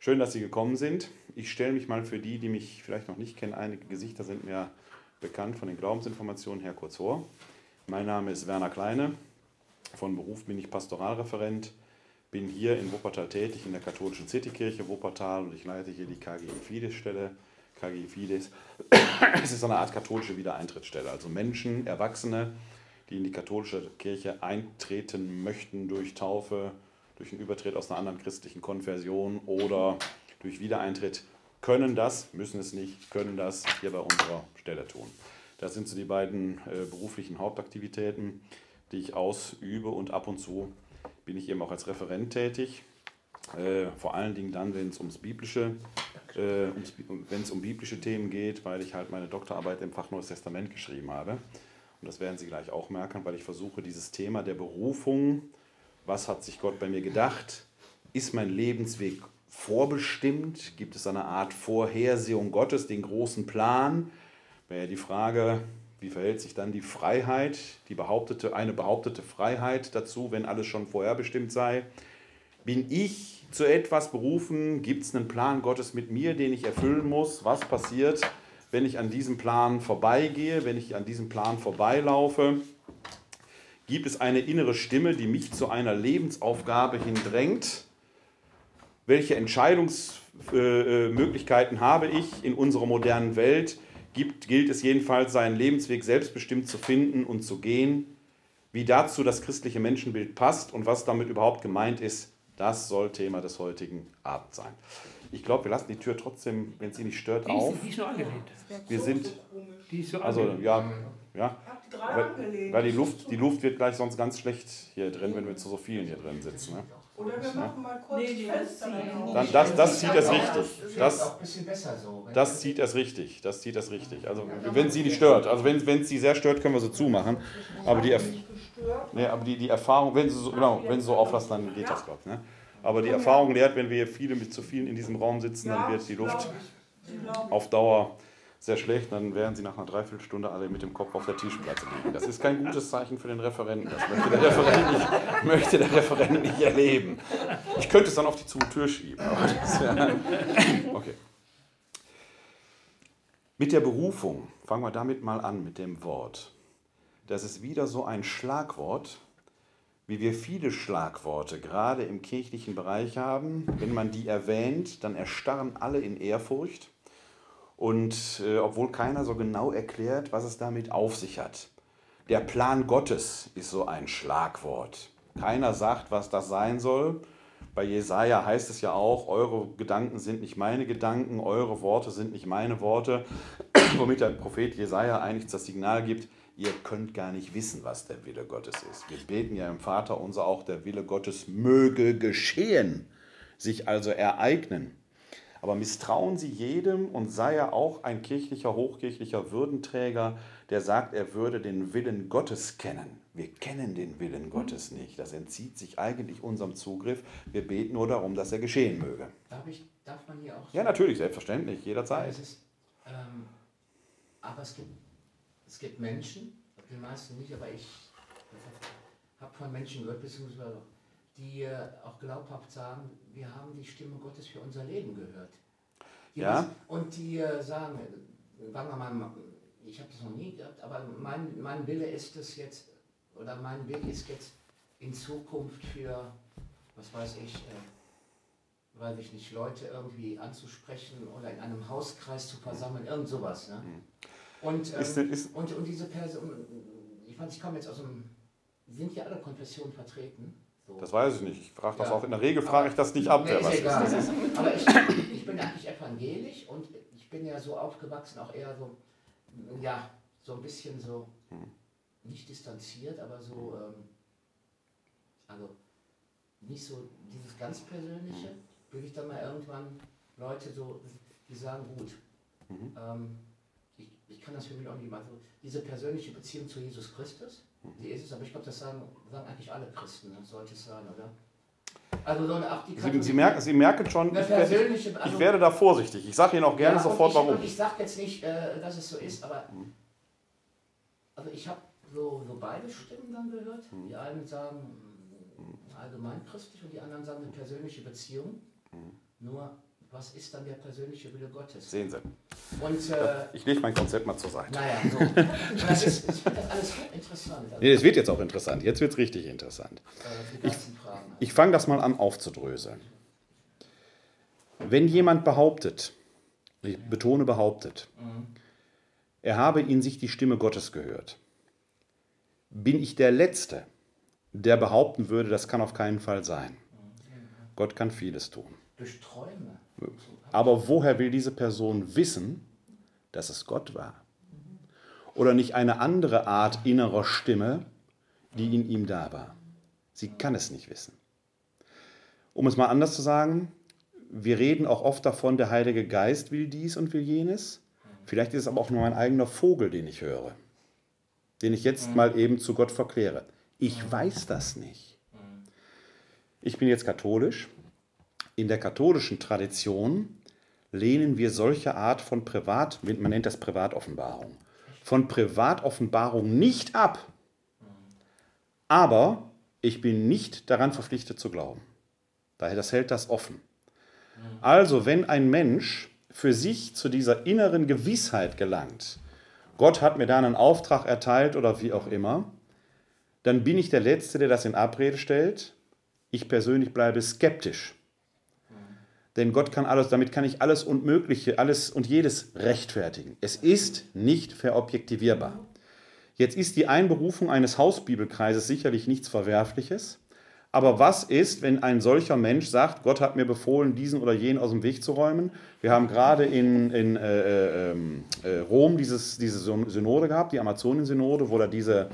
Schön, dass Sie gekommen sind. Ich stelle mich mal für die, die mich vielleicht noch nicht kennen, einige Gesichter sind mir bekannt von den Glaubensinformationen her kurz vor. Mein Name ist Werner Kleine. Von Beruf bin ich Pastoralreferent, bin hier in Wuppertal tätig in der katholischen Citykirche Wuppertal und ich leite hier die KG Fides-Stelle. KG Fides, es ist eine Art katholische Wiedereintrittsstelle, also Menschen, Erwachsene, die in die katholische Kirche eintreten möchten durch Taufe, durch einen Übertritt aus einer anderen christlichen Konversion oder durch Wiedereintritt, können das, müssen es nicht, können das hier bei unserer Stelle tun. Das sind so die beiden äh, beruflichen Hauptaktivitäten, die ich ausübe und ab und zu bin ich eben auch als Referent tätig. Äh, vor allen Dingen dann, wenn es ums biblische, äh, wenn es um biblische Themen geht, weil ich halt meine Doktorarbeit im Fach Neues Testament geschrieben habe. Und das werden Sie gleich auch merken, weil ich versuche, dieses Thema der Berufung was hat sich Gott bei mir gedacht? Ist mein Lebensweg vorbestimmt? Gibt es eine Art Vorhersehung Gottes, den großen Plan? Wäre die Frage, wie verhält sich dann die Freiheit, die behauptete, eine behauptete Freiheit dazu, wenn alles schon vorherbestimmt sei? Bin ich zu etwas berufen? Gibt es einen Plan Gottes mit mir, den ich erfüllen muss? Was passiert, wenn ich an diesem Plan vorbeigehe, wenn ich an diesem Plan vorbeilaufe? Gibt es eine innere Stimme, die mich zu einer Lebensaufgabe hindrängt? Welche Entscheidungsmöglichkeiten habe ich in unserer modernen Welt? Gibt, gilt es jedenfalls, seinen Lebensweg selbstbestimmt zu finden und zu gehen? Wie dazu das christliche Menschenbild passt und was damit überhaupt gemeint ist, das soll Thema des heutigen Abends sein. Ich glaube, wir lassen die Tür trotzdem, wenn sie nicht stört, die ist, auf. Die ist nur angelehnt. Wir sind, die ist so also ja, ja. Die drei Weil, angelegt. weil die Luft, die Luft wird gleich sonst ganz schlecht hier drin, wenn wir zu so vielen hier drin sitzen. Ne? Oder wir machen mal kurz Nee, die. Dann, das, das zieht es richtig. Das Das, zieht es richtig. Das zieht es richtig. Also wenn sie nicht stört. Also wenn, wenn sie sehr stört, können wir sie zumachen. Aber die, nee, aber die, die Erfahrung, wenn sie so, genau, wenn sie so auflassen, dann geht das Gott. Ne? Aber die Erfahrung lehrt, wenn wir viele mit zu vielen in diesem Raum sitzen, dann wird die Luft. Die auf Dauer sehr schlecht, dann werden sie nach einer Dreiviertelstunde alle mit dem Kopf auf der Tischplatte liegen. Das ist kein gutes Zeichen für den Referenten. Das möchte der Referent nicht, möchte der Referent nicht erleben. Ich könnte es dann auf die Tür schieben. Wär, okay. Mit der Berufung, fangen wir damit mal an, mit dem Wort. Das ist wieder so ein Schlagwort, wie wir viele Schlagworte gerade im kirchlichen Bereich haben. Wenn man die erwähnt, dann erstarren alle in Ehrfurcht. Und äh, obwohl keiner so genau erklärt, was es damit auf sich hat. Der Plan Gottes ist so ein Schlagwort. Keiner sagt, was das sein soll. Bei Jesaja heißt es ja auch: Eure Gedanken sind nicht meine Gedanken, eure Worte sind nicht meine Worte. Womit der Prophet Jesaja eigentlich das Signal gibt: Ihr könnt gar nicht wissen, was der Wille Gottes ist. Wir beten ja im Vater unser auch: Der Wille Gottes möge geschehen, sich also ereignen. Aber misstrauen Sie jedem und sei er auch ein kirchlicher, hochkirchlicher Würdenträger, der sagt, er würde den Willen Gottes kennen. Wir kennen den Willen Gottes nicht. Das entzieht sich eigentlich unserem Zugriff. Wir beten nur darum, dass er geschehen möge. Darf, ich, darf man hier auch. Ja, natürlich, selbstverständlich, jederzeit. es ist, ähm, aber es gibt, es gibt Menschen, die meisten nicht, aber ich habe von Menschen gehört, beziehungsweise die auch glaubhaft sagen, wir haben die Stimme Gottes für unser Leben gehört. Die Ja. wissen- Und die äh, sagen, sagen wir mal, ich habe das noch nie gehabt, aber mein, mein Wille ist es jetzt, oder mein Weg ist jetzt in Zukunft für, was weiß ich, äh, weiß ich nicht, Leute irgendwie anzusprechen oder in einem Hauskreis zu versammeln, irgend sowas. Ne? Und, ähm, Ist, ist, und, und diese Person, ich meine, ich komme jetzt aus dem, sind ja alle Konfessionen vertreten. Das weiß ich nicht. Ich frage das Ja. auch. In der Regel frage ich das nicht ab, Nee, wer was egal. Das ist. Aber ich, ich bin eigentlich evangelisch und ich bin ja so aufgewachsen, auch eher so, ja, so ein bisschen so, Hm. nicht distanziert, aber so, ähm, also nicht so dieses ganz Persönliche, will ich dann mal irgendwann Leute so, die sagen, gut, Mhm. ähm, ich, ich kann das für mich auch nicht mal so, diese persönliche Beziehung zu Jesus Christus. Die ist es, aber ich glaube, das sagen, sagen eigentlich alle Christen, das sollte es sein, oder? Also so eine, auch die Sie, Katholiken- Sie, merken, Sie merken schon, ich werde, persönliche, ich also- werde da vorsichtig. Ich sage Ihnen auch gerne ja, sofort, ich, warum. Ich sage jetzt nicht, äh, dass es so ist, aber Mhm. also ich habe so, so beide Stimmen dann gehört. Mhm. Die einen sagen allgemein christlich und die anderen sagen eine persönliche Beziehung. Mhm. Nur was ist dann der persönliche Wille Gottes? Sehen Sie. Und, äh, Ich lege mein Konzept mal zur Seite. naja, so. Das ist, ich finde das alles interessant. Also, Nee, es wird jetzt auch interessant. Jetzt wird es richtig interessant. äh, Fragen. Ich fange das mal an aufzudröseln. Wenn jemand behauptet, ich betone behauptet, er habe in sich die Stimme Gottes gehört, bin ich der Letzte, der behaupten würde, das kann auf keinen Fall sein. Gott kann vieles tun. Durch Träume. Aber woher will diese Person wissen, dass es Gott war? Oder nicht eine andere Art innerer Stimme, die in ihm da war? Sie kann es nicht wissen. Um es mal anders zu sagen, wir reden auch oft davon, der Heilige Geist will dies und will jenes. Vielleicht ist es aber auch nur mein eigener Vogel, den ich höre, den ich jetzt mal eben zu Gott verkläre. Ich weiß das nicht. Ich bin jetzt katholisch. In der katholischen Tradition lehnen wir solche Art von Privat, man nennt das Privatoffenbarung, von Privatoffenbarung nicht ab. Aber ich bin nicht daran verpflichtet zu glauben. Daher, das hält das offen. Also, wenn ein Mensch für sich zu dieser inneren Gewissheit gelangt, Gott hat mir da einen Auftrag erteilt oder wie auch immer, dann bin ich der Letzte, der das in Abrede stellt. Ich persönlich bleibe skeptisch. Denn Gott kann alles, damit kann ich alles Unmögliche, alles und jedes rechtfertigen. Es ist nicht verobjektivierbar. Jetzt ist die Einberufung eines Hausbibelkreises sicherlich nichts Verwerfliches. Aber was ist, wenn ein solcher Mensch sagt, Gott hat mir befohlen, diesen oder jenen aus dem Weg zu räumen? Wir haben gerade in, in äh, äh, Rom dieses, diese Synode gehabt, die Amazonien-Synode, wo da diese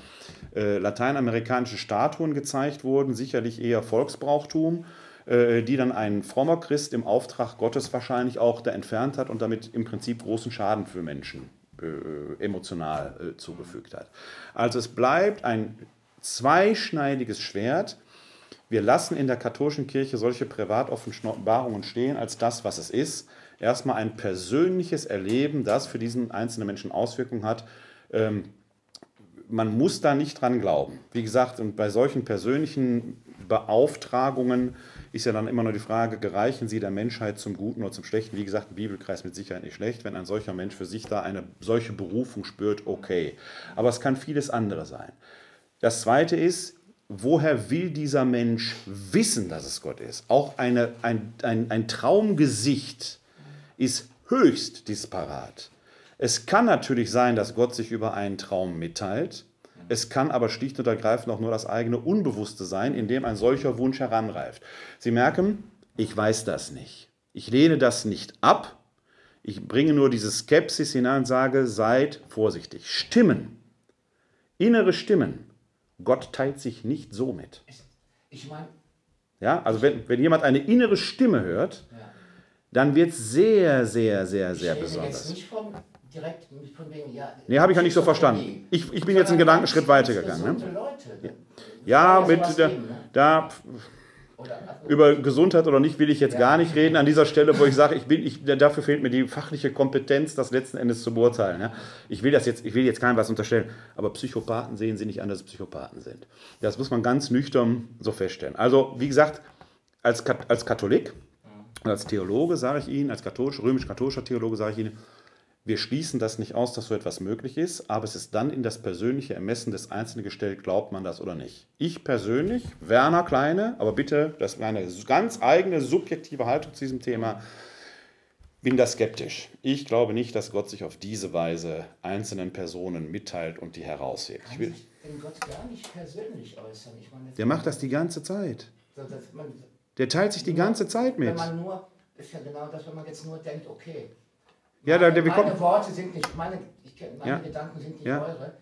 äh, lateinamerikanischen Statuen gezeigt wurden, sicherlich eher Volksbrauchtum, äh, die dann ein frommer Christ im Auftrag Gottes wahrscheinlich auch da entfernt hat und damit im Prinzip großen Schaden für Menschen äh, emotional äh, zugefügt hat. Also es bleibt ein zweischneidiges Schwert. Wir lassen in der katholischen Kirche solche Privatoffenbarungen stehen als das, was es ist. Erstmal ein persönliches Erleben, das für diesen einzelnen Menschen Auswirkungen hat. Ähm, man muss da nicht dran glauben. Wie gesagt, und bei solchen persönlichen Beauftragungen ist ja dann immer nur die Frage, gereichen sie der Menschheit zum Guten oder zum Schlechten? Wie gesagt, ein Bibelkreis mit Sicherheit nicht schlecht. Wenn ein solcher Mensch für sich da eine solche Berufung spürt, okay. Aber es kann vieles andere sein. Das Zweite ist, woher will dieser Mensch wissen, dass es Gott ist? Auch eine, ein, ein, ein Traumgesicht ist höchst disparat. Es kann natürlich sein, dass Gott sich über einen Traum mitteilt. Es kann aber schlicht und ergreifend auch nur das eigene Unbewusste sein, in dem ein solcher Wunsch heranreift. Sie merken, ich weiß das nicht. Ich lehne das nicht ab. Ich bringe nur diese Skepsis hinein und sage, seid vorsichtig. Stimmen, innere Stimmen. Gott teilt sich nicht so mit. Ich meine, Ja, also wenn, wenn jemand eine innere Stimme hört, ja. dann wird es sehr, sehr, sehr, ich sehr jetzt besonders. nicht von direkt von wegen, ja. Nee, habe ich ja nicht so verstanden. Ich- ich bin jetzt einen Gedankenschritt weitergegangen, ne? Leute. Ja, mit der, ne? da Oder, über Gesundheit oder nicht will ich jetzt Ja. gar nicht reden an dieser Stelle, wo ich sage, ich bin, ich, dafür fehlt mir die fachliche Kompetenz, das letzten Endes zu beurteilen. Ja. Ich will das jetzt, ich will jetzt keinem was unterstellen, aber Psychopathen sehen sie nicht an, dass es Psychopathen sind. Das muss man ganz nüchtern so feststellen. Also, wie gesagt, als, als Katholik und als Theologe sage ich Ihnen, als katholisch, römisch-katholischer Theologe sage ich Ihnen, wir schließen das nicht aus, dass so etwas möglich ist, aber es ist dann in das persönliche Ermessen des Einzelnen gestellt, glaubt man das oder nicht. Ich persönlich, Werner Kleine, aber bitte, das ist meine ganz eigene subjektive Haltung zu diesem Thema, bin da skeptisch. Ich glaube nicht, dass Gott sich auf diese Weise einzelnen Personen mitteilt und die heraushebt. Ich kann will, sich denn Gott gar nicht persönlich äußern? Meine, der macht das die ganze Zeit. so, dass man, Der teilt sich die ganze Zeit Wenn mit. man nur, ist ja genau das, wenn man jetzt nur denkt, okay. Ja, da- meine, da- wir meine Worte sind nicht, meine, ich, meine Ja. Gedanken sind nicht Ja. eure.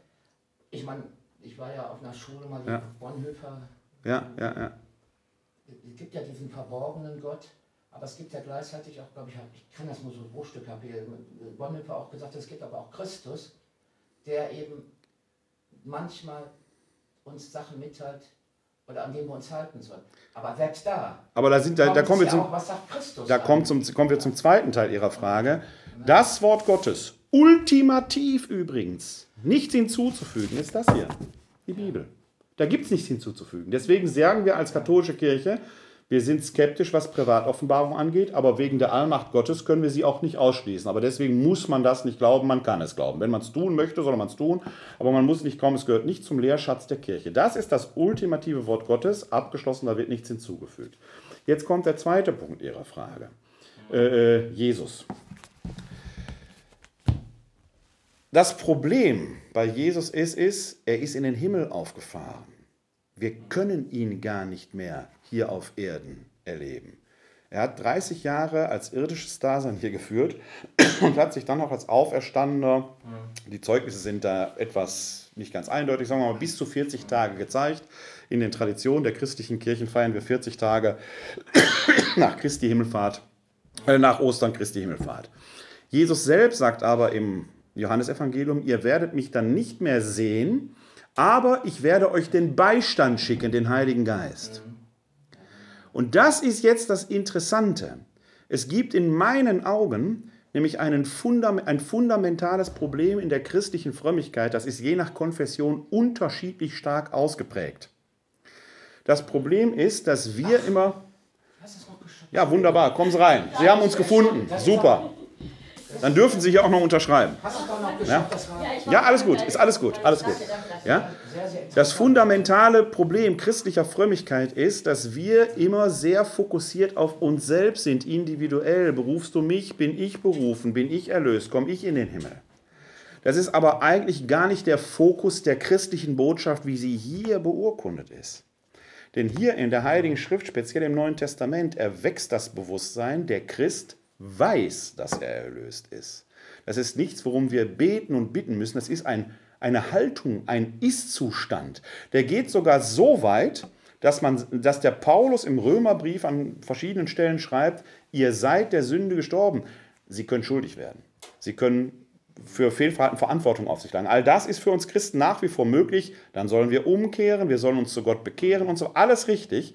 Ich meine, ich war ja auf einer Schule mal, Ja. Bonhoeffer, Ja, ja, ja. es gibt ja diesen verborgenen Gott, aber es gibt ja gleichzeitig auch, glaube ich, ich kann das nur so Bruchstück haben, Bonhoeffer auch gesagt, es gibt aber auch Christus, der eben manchmal uns Sachen mitteilt oder an dem wir uns halten sollen. Aber selbst da, Aber da, sind, da, da kommen wir ja zum, auch, was sagt Christus? Da kommt zum, kommen wir zum zweiten Teil Ihrer Frage. Das Wort Gottes, ultimativ übrigens, nichts hinzuzufügen, ist das hier, die Bibel. Da gibt es nichts hinzuzufügen. Deswegen sagen wir als katholische Kirche, Wir sind skeptisch, was Privatoffenbarung angeht, aber wegen der Allmacht Gottes können wir sie auch nicht ausschließen. Aber deswegen muss man das nicht glauben, man kann es glauben. Wenn man es tun möchte, soll man es tun, aber man muss nicht glauben, es gehört nicht zum Lehrschatz der Kirche. Das ist das ultimative Wort Gottes, abgeschlossen, da wird nichts hinzugefügt. Jetzt kommt der zweite Punkt Ihrer Frage. Äh, äh Jesus. Das Problem bei Jesus ist, ist, er ist in den Himmel aufgefahren. Wir können ihn gar nicht mehr hier auf Erden erleben. Er hat 30 Jahre als irdisches Dasein hier geführt und hat sich dann auch als Auferstandener, die Zeugnisse sind da etwas nicht ganz eindeutig, sagen wir mal bis zu 40 Tage gezeigt. In den Traditionen der christlichen Kirchen feiern wir 40 Tage nach Christi Himmelfahrt, äh, nach Ostern Christi Himmelfahrt. Jesus selbst sagt aber im Johannesevangelium, ihr werdet mich dann nicht mehr sehen, aber ich werde euch den Beistand schicken, den Heiligen Geist. Und das ist jetzt das Interessante. Es gibt in meinen Augen nämlich Fundam ein fundamentales Problem in der christlichen Frömmigkeit, das ist je nach Konfession unterschiedlich stark ausgeprägt. Das Problem ist, dass wir immer... Ja, wunderbar, kommen Sie rein. Sie haben uns gefunden. Super. Dann dürfen Sie hier auch noch unterschreiben. Ja? ja, alles gut, ist alles gut, alles gut. Ja? Das fundamentale Problem christlicher Frömmigkeit ist, dass wir immer sehr fokussiert auf uns selbst sind, individuell. Berufst du mich, bin ich berufen, bin ich erlöst, komme ich in den Himmel. Das ist aber eigentlich gar nicht der Fokus der christlichen Botschaft, wie sie hier beurkundet ist. Denn hier in der Heiligen Schrift, speziell im Neuen Testament, erwächst das Bewusstsein, der Christ weiß, dass er erlöst ist. Das ist nichts, worum wir beten und bitten müssen. Das ist ein, eine Haltung, ein Ist-Zustand. Der geht sogar so weit, dass, man, dass der Paulus im Römerbrief an verschiedenen Stellen schreibt, ihr seid der Sünde gestorben. Sie können schuldig werden. Sie können für Fehlverhalten Verantwortung auf sich laden. All das ist für uns Christen nach wie vor möglich. Dann sollen wir umkehren, wir sollen uns zu Gott bekehren und so. Alles richtig.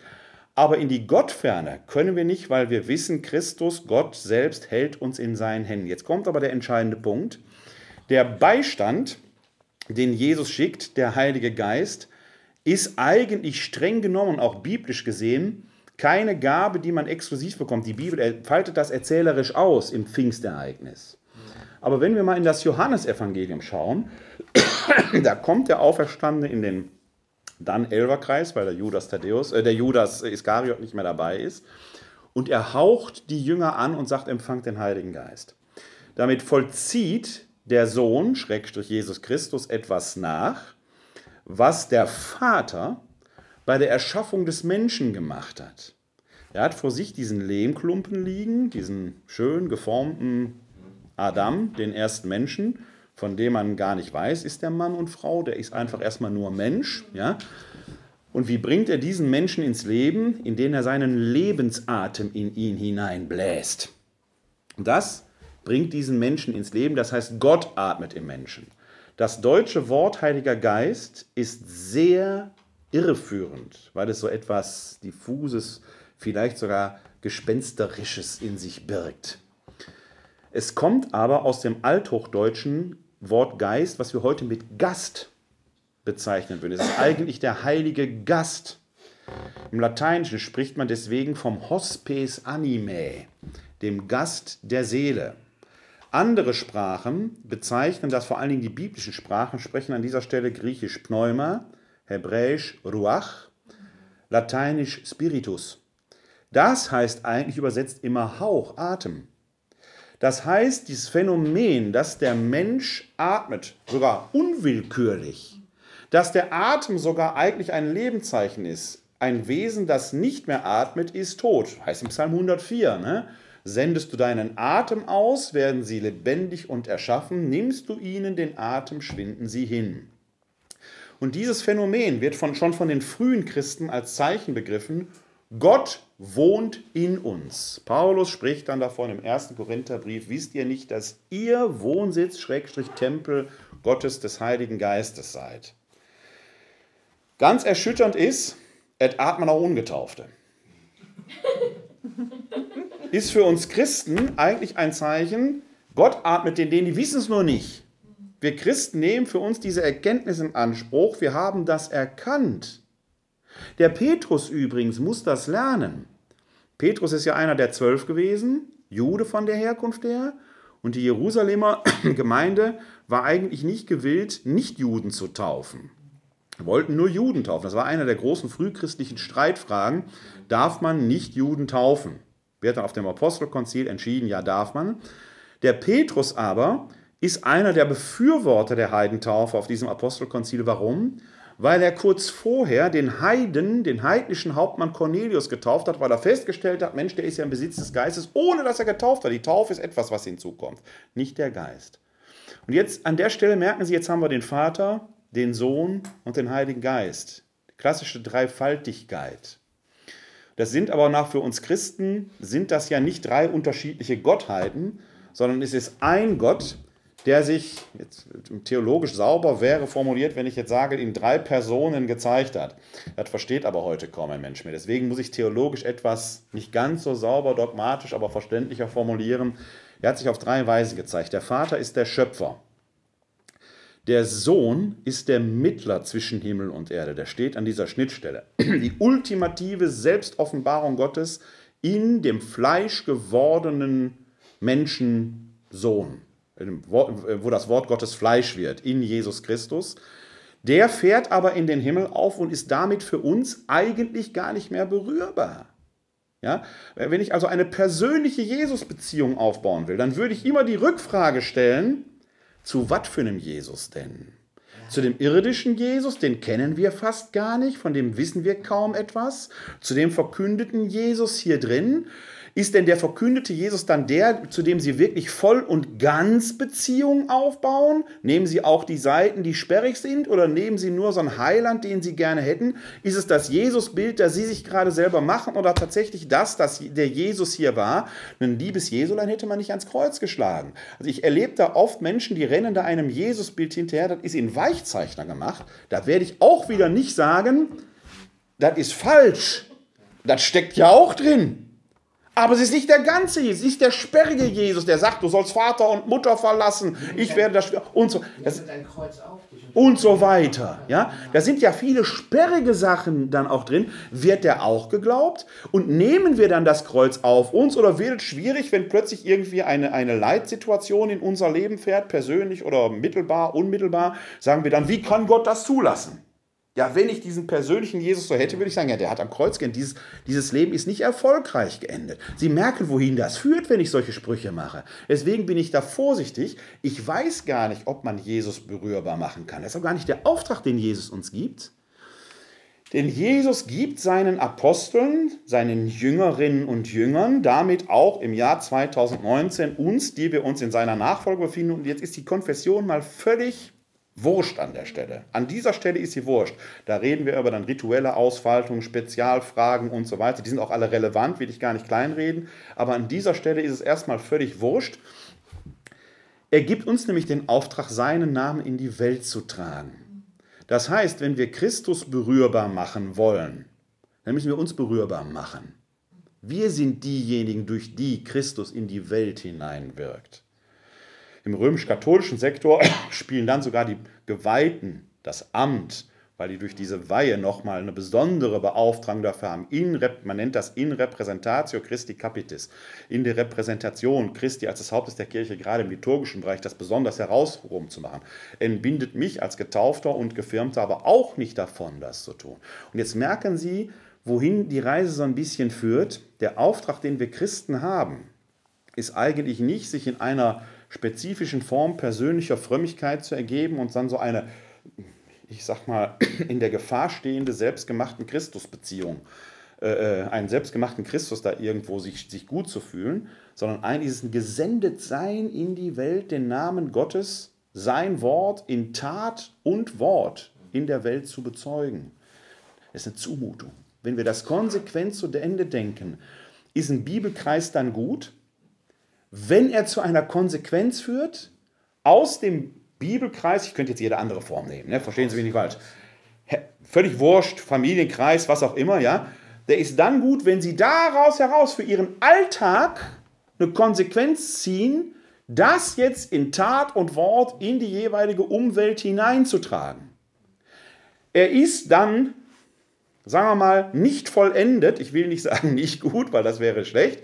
Aber in die Gottferne können wir nicht, weil wir wissen, Christus, Gott selbst, hält uns in seinen Händen. Jetzt kommt aber der entscheidende Punkt. Der Beistand, den Jesus schickt, der Heilige Geist, ist eigentlich streng genommen, auch biblisch gesehen, keine Gabe, die man exklusiv bekommt. Die Bibel faltet das erzählerisch aus im Pfingstereignis. Aber wenn wir mal in das Johannesevangelium schauen, da kommt der Auferstandene in den dann Elferkreis, weil der Judas Thaddäus, äh, der Judas Iskariot nicht mehr dabei ist. Und er haucht die Jünger an und sagt, empfangt den Heiligen Geist. Damit vollzieht der Sohn, Schrägstrich Jesus Christus, etwas nach, was der Vater bei der Erschaffung des Menschen gemacht hat. Er hat vor sich diesen Lehmklumpen liegen, diesen schön geformten Adam, den ersten Menschen, von dem man gar nicht weiß, ist der Mann und Frau, der ist einfach erstmal nur Mensch. Ja? Und wie bringt er diesen Menschen ins Leben? Indem er seinen Lebensatem in ihn hineinbläst. Das bringt diesen Menschen ins Leben, das heißt, Gott atmet im Menschen. Das deutsche Wort Heiliger Geist ist sehr irreführend, weil es so etwas diffuses, vielleicht sogar gespensterisches in sich birgt. Es kommt aber aus dem Althochdeutschen Wort Geist, was wir heute mit Gast bezeichnen würden. Es ist eigentlich der heilige Gast. Im Lateinischen spricht man deswegen vom Hospes Animae, dem Gast der Seele. Andere Sprachen bezeichnen das, vor allen Dingen die biblischen Sprachen, sprechen an dieser Stelle griechisch Pneuma, hebräisch Ruach, lateinisch Spiritus. Das heißt eigentlich übersetzt immer Hauch, Atem. Das heißt, dieses Phänomen, dass der Mensch atmet, sogar unwillkürlich, dass der Atem sogar eigentlich ein Lebenszeichen ist, ein Wesen, das nicht mehr atmet, ist tot. Heißt im Psalm 104, ne? Sendest du deinen Atem aus, werden sie lebendig und erschaffen, nimmst du ihnen den Atem, schwinden sie hin. Und dieses Phänomen wird von, schon von den frühen Christen als Zeichen begriffen Gott wohnt in uns. Paulus spricht dann davon im ersten Korintherbrief, wisst ihr nicht, dass ihr Wohnsitz, Schrägstrich Tempel Gottes des Heiligen Geistes seid. Ganz erschütternd ist, et atmen auch Ungetaufte. Ist für uns Christen eigentlich ein Zeichen, Gott atmet in denen, die wissen es nur nicht. Wir Christen nehmen für uns diese Erkenntnis in Anspruch, wir haben das erkannt. Der Petrus übrigens muss das lernen. Petrus ist ja einer der zwölf gewesen, Jude von der Herkunft her. Und die Jerusalemer Gemeinde war eigentlich nicht gewillt, Nicht-Juden zu taufen. Wollten nur Juden taufen. Das war einer der großen frühchristlichen Streitfragen. Darf man Nicht-Juden taufen? Wird dann auf dem Apostelkonzil entschieden, ja, darf man. Der Petrus aber ist einer der Befürworter der Heidentaufe auf diesem Apostelkonzil. Warum? Weil er kurz vorher den Heiden, den heidnischen Hauptmann Cornelius getauft hat, weil er festgestellt hat, Mensch, der ist ja im Besitz des Geistes, ohne dass er getauft hat. Die Taufe ist etwas, was hinzukommt, nicht der Geist. Und jetzt an der Stelle merken Sie, jetzt haben wir den Vater, den Sohn und den Heiligen Geist. Die klassische Dreifaltigkeit. Das sind aber nach für uns Christen, sind das ja nicht drei unterschiedliche Gottheiten, sondern es ist ein Gott, der sich, jetzt theologisch sauber wäre formuliert, wenn ich jetzt sage, in drei Personen gezeigt hat. Das versteht aber heute kaum ein Mensch mehr. Deswegen muss ich theologisch etwas nicht ganz so sauber, dogmatisch, aber verständlicher formulieren. Er hat sich auf drei Weisen gezeigt. Der Vater ist der Schöpfer. Der Sohn ist der Mittler zwischen Himmel und Erde. Der steht an dieser Schnittstelle. Die ultimative Selbstoffenbarung Gottes in dem fleischgewordenen Menschensohn, wo das Wort Gottes Fleisch wird, in Jesus Christus. Der fährt aber in den Himmel auf und ist damit für uns eigentlich gar nicht mehr berührbar. Ja? Wenn ich also eine persönliche Jesus-Beziehung aufbauen will, dann würde ich immer die Rückfrage stellen, zu was für einem Jesus denn? Zu dem irdischen Jesus, den kennen wir fast gar nicht, von dem wissen wir kaum etwas. Zu dem verkündeten Jesus hier drin, ist denn der verkündete Jesus dann der, zu dem Sie wirklich voll und ganz Beziehungen aufbauen? Nehmen Sie auch die Seiten, die sperrig sind, oder nehmen Sie nur so einen Heiland, den Sie gerne hätten? Ist es das Jesusbild, das Sie sich gerade selber machen, oder tatsächlich das, dass der Jesus hier war? Ein liebes Jesulein hätte man nicht ans Kreuz geschlagen. Also ich erlebe da oft Menschen, die rennen da einem Jesusbild hinterher, das ist in Weichzeichner gemacht. Da werde ich auch wieder nicht sagen, das ist falsch. Das steckt ja auch drin. Aber es ist nicht der ganze Jesus, es ist der sperrige Jesus, der sagt, du sollst Vater und Mutter verlassen, ich werde das und so. Das, und so weiter. Ja? Da sind ja viele sperrige Sachen dann auch drin. Wird der auch geglaubt? Und nehmen wir dann das Kreuz auf uns oder wird es schwierig, wenn plötzlich irgendwie eine, eine Leitsituation in unser Leben fährt, persönlich oder mittelbar, unmittelbar, sagen wir dann, wie kann Gott das zulassen? Ja, wenn ich diesen persönlichen Jesus so hätte, würde ich sagen, ja, der hat am Kreuz geendet. Dieses, dieses Leben ist nicht erfolgreich geendet. Sie merken, wohin das führt, wenn ich solche Sprüche mache. Deswegen bin ich da vorsichtig. Ich weiß gar nicht, ob man Jesus berührbar machen kann. Das ist auch gar nicht der Auftrag, den Jesus uns gibt. Denn Jesus gibt seinen Aposteln, seinen Jüngerinnen und Jüngern, damit auch im Jahr 2019 uns, die wir uns in seiner Nachfolge befinden. Und jetzt ist die Konfession mal völlig Wurscht an der Stelle. An dieser Stelle ist sie wurscht. Da reden wir über dann rituelle Ausfaltungen, Spezialfragen und so weiter. Die sind auch alle relevant, will ich gar nicht kleinreden. Aber an dieser Stelle ist es erstmal völlig wurscht. Er gibt uns nämlich den Auftrag, seinen Namen in die Welt zu tragen. Das heißt, wenn wir Christus berührbar machen wollen, dann müssen wir uns berührbar machen. Wir sind diejenigen, durch die Christus in die Welt hineinwirkt. Im römisch-katholischen Sektor spielen dann sogar die Geweihten das Amt, weil die durch diese Weihe nochmal eine besondere Beauftragung dafür haben. In, man nennt das in representatio Christi capitis, in der Repräsentation Christi als des Hauptes der Kirche, gerade im liturgischen Bereich, das besonders herausgehoben zu machen. Entbindet mich als Getaufter und Gefirmter aber auch nicht davon, das zu tun. Und jetzt merken Sie, wohin die Reise so ein bisschen führt. Der Auftrag, den wir Christen haben, ist eigentlich nicht, sich in einer spezifischen Form persönlicher Frömmigkeit zu ergeben und dann so eine, ich sag mal, in der Gefahr stehende selbstgemachten Christusbeziehung, äh, äh, einen selbstgemachten Christus da irgendwo sich, sich gut zu fühlen, sondern ein dieses Gesendetsein in die Welt, den Namen Gottes, sein Wort in Tat und Wort in der Welt zu bezeugen. Das ist eine Zumutung. Wenn wir das konsequent zu Ende denken, ist ein Bibelkreis dann gut? Wenn er zu einer Konsequenz führt, aus dem Bibelkreis, ich könnte jetzt jede andere Form nehmen, ne? verstehen Sie mich nicht falsch, völlig wurscht, Familienkreis, was auch immer, ja, der ist dann gut, wenn Sie daraus heraus für Ihren Alltag eine Konsequenz ziehen, das jetzt in Tat und Wort in die jeweilige Umwelt hineinzutragen. Er ist dann sagen wir mal, nicht vollendet, ich will nicht sagen nicht gut, weil das wäre schlecht,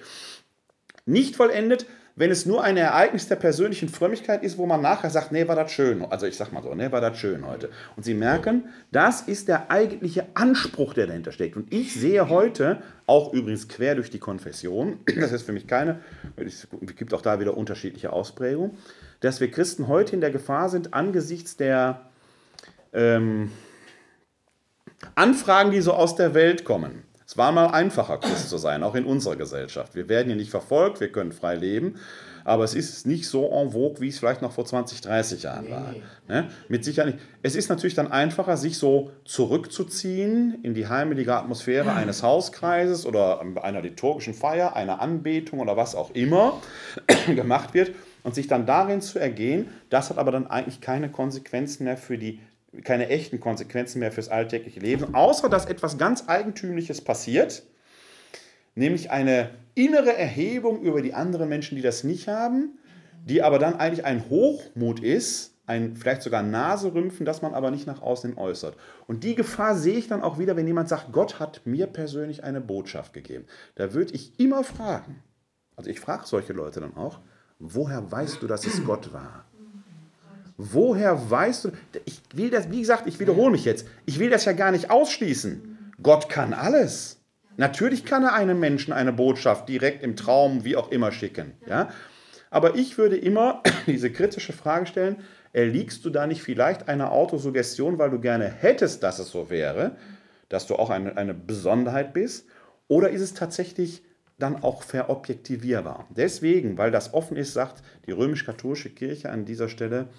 nicht vollendet, wenn es nur ein Ereignis der persönlichen Frömmigkeit ist, wo man nachher sagt, nee, war das schön. Also ich sag mal so, nee, war das schön heute. Und Sie merken, das ist der eigentliche Anspruch, der dahinter steckt. Und ich sehe heute, auch übrigens quer durch die Konfession, das ist für mich keine, es gibt auch da wieder unterschiedliche Ausprägungen, dass wir Christen heute in der Gefahr sind, angesichts der ähm, Anfragen, die so aus der Welt kommen, es war mal einfacher, Christ zu sein, auch in unserer Gesellschaft. Wir werden hier nicht verfolgt, wir können frei leben, aber es ist nicht so en vogue, wie es vielleicht noch vor 20, 30 Jahren war. Ne? Mit Sicherheit nicht. Es ist natürlich dann einfacher, sich so zurückzuziehen in die heimelige Atmosphäre eines Hauskreises oder einer liturgischen Feier, einer Anbetung oder was auch immer gemacht wird und sich dann darin zu ergehen. Das hat aber dann eigentlich keine Konsequenzen mehr für die keine echten Konsequenzen mehr fürs alltägliche Leben, außer dass etwas ganz Eigentümliches passiert, nämlich eine innere Erhebung über die anderen Menschen, die das nicht haben, die aber dann eigentlich ein Hochmut ist, ein vielleicht sogar Naserümpfen, das man aber nicht nach außen äußert. Und die Gefahr sehe ich dann auch wieder, wenn jemand sagt, Gott hat mir persönlich eine Botschaft gegeben. Da würde ich immer fragen, also ich frage solche Leute dann auch, woher weißt du, dass es Gott war? Woher weißt du? Ich will das, wie gesagt, ich wiederhole mich jetzt. Ich will das ja gar nicht ausschließen. Gott kann alles. Natürlich kann er einem Menschen eine Botschaft direkt im Traum, wie auch immer, schicken. Ja? Aber ich würde immer diese kritische Frage stellen: Erliegst du da nicht vielleicht einer Autosuggestion, weil du gerne hättest, dass es so wäre, dass du auch eine, eine Besonderheit bist? Oder ist es tatsächlich dann auch verobjektivierbar? Deswegen, weil das offen ist, sagt die römisch-katholische Kirche an dieser Stelle,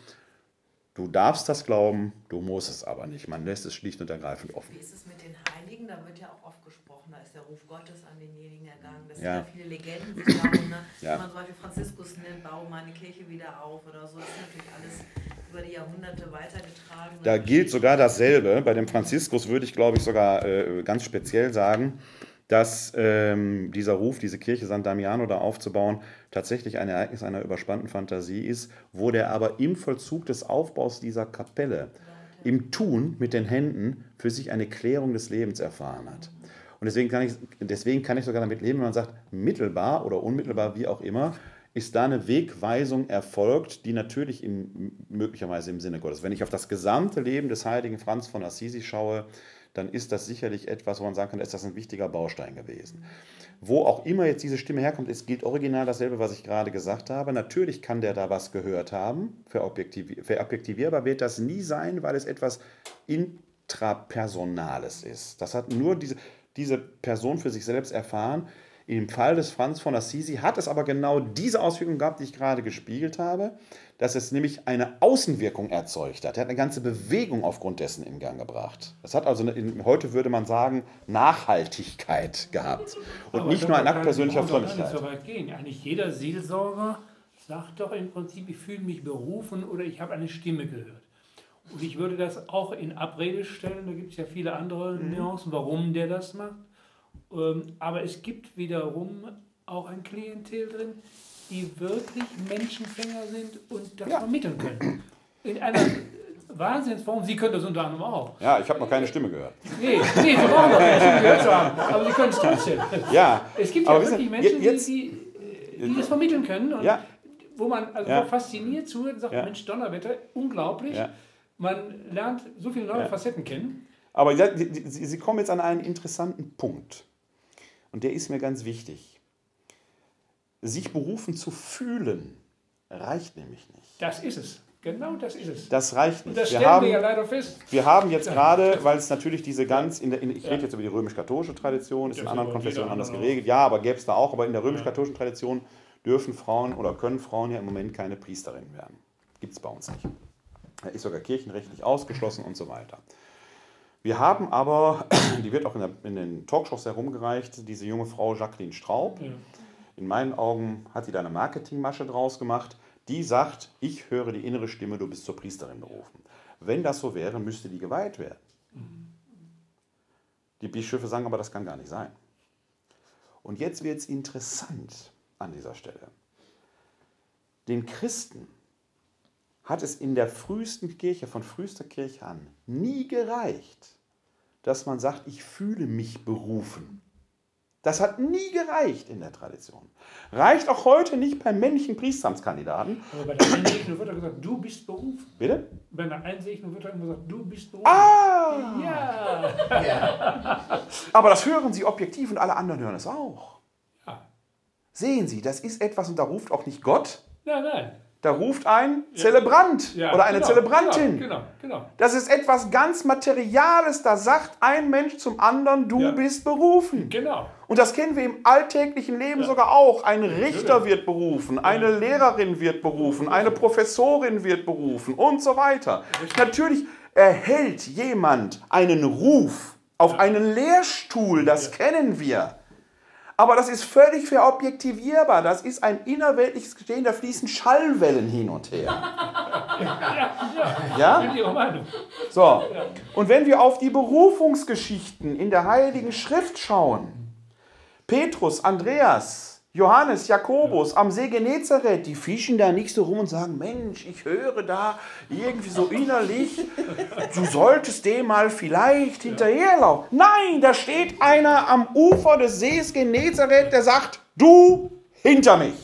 Du darfst das glauben, du musst es aber nicht. Man lässt es schlicht und ergreifend offen. Wie ist es mit den Heiligen? Da wird ja auch oft gesprochen, da ist der Ruf Gottes an denjenigen ergangen. Das ja. sind ja viele Legenden sich darum. Ne? Ja. Wenn man zum Beispiel Franziskus nennt, baue meine Kirche wieder auf oder so. Das ist natürlich alles über die Jahrhunderte weitergetragen. Da gilt sogar dasselbe. Bei dem Franziskus würde ich, glaube ich, sogar äh, ganz speziell sagen, dass ähm, dieser Ruf, diese Kirche San Damiano da aufzubauen, tatsächlich ein Ereignis einer überspannten Fantasie ist, wo der aber im Vollzug des Aufbaus dieser Kapelle, im Tun mit den Händen, für sich eine Klärung des Lebens erfahren hat. Und deswegen kann ich, deswegen kann ich sogar damit leben, wenn man sagt, mittelbar oder unmittelbar, wie auch immer, ist da eine Wegweisung erfolgt, die natürlich im, möglicherweise im Sinne Gottes. Wenn ich auf das gesamte Leben des heiligen Franz von Assisi schaue, dann ist das sicherlich etwas, wo man sagen kann, ist das ein wichtiger Baustein gewesen. Wo auch immer jetzt diese Stimme herkommt, es gilt original dasselbe, was ich gerade gesagt habe. Natürlich kann der da was gehört haben. Verobjektivierbar wird das nie sein, weil es etwas Intrapersonales ist. Das hat nur diese, diese Person für sich selbst erfahren. Im Fall des Franz von Assisi hat es aber genau diese Auswirkung gehabt, die ich gerade gespiegelt habe dass es nämlich eine Außenwirkung erzeugt hat. Er hat eine ganze Bewegung aufgrund dessen in Gang gebracht. Das hat also, in, heute würde man sagen, Nachhaltigkeit gehabt. Und Aber nicht nur ein. Akt persönlicher Frömmigkeit. so weit gehen. Eigentlich jeder Seelsorger sagt doch im Prinzip, ich fühle mich berufen oder ich habe eine Stimme gehört. Und ich würde das auch in Abrede stellen, da gibt es ja viele andere Mhm. Nuancen, warum der das macht. Ähm, Aber es gibt wiederum auch ein Klientel drin, die wirklich Menschenfänger sind und das Ja. vermitteln können. In einer Wahnsinnsform, Sie können das unter anderem auch. Ja, ich habe noch keine Stimme gehört. Nee, nee, Sie brauchen doch keine Stimme gehört zu haben, aber Sie können es trotzdem. Ja, Es gibt ja aber wirklich Menschen, jetzt, die, die, die das vermitteln können und Ja. wo man also Ja. fasziniert zuhört und sagt, Ja. Mensch, Donnerwetter, unglaublich. Ja. Man lernt so viele neue Ja. Facetten kennen. Aber Sie kommen jetzt an einen interessanten Punkt. Und der ist mir ganz wichtig. Sich berufen zu fühlen, reicht nämlich nicht. Das ist es. Genau das ist es. Das reicht Und nicht. das Wir haben, wir ja leider fest. wir haben jetzt gerade, weil es natürlich diese ganz, in der, in, ich rede jetzt über die römisch-katholische Tradition, ist Das in anderen Konfessionen anders geregelt. Ja, aber gäbe es da auch. Aber in der römisch-katholischen Tradition dürfen Frauen oder können Frauen ja im Moment keine Priesterin werden. Gibt es bei uns nicht. Ist sogar kirchenrechtlich ausgeschlossen und so weiter. Wir haben aber, die wird auch in, der, in den Talkshows herumgereicht, diese junge Frau Jacqueline Straub. Ja. In meinen Augen hat sie da eine Marketingmasche draus gemacht. Die sagt, ich höre die innere Stimme, du bist zur Priesterin berufen. Wenn das so wäre, müsste die geweiht werden. Die Bischöfe sagen aber, das kann gar nicht sein. Und jetzt wird es interessant an dieser Stelle. Den Christen hat es in der frühesten Kirche, von frühester Kirche an, nie gereicht, dass man sagt, ich fühle mich berufen. Das hat nie gereicht in der Tradition. Reicht auch heute nicht beim männlichen Priesteramtskandidaten. Aber bei der Einsegnung wird er gesagt, du bist berufen. Bitte? Bei der Einsegnung wird er immer gesagt, du bist berufen. Ah! Ja. Ja. Aber das hören Sie objektiv und alle anderen hören es auch. ja. Sehen Sie, das ist etwas und da ruft auch nicht Gott, Nein, nein. Da ruft ein Zelebrant Ja, oder eine genau, Zelebrantin. Genau, genau. genau. Das ist etwas ganz Materiales. Da sagt ein Mensch zum anderen, du Ja. bist berufen. Genau. Und das kennen wir im alltäglichen Leben sogar auch. Ein Richter wird berufen, eine Lehrerin wird berufen, eine Professorin wird berufen und so weiter. Natürlich erhält jemand einen Ruf auf einen Lehrstuhl, das kennen wir. Aber das ist völlig verobjektivierbar. Das ist ein innerweltliches Geschehen, da fließen Schallwellen hin und her. Ja? Meinung. So, und wenn wir auf die Berufungsgeschichten in der Heiligen Schrift schauen, Petrus, Andreas, Johannes, Jakobus am See Genezareth, die fischen da nicht so rum und sagen, Mensch, ich höre da irgendwie so innerlich, du solltest dem mal vielleicht hinterherlaufen. Nein, da steht einer am Ufer des Sees Genezareth, der sagt, du hinter mich.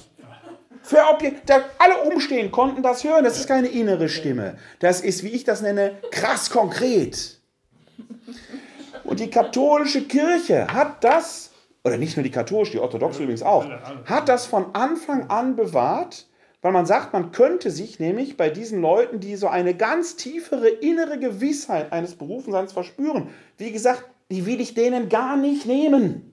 Für Objekt, alle umstehen konnten das hören. Das ist keine innere Stimme. Das ist, wie ich das nenne, krass konkret. Und die katholische Kirche hat das, oder nicht nur die katholische, die orthodoxe übrigens auch, hat das von Anfang an bewahrt, weil man sagt, man könnte sich nämlich bei diesen Leuten, die so eine ganz tiefere innere Gewissheit eines Berufenseins verspüren, wie gesagt, die will ich denen gar nicht nehmen.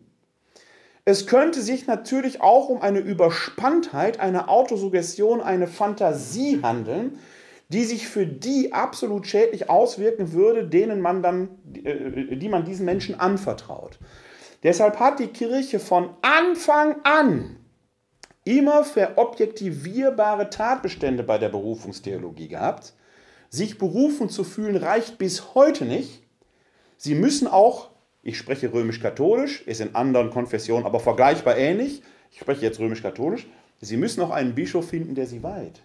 Es könnte sich natürlich auch um eine Überspanntheit, eine Autosuggestion, eine Fantasie handeln, die sich für die absolut schädlich auswirken würde, denen man dann, äh, die man diesen Menschen anvertraut. Deshalb hat die Kirche von Anfang an immer verobjektivierbare Tatbestände bei der Berufungstheologie gehabt. Sich berufen zu fühlen reicht bis heute nicht. Sie müssen auch ich spreche römisch-katholisch, ist in anderen Konfessionen aber vergleichbar ähnlich. Ich spreche jetzt römisch-katholisch. Sie müssen auch einen Bischof finden, der sie weiht.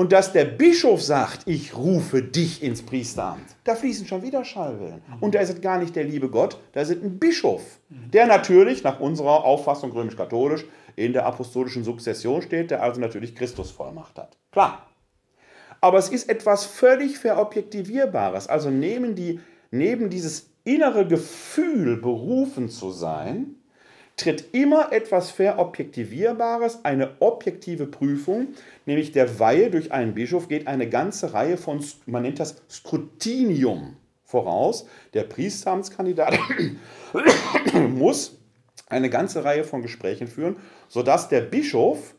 Und dass der Bischof sagt, ich rufe dich ins Priesteramt, da fließen schon wieder Schallwellen. Und da ist es gar nicht der liebe Gott, da ist es ein Bischof, der natürlich nach unserer Auffassung römisch-katholisch in der apostolischen Sukzession steht, der also natürlich Christus Vollmacht hat. Klar. Aber es ist etwas völlig verobjektivierbares. Also nehmen die, neben dieses innere Gefühl, berufen zu sein, tritt immer etwas Verobjektivierbares, eine objektive Prüfung, nämlich der Weihe durch einen Bischof geht eine ganze Reihe von, man nennt das Scrutinium voraus. Der Priesteramtskandidat muss eine ganze Reihe von Gesprächen führen, sodass der Bischof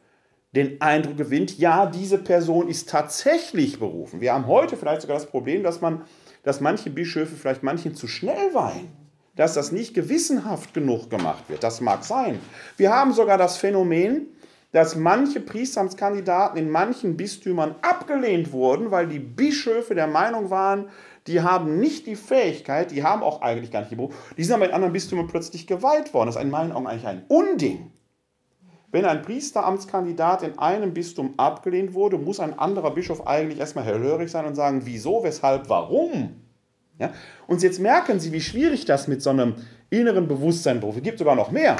den Eindruck gewinnt, ja, diese Person ist tatsächlich berufen. Wir haben heute vielleicht sogar das Problem, dass man dass manche Bischöfe vielleicht manchen zu schnell weihen, dass das nicht gewissenhaft genug gemacht wird. Das mag sein. Wir haben sogar das Phänomen, dass manche Priesteramtskandidaten in manchen Bistümern abgelehnt wurden, weil die Bischöfe der Meinung waren, die haben nicht die Fähigkeit, die haben auch eigentlich gar nicht die Beruf, die sind aber in anderen Bistümern plötzlich geweiht worden. Das ist in meinen Augen eigentlich ein Unding. Wenn ein Priesteramtskandidat in einem Bistum abgelehnt wurde, muss ein anderer Bischof eigentlich erstmal hellhörig sein und sagen, wieso, weshalb, warum. Ja? Und jetzt merken Sie, wie schwierig das mit so einem inneren Bewusstsein ist. Es gibt sogar noch mehr.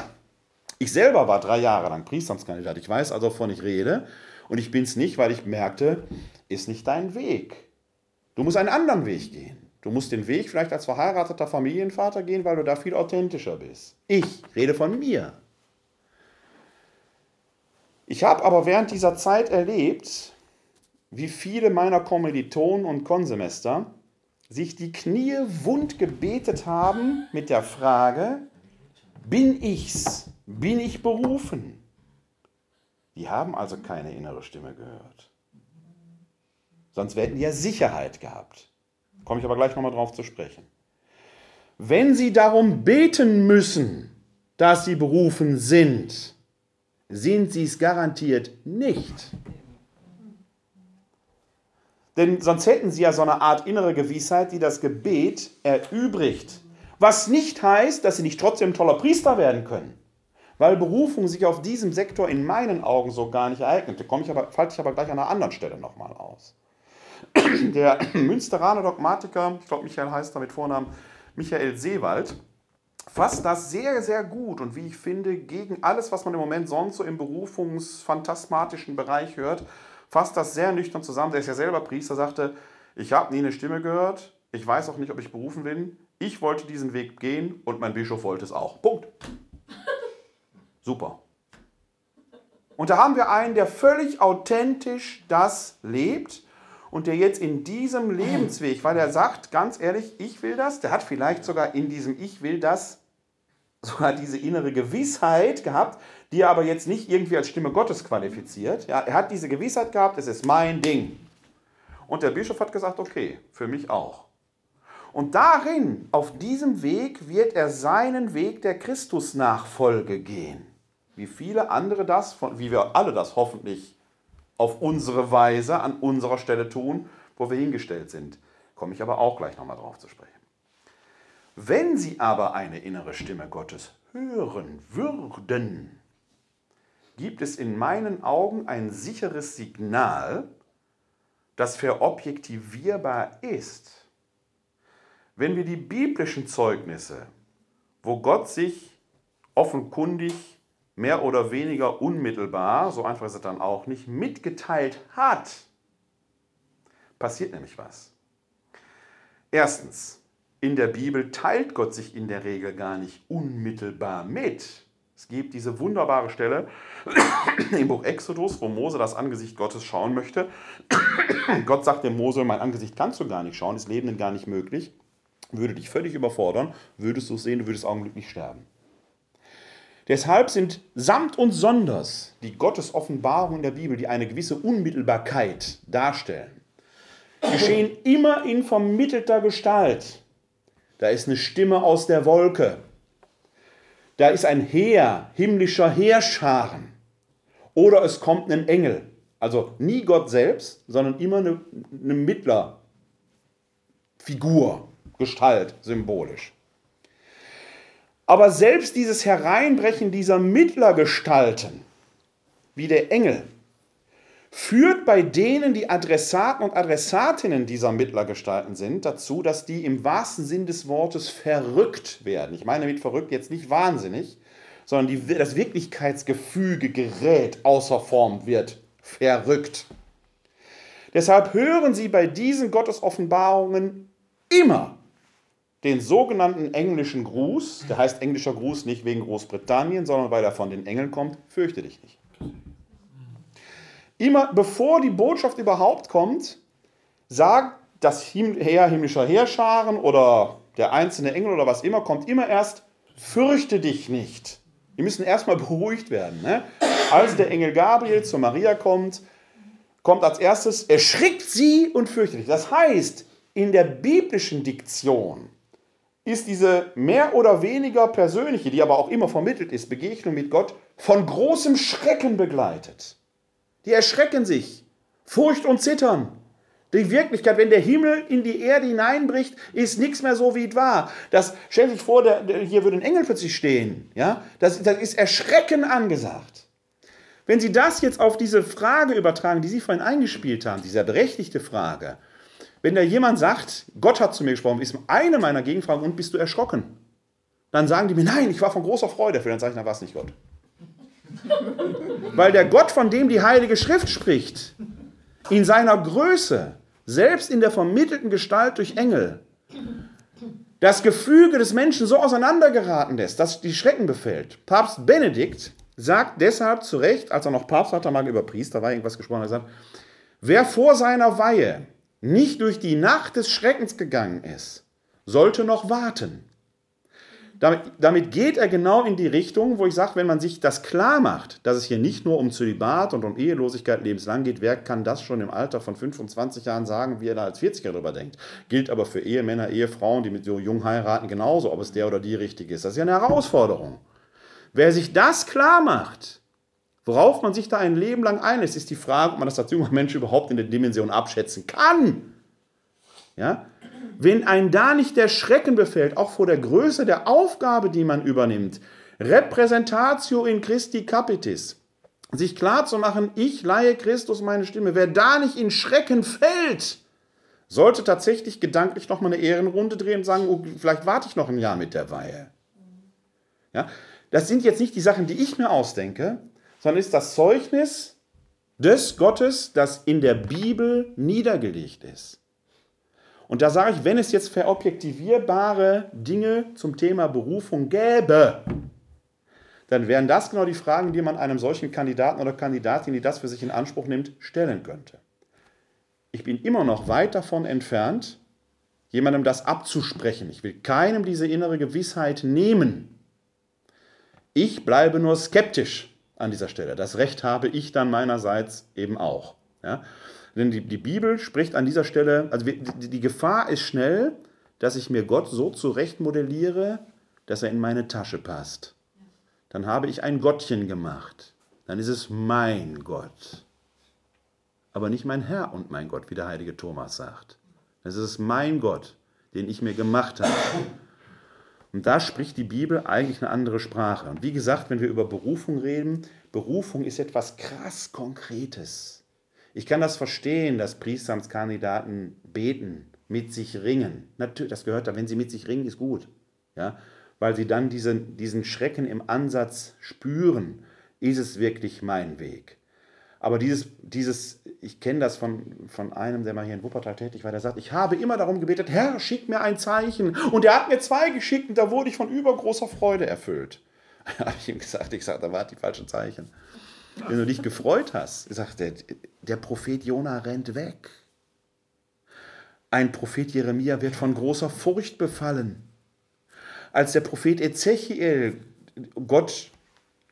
Ich selber war drei Jahre lang Priesteramtskandidat. Ich weiß also, wovon ich rede. Und ich bin es nicht, weil ich merkte, ist nicht dein Weg. Du musst einen anderen Weg gehen. Du musst den Weg vielleicht als verheirateter Familienvater gehen, weil du da viel authentischer bist. Ich rede von mir. Ich habe aber während dieser Zeit erlebt, wie viele meiner Kommilitonen und Konsemester sich die Knie wund gebetet haben mit der Frage, bin ich's? Bin ich berufen? Die haben also keine innere Stimme gehört. Sonst hätten die ja Sicherheit gehabt. Komme ich aber gleich nochmal drauf zu sprechen. Wenn sie darum beten müssen, dass sie berufen sind, sind sie es garantiert nicht. Denn sonst hätten sie ja so eine Art innere Gewissheit, die das Gebet erübrigt. Was nicht heißt, dass sie nicht trotzdem toller Priester werden können. Weil Berufung sich auf diesem Sektor in meinen Augen so gar nicht eignete. Komme ich aber, falte ich aber gleich an einer anderen Stelle nochmal aus. Der Münsteraner Dogmatiker, ich glaube Michael heißt da mit Vornamen, Michael Seewald, fasst das sehr, sehr gut und wie ich finde, gegen alles, was man im Moment sonst so im berufungsphantasmatischen Bereich hört, fasst das sehr nüchtern zusammen. Der ist ja selber Priester, sagte, ich habe nie eine Stimme gehört, ich weiß auch nicht, ob ich berufen bin. Ich wollte diesen Weg gehen und mein Bischof wollte es auch. Punkt. Super. Und da haben wir einen, der völlig authentisch das lebt und der jetzt in diesem Lebensweg, weil er sagt, ganz ehrlich, ich will das, der hat vielleicht sogar in diesem Ich will das sogar diese innere Gewissheit gehabt, die er aber jetzt nicht irgendwie als Stimme Gottes qualifiziert. Ja, er hat diese Gewissheit gehabt, es ist mein Ding. Und der Bischof hat gesagt, okay, für mich auch. Und darin, auf diesem Weg, wird er seinen Weg der Christusnachfolge gehen. Wie viele andere das, wie wir alle das hoffentlich auf unsere Weise an unserer Stelle tun, wo wir hingestellt sind. Komme ich aber auch gleich nochmal drauf zu sprechen. Wenn Sie aber eine innere Stimme Gottes hören würden, gibt es in meinen Augen ein sicheres Signal, das verobjektivierbar ist. Wenn wir die biblischen Zeugnisse, wo Gott sich offenkundig mehr oder weniger unmittelbar, so einfach ist es dann auch nicht, mitgeteilt hat, passiert nämlich was. Erstens, in der Bibel teilt Gott sich in der Regel gar nicht unmittelbar mit. Es gibt diese wunderbare Stelle im Buch Exodus, wo Mose das Angesicht Gottes schauen möchte. Gott sagt dem Mose, mein Angesicht kannst du gar nicht schauen, ist Leben gar nicht möglich. Würde dich völlig überfordern, würdest du es sehen, du würdest augenblicklich sterben. Deshalb sind samt und sonders die Gottes Offenbarungen in der Bibel, die eine gewisse Unmittelbarkeit darstellen, geschehen immer in vermittelter Gestalt. Da ist eine Stimme aus der Wolke. Da ist ein Heer, himmlischer Heerscharen. Oder es kommt ein Engel. Also nie Gott selbst, sondern immer eine, eine Mittlerfigur, Gestalt, symbolisch. Aber selbst dieses Hereinbrechen dieser Mittlergestalten, wie der Engel, führt bei denen, die Adressaten und Adressatinnen dieser Mittlergestalten sind, dazu, dass die im wahrsten Sinn des Wortes verrückt werden. Ich meine mit verrückt jetzt nicht wahnsinnig, sondern die, das Wirklichkeitsgefüge gerät außer Form, wird verrückt. Deshalb hören Sie bei diesen Gottesoffenbarungen immer den sogenannten englischen Gruß, der heißt englischer Gruß nicht wegen Großbritannien, sondern weil er von den Engeln kommt, fürchte dich nicht. Immer bevor die Botschaft überhaupt kommt, sagt das Heer himmlischer Heerscharen oder der einzelne Engel oder was immer, kommt immer erst, fürchte dich nicht. Die müssen erstmal beruhigt werden. Ne? Als der Engel Gabriel zu Maria kommt, kommt als erstes, erschrickt sie und fürchtet dich. Das heißt, in der biblischen Diktion ist diese mehr oder weniger persönliche, die aber auch immer vermittelt ist, Begegnung mit Gott von großem Schrecken begleitet. Die erschrecken sich. Furcht und Zittern. Die Wirklichkeit, wenn der Himmel in die Erde hineinbricht, ist nichts mehr so, wie es war. Das, stell sich vor, der, der, hier würde ein Engel plötzlich stehen. Ja? Das, das ist Erschrecken angesagt. Wenn Sie das jetzt auf diese Frage übertragen, die Sie vorhin eingespielt haben, diese berechtigte Frage, wenn da jemand sagt, Gott hat zu mir gesprochen, ist eine meiner Gegenfragen, und bist du erschrocken? Dann sagen die mir, nein, ich war von großer Freude dafür. Dann sage ich, na, war es nicht Gott. Weil der Gott, von dem die Heilige Schrift spricht, in seiner Größe, selbst in der vermittelten Gestalt durch Engel, das Gefüge des Menschen so auseinandergeraten lässt, dass die Schrecken befällt. Papst Benedikt sagt deshalb zu Recht, als er noch Papst hat, er mal über Priester, war irgendwas gesprochen, er sagt, wer vor seiner Weihe nicht durch die Nacht des Schreckens gegangen ist, sollte noch warten. Damit, damit, geht er genau in die Richtung, wo ich sage, wenn man sich das klar macht, dass es hier nicht nur um Zölibat und um Ehelosigkeit lebenslang geht, wer kann das schon im Alter von 25 Jahren sagen, wie er da als 40er darüber denkt? Gilt aber für Ehemänner, Ehefrauen, die mit so jung heiraten, genauso, ob es der oder die richtig ist. Das ist ja eine Herausforderung. Wer sich das klar macht, worauf man sich da ein Leben lang einlässt, ist die Frage, ob man das als junger Mensch überhaupt in der Dimension abschätzen kann. Ja? Wenn ein da nicht der Schrecken befällt, auch vor der Größe der Aufgabe, die man übernimmt, Repräsentatio in Christi Capitis, sich klar zu machen, ich leihe Christus meine Stimme, wer da nicht in Schrecken fällt, sollte tatsächlich gedanklich nochmal eine Ehrenrunde drehen und sagen, oh, vielleicht warte ich noch ein Jahr mit der Weihe. Ja? Das sind jetzt nicht die Sachen, die ich mir ausdenke, sondern ist das Zeugnis des Gottes, das in der Bibel niedergelegt ist. Und da sage ich, wenn es jetzt verobjektivierbare Dinge zum Thema Berufung gäbe, dann wären das genau die Fragen, die man einem solchen Kandidaten oder Kandidatin, die das für sich in Anspruch nimmt, stellen könnte. Ich bin immer noch weit davon entfernt, jemandem das abzusprechen. Ich will keinem diese innere Gewissheit nehmen. Ich bleibe nur skeptisch an dieser Stelle. Das Recht habe ich dann meinerseits eben auch. Ja? Denn die, die Bibel spricht an dieser Stelle, also die, die Gefahr ist schnell, dass ich mir Gott so zurecht modelliere, dass er in meine Tasche passt. Dann habe ich ein Gottchen gemacht. Dann ist es mein Gott. Aber nicht mein Herr und mein Gott, wie der heilige Thomas sagt. Es ist mein Gott, den ich mir gemacht habe. Und da spricht die Bibel eigentlich eine andere Sprache. Und wie gesagt, wenn wir über Berufung reden, Berufung ist etwas krass Konkretes. Ich kann das verstehen, dass Priesteramtskandidaten beten, mit sich ringen. Natürlich, das gehört da, wenn sie mit sich ringen, ist gut. Ja? Weil sie dann diesen, diesen Schrecken im Ansatz spüren. Ist es wirklich mein Weg? Aber dieses, dieses ich kenne das von, von einem, der mal hier in Wuppertal tätig war, der sagt, ich habe immer darum gebetet, Herr, schick mir ein Zeichen. Und er hat mir zwei geschickt und da wurde ich von übergroßer Freude erfüllt. Da habe ich ihm gesagt, ich sage, da waren die falschen Zeichen. Wenn du dich gefreut hast, sagt der, der Prophet Jona rennt weg. Ein Prophet Jeremia wird von großer Furcht befallen. Als der Prophet Ezechiel Gott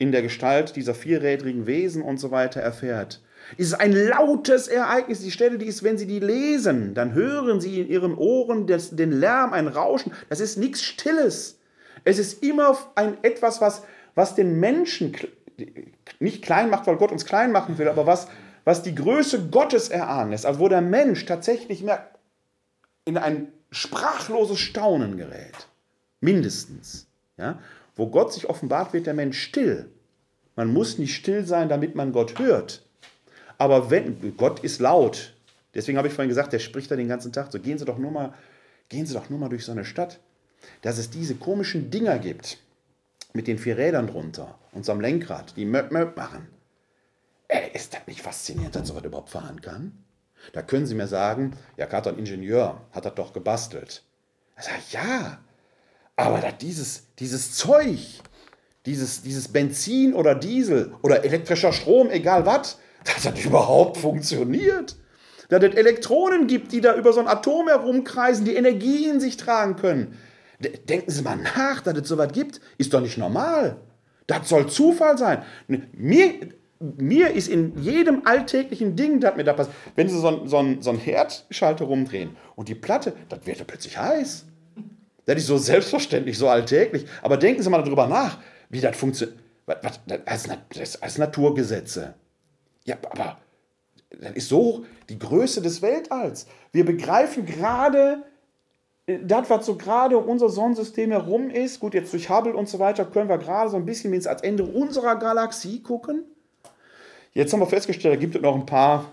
in der Gestalt dieser vierrädrigen Wesen und so weiter erfährt, ist es ein lautes Ereignis. Die Stelle, die ist, wenn Sie die lesen, dann hören Sie in Ihren Ohren das, den Lärm, ein Rauschen. Das ist nichts Stilles. Es ist immer ein, etwas, was, was den Menschen nicht klein macht, weil Gott uns klein machen will, aber was, was die Größe Gottes erahnen lässt. Also wo der Mensch tatsächlich mehr in ein sprachloses Staunen gerät. Mindestens. Ja? Wo Gott sich offenbart, wird der Mensch still. Man muss nicht still sein, damit man Gott hört. Aber wenn, Gott ist laut. Deswegen habe ich vorhin gesagt, der spricht da den ganzen Tag. So gehen Sie doch nur mal, gehen Sie doch nur mal durch so eine Stadt. Dass es diese komischen Dinger gibt, mit den vier Rädern drunter und so am Lenkrad, die Möp Möp machen. Ey, ist das nicht faszinierend, dass sowas überhaupt fahren kann? Da können Sie mir sagen, ja, gerade ein Ingenieur hat das doch gebastelt. Ich sage, ja, aber dieses, dieses Zeug, dieses, dieses Benzin oder Diesel oder elektrischer Strom, egal was, das überhaupt funktioniert. Dass es Elektronen gibt, die da über so ein Atom herumkreisen, die Energie in sich tragen können. Denken Sie mal nach, dass es sowas gibt, ist doch nicht normal. Das soll Zufall sein. Mir, mir ist in jedem alltäglichen Ding, das mir da passiert, wenn Sie so einen so so ein Herdschalter rumdrehen und die Platte, das wird ja plötzlich heiß. Das ist so selbstverständlich, so alltäglich. Aber denken Sie mal darüber nach, wie das funktioniert. Das ist als Naturgesetze. Ja, aber das ist so die Größe des Weltalls. Wir begreifen gerade, äh, das, was so gerade um unser Sonnensystem herum ist, gut, jetzt durch Hubble und so weiter, können wir gerade so ein bisschen ins Ende unserer Galaxie gucken. Jetzt haben wir festgestellt, da gibt es noch ein paar,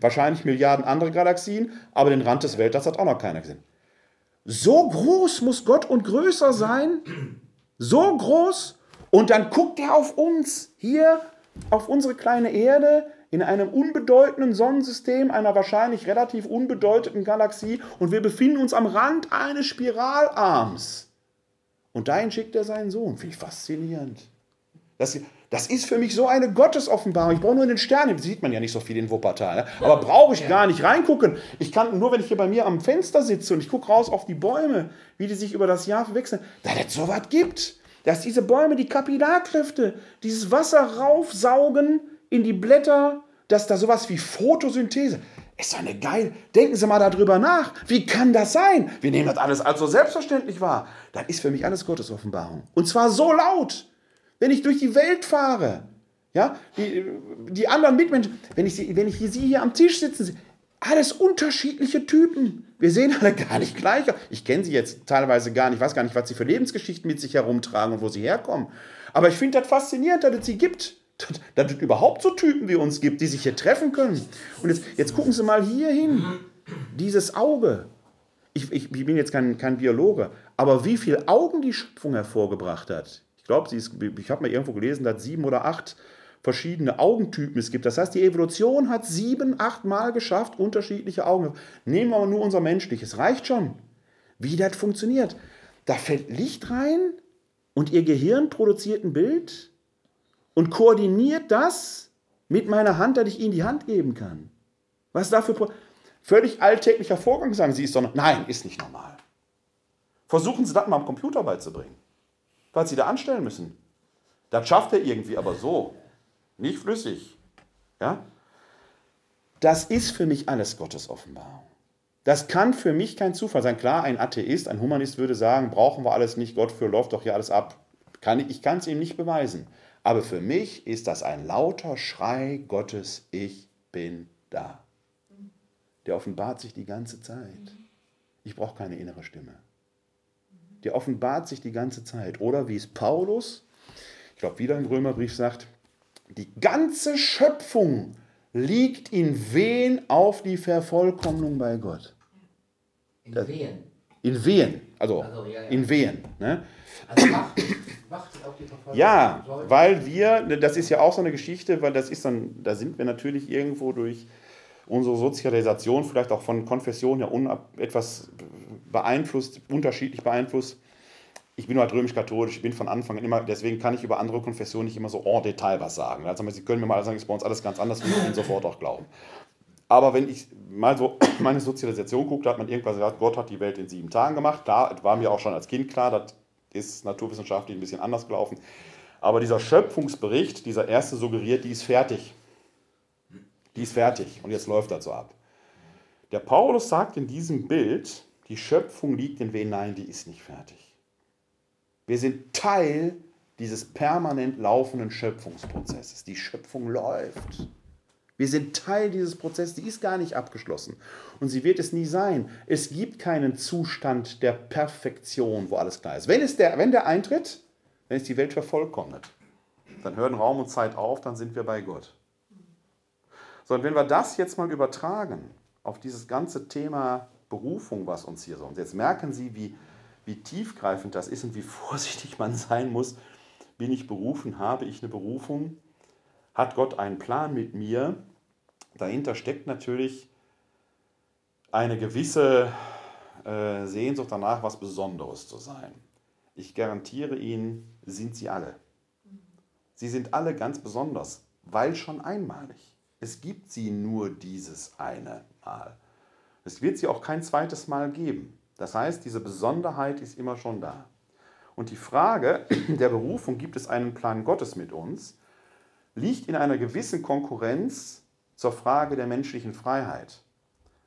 wahrscheinlich Milliarden andere Galaxien, aber den Rand des Weltalls hat auch noch keiner gesehen. So groß muss Gott und größer sein. So groß. Und dann guckt er auf uns hier, auf unsere kleine Erde, in einem unbedeutenden Sonnensystem, einer wahrscheinlich relativ unbedeutenden Galaxie. Und wir befinden uns am Rand eines Spiralarms. Und dahin schickt er seinen Sohn. Ich faszinierend. Das, das ist für mich so eine Gottesoffenbarung. Ich brauche nur in den Sternen, sieht man ja nicht so viel in Wuppertal. Ne? Aber brauche ich ja. gar nicht reingucken. Ich kann nur, wenn ich hier bei mir am Fenster sitze und ich gucke raus auf die Bäume, wie die sich über das Jahr verwechseln, dass es sowas gibt. Dass diese Bäume die Kapillarkräfte, dieses Wasser raufsaugen in die Blätter, dass da sowas wie Photosynthese. Ist doch eine geil. Denken Sie mal darüber nach. Wie kann das sein? Wir nehmen das alles als so selbstverständlich wahr. Das ist für mich alles Gottesoffenbarung. Und zwar so laut wenn ich durch die Welt fahre, ja, die, die anderen Mitmenschen, wenn ich, sie, wenn ich sie hier am Tisch sitzen alles unterschiedliche Typen. Wir sehen alle gar nicht gleich. Ich kenne sie jetzt teilweise gar nicht, weiß gar nicht, was sie für Lebensgeschichten mit sich herumtragen und wo sie herkommen. Aber ich finde das faszinierend, dass es sie gibt. Dass es überhaupt so Typen wie uns gibt, die sich hier treffen können. Und jetzt, jetzt gucken Sie mal hier hin. dieses Auge, ich, ich, ich bin jetzt kein, kein Biologe, aber wie viele Augen die Schöpfung hervorgebracht hat. Ich glaube, ich habe mal irgendwo gelesen, dass sieben oder acht verschiedene Augentypen es gibt. Das heißt, die Evolution hat sieben, acht Mal geschafft, unterschiedliche Augen. Nehmen wir aber nur unser menschliches, reicht schon. Wie das funktioniert. Da fällt Licht rein und ihr Gehirn produziert ein Bild und koordiniert das mit meiner Hand, dass ich ihnen die Hand geben kann. Was dafür völlig alltäglicher Vorgang sagen Sie, ist doch nein, ist nicht normal. Versuchen Sie das mal am Computer beizubringen. Was Sie da anstellen müssen. Das schafft er irgendwie, aber so. Nicht flüssig. Ja? Das ist für mich alles Gottes Offenbarung. Das kann für mich kein Zufall sein. Klar, ein Atheist, ein Humanist würde sagen, brauchen wir alles nicht, Gott für läuft doch hier alles ab. Kann ich ich kann es ihm nicht beweisen. Aber für mich ist das ein lauter Schrei Gottes, ich bin da. Der offenbart sich die ganze Zeit. Ich brauche keine innere Stimme. Der offenbart sich die ganze Zeit. Oder wie es Paulus, ich glaube wieder im Römerbrief sagt, die ganze Schöpfung liegt in Wehen auf die Vervollkommnung bei Gott. In Wehen. In Wehen, also, also ja, ja. in Wehen. Ne? Also wacht, wacht auf die Vervollkommnung. Ja, weil wir, das ist ja auch so eine Geschichte, weil das ist dann, da sind wir natürlich irgendwo durch unsere Sozialisation, vielleicht auch von Konfession her etwas beeinflusst, unterschiedlich beeinflusst ich bin halt römisch-katholisch, ich bin von Anfang an immer, deswegen kann ich über andere Konfessionen nicht immer so en Detail was sagen. Also Sie können mir mal sagen, ist bei uns alles ganz anders, ich Ihnen sofort auch glauben. Aber wenn ich mal so meine Sozialisation gucke, da hat man irgendwas gesagt, Gott hat die Welt in sieben Tagen gemacht. Da war mir auch schon als Kind klar, das ist naturwissenschaftlich ein bisschen anders gelaufen. Aber dieser Schöpfungsbericht, dieser erste suggeriert, die ist fertig. Die ist fertig und jetzt läuft das so ab. Der Paulus sagt in diesem Bild, die Schöpfung liegt in wen? Nein, die ist nicht fertig. Wir sind Teil dieses permanent laufenden Schöpfungsprozesses. Die Schöpfung läuft. Wir sind Teil dieses Prozesses, die ist gar nicht abgeschlossen. Und sie wird es nie sein. Es gibt keinen Zustand der Perfektion, wo alles klar ist. Wenn, es der, wenn der eintritt, wenn es die Welt vervollkommnet, dann hören Raum und Zeit auf, dann sind wir bei Gott. So, und wenn wir das jetzt mal übertragen auf dieses ganze Thema Berufung, was uns hier so, und jetzt merken Sie, wie wie tiefgreifend das ist und wie vorsichtig man sein muss. Bin ich berufen? Habe ich eine Berufung? Hat Gott einen Plan mit mir? Dahinter steckt natürlich eine gewisse äh, Sehnsucht danach, was Besonderes zu sein. Ich garantiere Ihnen, sind sie alle. Sie sind alle ganz besonders, weil schon einmalig. Es gibt sie nur dieses eine Mal. Es wird sie auch kein zweites Mal geben. Das heißt, diese Besonderheit ist immer schon da. Und die Frage der Berufung, gibt es einen Plan Gottes mit uns, liegt in einer gewissen Konkurrenz zur Frage der menschlichen Freiheit.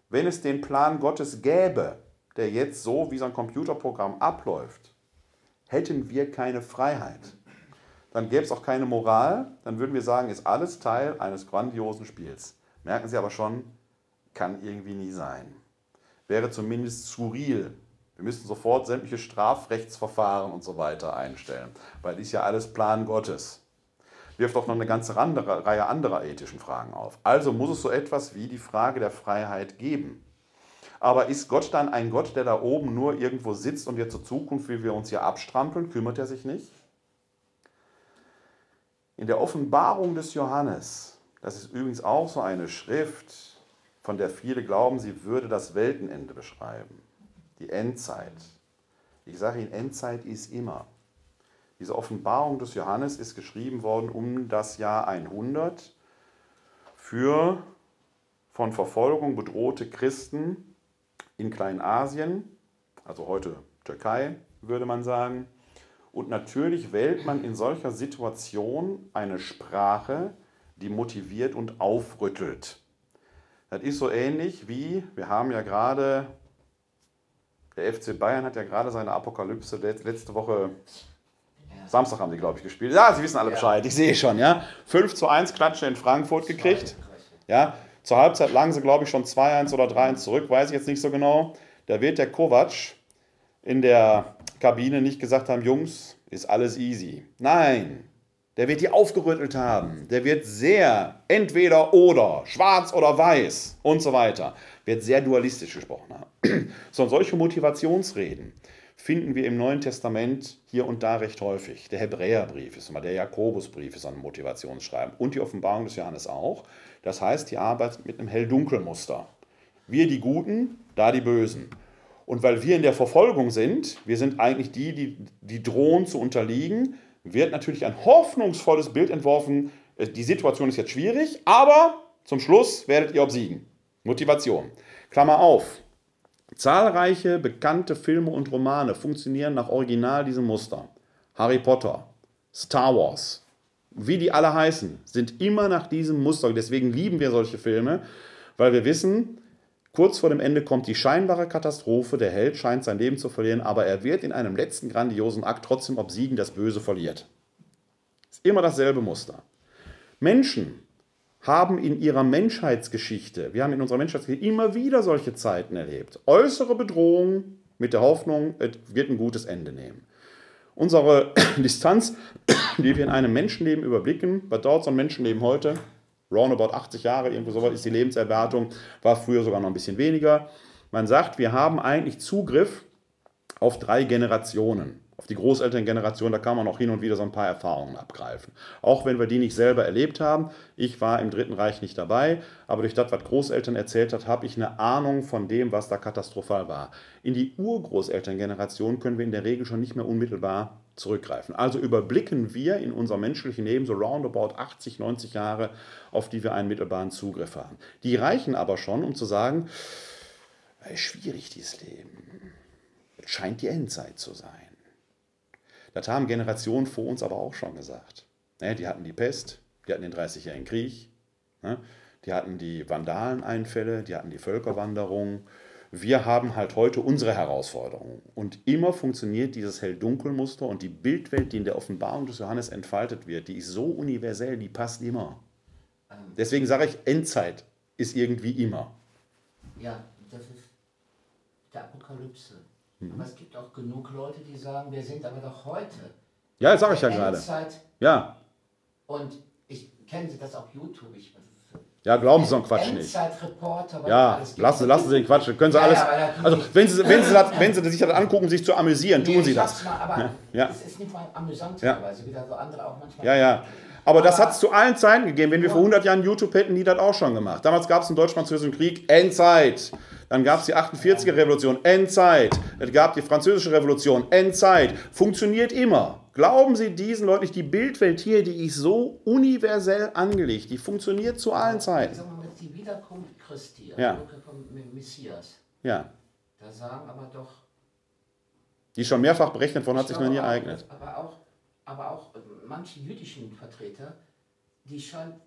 Wenn es den Plan Gottes gäbe, der jetzt so wie so ein Computerprogramm abläuft, hätten wir keine Freiheit. Dann gäbe es auch keine Moral, dann würden wir sagen, ist alles Teil eines grandiosen Spiels. Merken Sie aber schon, kann irgendwie nie sein wäre zumindest skurril. Wir müssten sofort sämtliche Strafrechtsverfahren und so weiter einstellen, weil ist ja alles Plan Gottes. Wirft auch noch eine ganze Reihe anderer ethischen Fragen auf. Also muss es so etwas wie die Frage der Freiheit geben. Aber ist Gott dann ein Gott, der da oben nur irgendwo sitzt und wir zur Zukunft, wie wir uns hier abstrampeln, kümmert er sich nicht? In der Offenbarung des Johannes, das ist übrigens auch so eine Schrift, von der viele glauben, sie würde das Weltenende beschreiben, die Endzeit. Ich sage Ihnen, Endzeit ist immer. Diese Offenbarung des Johannes ist geschrieben worden um das Jahr 100 für von Verfolgung bedrohte Christen in Kleinasien, also heute Türkei, würde man sagen. Und natürlich wählt man in solcher Situation eine Sprache, die motiviert und aufrüttelt. Das ist so ähnlich wie, wir haben ja gerade, der FC Bayern hat ja gerade seine Apokalypse letzte Woche, Samstag haben die, glaube ich, gespielt. Ja, Sie wissen alle Bescheid, ich sehe schon, ja. 5 zu 1 Klatsche in Frankfurt gekriegt. Ja, zur Halbzeit lagen sie, glaube ich, schon 2-1 oder 3-1 zurück, weiß ich jetzt nicht so genau. Da wird der Kovac in der Kabine nicht gesagt haben, Jungs, ist alles easy. Nein, der wird die aufgerüttelt haben. Der wird sehr entweder oder, schwarz oder weiß und so weiter. wird sehr dualistisch gesprochen haben. So, solche Motivationsreden finden wir im Neuen Testament hier und da recht häufig. Der Hebräerbrief ist immer, der Jakobusbrief ist ein Motivationsschreiben und die Offenbarung des Johannes auch. Das heißt, die Arbeit mit einem hell-dunkel-Muster. Wir die Guten, da die Bösen. Und weil wir in der Verfolgung sind, wir sind eigentlich die, die, die drohen zu unterliegen, wird natürlich ein hoffnungsvolles Bild entworfen. Äh, die Situation ist jetzt schwierig, aber zum Schluss werdet ihr obsiegen. Motivation. Klammer auf. Zahlreiche bekannte Filme und Romane funktionieren nach original diesem Muster. Harry Potter, Star Wars, wie die alle heißen, sind immer nach diesem Muster. Deswegen lieben wir solche Filme, weil wir wissen, kurz vor dem Ende kommt die scheinbare Katastrophe, der Held scheint sein Leben zu verlieren, aber er wird in einem letzten grandiosen Akt trotzdem obsiegen, das Böse verliert. Ist immer dasselbe Muster. Menschen haben in ihrer Menschheitsgeschichte, wir haben in unserer Menschheitsgeschichte immer wieder solche Zeiten erlebt. Äußere Bedrohung mit der Hoffnung, es wird ein gutes Ende nehmen. Unsere Distanz, die wir in einem Menschenleben überblicken, was dauert so ein Menschenleben heute? Roundabout 80 Jahre, irgendwo sowas ist die Lebenserwartung, war früher sogar noch ein bisschen weniger. Man sagt, wir haben eigentlich Zugriff auf drei Generationen auf die Großelterngeneration, da kann man auch hin und wieder so ein paar Erfahrungen abgreifen. Auch wenn wir die nicht selber erlebt haben. Ich war im Dritten Reich nicht dabei, aber durch das, was Großeltern erzählt hat, habe ich eine Ahnung von dem, was da katastrophal war. In die Urgroßelterngeneration können wir in der Regel schon nicht mehr unmittelbar zurückgreifen. Also überblicken wir in unserem menschlichen Leben so roundabout 80, 90 Jahre, auf die wir einen mittelbaren Zugriff haben. Die reichen aber schon, um zu sagen, schwierig dieses Leben. Es scheint die Endzeit zu sein. Das haben Generationen vor uns aber auch schon gesagt. Ne, die hatten die Pest, die hatten den 30-jährigen Krieg, ne, die hatten die Vandaleneinfälle, die hatten die Völkerwanderung. Wir haben halt heute unsere Herausforderungen. Und immer funktioniert dieses Hell-Dunkel-Muster und die Bildwelt, die in der Offenbarung des Johannes entfaltet wird, die ist so universell, die passt immer. Deswegen sage ich, Endzeit ist irgendwie immer. Ja, das ist der Apokalypse. Mhm. Aber es gibt auch genug Leute, die sagen, wir sind aber doch heute. Ja, das sage ich ja gerade. Ja. Und ich kenne das auf YouTube. Ich, ja, glauben Sie so einen Quatsch nicht. Ja, lassen, lassen Sie den Quatsch. Können Sie ja, alles. Ja, also, wenn Sie, wenn, Sie das, wenn Sie sich das angucken, sich zu amüsieren, nee, tun Sie das. Mal, aber ja. es ist nicht mal amüsant teilweise, wieder so andere auch manchmal. Ja, ja. Aber, das hat es zu allen Zeiten gegeben. Wenn wir vor 100 Jahren YouTube hätten, die das auch schon gemacht. Damals gab es einen deutsch-französischen Krieg, Endzeit. Dann gab es die 48er Revolution, Endzeit. Es gab die französische Revolution, Endzeit. Funktioniert immer. Glauben Sie diesen Leuten nicht, die Bildwelt hier, die ist so universell angelegt, die funktioniert zu allen Zeiten. Sagen wir mal, die Wiederkunft Christi, also ja. Messias. Ja. Da sagen aber doch. Die schon mehrfach berechnet worden, hat sich noch nie ereignet. Aber auch, aber auch manche jüdischen Vertreter, die schon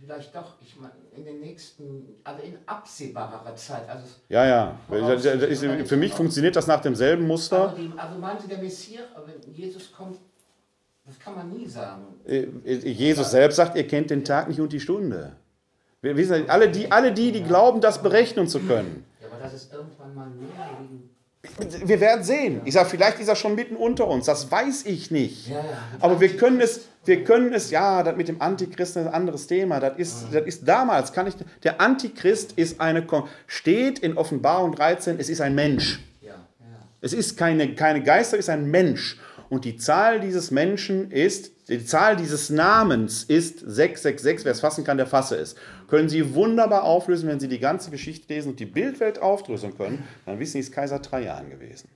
vielleicht doch, ich meine, in den nächsten, also in absehbarer Zeit. Also ja, ja. Für mich funktioniert das nach demselben Muster. Die, also meinen Sie, der Messias, wenn Jesus kommt, das kann man nie sagen. Äh, äh, Jesus selbst sagt, ihr kennt den Tag nicht und die Stunde. Wir wissen, alle die, alle die, die glauben, das berechnen zu können. Ja, aber das ist irgendwann mal mehr wir werden sehen. Ich sage, vielleicht ist er schon mitten unter uns. Das weiß ich nicht. Ja, ja. Aber wir können es, wir können es, ja, das mit dem Antichristen ist ein anderes Thema. Das ist, das ist damals, kann ich, der Antichrist ist eine, steht in Offenbarung 13, es ist ein Mensch. Ja, es ist keine, keine Geister, es ist ein Mensch. Und die Zahl dieses Menschen ist, die Zahl dieses Namens ist 666. Wer es fassen kann, der fasse es. Können Sie wunderbar auflösen, wenn Sie die ganze Geschichte lesen und die Bildwelt aufdröseln können, dann wissen Sie, es ist Kaiser Trajan gewesen.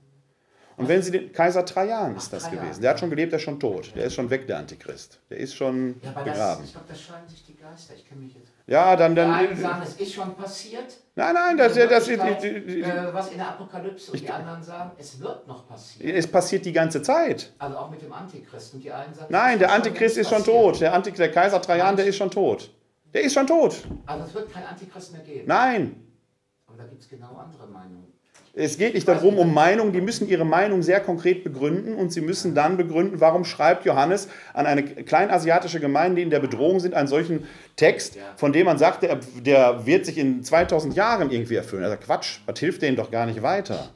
Und wenn Sie den Kaiser Trajan ist das gewesen. Der hat schon gelebt, der ist schon tot. Der ist schon weg, der Antichrist. Der ist schon ja, begraben. Das, ich glaube, da scheiden sich die Geister. Ich kenne mich jetzt. Ja, dann. dann die einen sagen, es ist schon passiert. Nein, nein, das, das, das, äh, was in der Apokalypse und die anderen sagen, es wird noch passieren. Es passiert die ganze Zeit. Also auch mit dem Antichrist. Und die einen sagen, nein, der Antichrist ist schon tot. Der, Antichrist, der Kaiser Trajan, der ist schon tot. Der ist schon tot. Also es wird kein Antichrist mehr geben. Nein. Aber da gibt es genau andere Meinungen. Es geht nicht darum, um Meinungen, die müssen ihre Meinung sehr konkret begründen und sie müssen dann begründen, warum schreibt Johannes an eine kleinasiatische Gemeinde, die in der Bedrohung sind, einen solchen Text, von dem man sagt, der, der wird sich in 2000 Jahren irgendwie erfüllen. Er sagt, Quatsch, was hilft denen doch gar nicht weiter.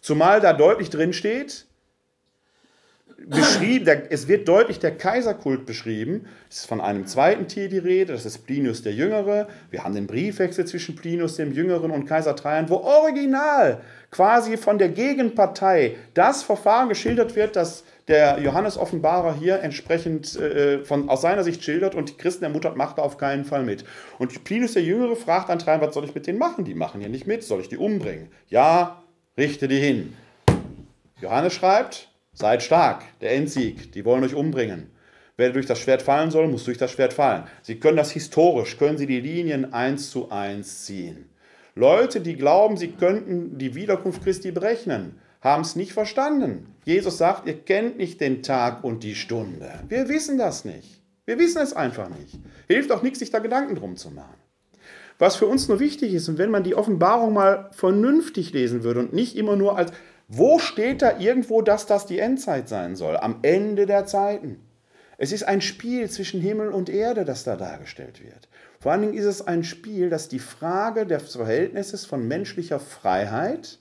Zumal da deutlich drin steht, beschrieben, der, es wird deutlich der Kaiserkult beschrieben. Es ist von einem zweiten Tier die Rede, das ist Plinius der Jüngere. Wir haben den Briefwechsel zwischen Plinius dem Jüngeren und Kaiser Trajan, wo original quasi von der Gegenpartei das Verfahren geschildert wird, das der Johannes Offenbarer hier entsprechend äh, von, aus seiner Sicht schildert und die Christen ermuntert, macht da auf keinen Fall mit. Und Plinius der Jüngere fragt dann Trajan, was soll ich mit denen machen? Die machen hier nicht mit, soll ich die umbringen? Ja, richte die hin. Johannes schreibt, seid stark, der Endsieg, die wollen euch umbringen. Wer durch das Schwert fallen soll, muss durch das Schwert fallen. Sie können das historisch, können sie die Linien eins zu eins ziehen. Leute, die glauben, sie könnten die Wiederkunft Christi berechnen, haben es nicht verstanden. Jesus sagt, ihr kennt nicht den Tag und die Stunde. Wir wissen das nicht. Wir wissen es einfach nicht. Hilft auch nichts, sich da Gedanken drum zu machen. Was für uns nur wichtig ist, und wenn man die Offenbarung mal vernünftig lesen würde und nicht immer nur als, wo steht da irgendwo, dass das die Endzeit sein soll? Am Ende der Zeiten. Es ist ein Spiel zwischen Himmel und Erde, das da dargestellt wird. Vor allen Dingen ist es ein Spiel, das die Frage des Verhältnisses von menschlicher Freiheit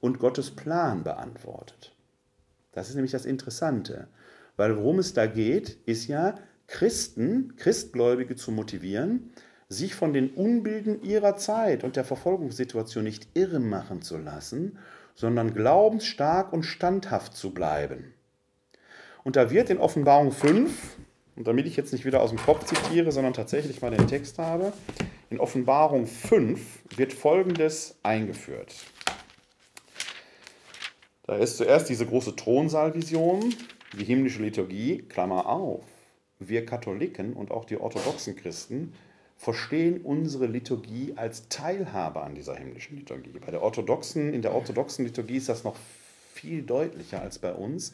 und Gottes Plan beantwortet. Das ist nämlich das Interessante. Weil worum es da geht, ist ja, Christen, Christgläubige zu motivieren, sich von den Unbilden ihrer Zeit und der Verfolgungssituation nicht irre machen zu lassen, sondern glaubensstark und standhaft zu bleiben. Und da wird in Offenbarung 5, und damit ich jetzt nicht wieder aus dem Kopf zitiere, sondern tatsächlich mal den Text habe, in Offenbarung 5 wird Folgendes eingeführt. Da ist zuerst diese große Thronsaalvision, die himmlische Liturgie, Klammer auf. Wir Katholiken und auch die orthodoxen Christen verstehen unsere Liturgie als Teilhabe an dieser himmlischen Liturgie. Bei der orthodoxen, in der orthodoxen Liturgie ist das noch viel deutlicher als bei uns.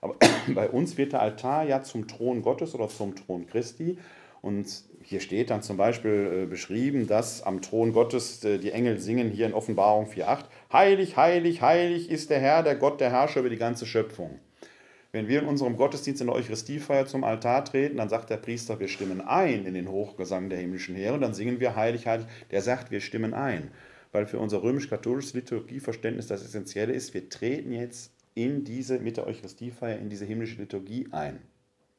Aber bei uns wird der Altar ja zum Thron Gottes oder zum Thron Christi. Und hier steht dann zum Beispiel äh, beschrieben, dass am Thron Gottes äh, die Engel singen, hier in Offenbarung 4.8, Heilig, heilig, heilig ist der Herr, der Gott, der Herrscher über die ganze Schöpfung. Wenn wir in unserem Gottesdienst in der Eucharistiefeier zum Altar treten, dann sagt der Priester, wir stimmen ein in den Hochgesang der himmlischen Heere, und dann singen wir heilig, heilig. Der sagt, wir stimmen ein, weil für unser römisch-katholisches Liturgieverständnis das Essentielle ist, wir treten jetzt in diese, mit der Eucharistiefeier, in diese himmlische Liturgie ein.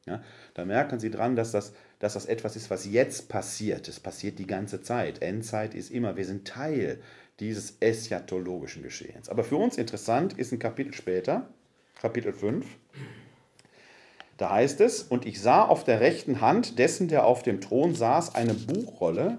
Ja, da merken Sie dran, dass das, dass das etwas ist, was jetzt passiert. Es passiert die ganze Zeit. Endzeit ist immer, wir sind Teil dieses eschatologischen Geschehens. Aber für uns interessant ist ein Kapitel später, Kapitel 5. Da heißt es, und ich sah auf der rechten Hand dessen, der auf dem Thron saß, eine Buchrolle.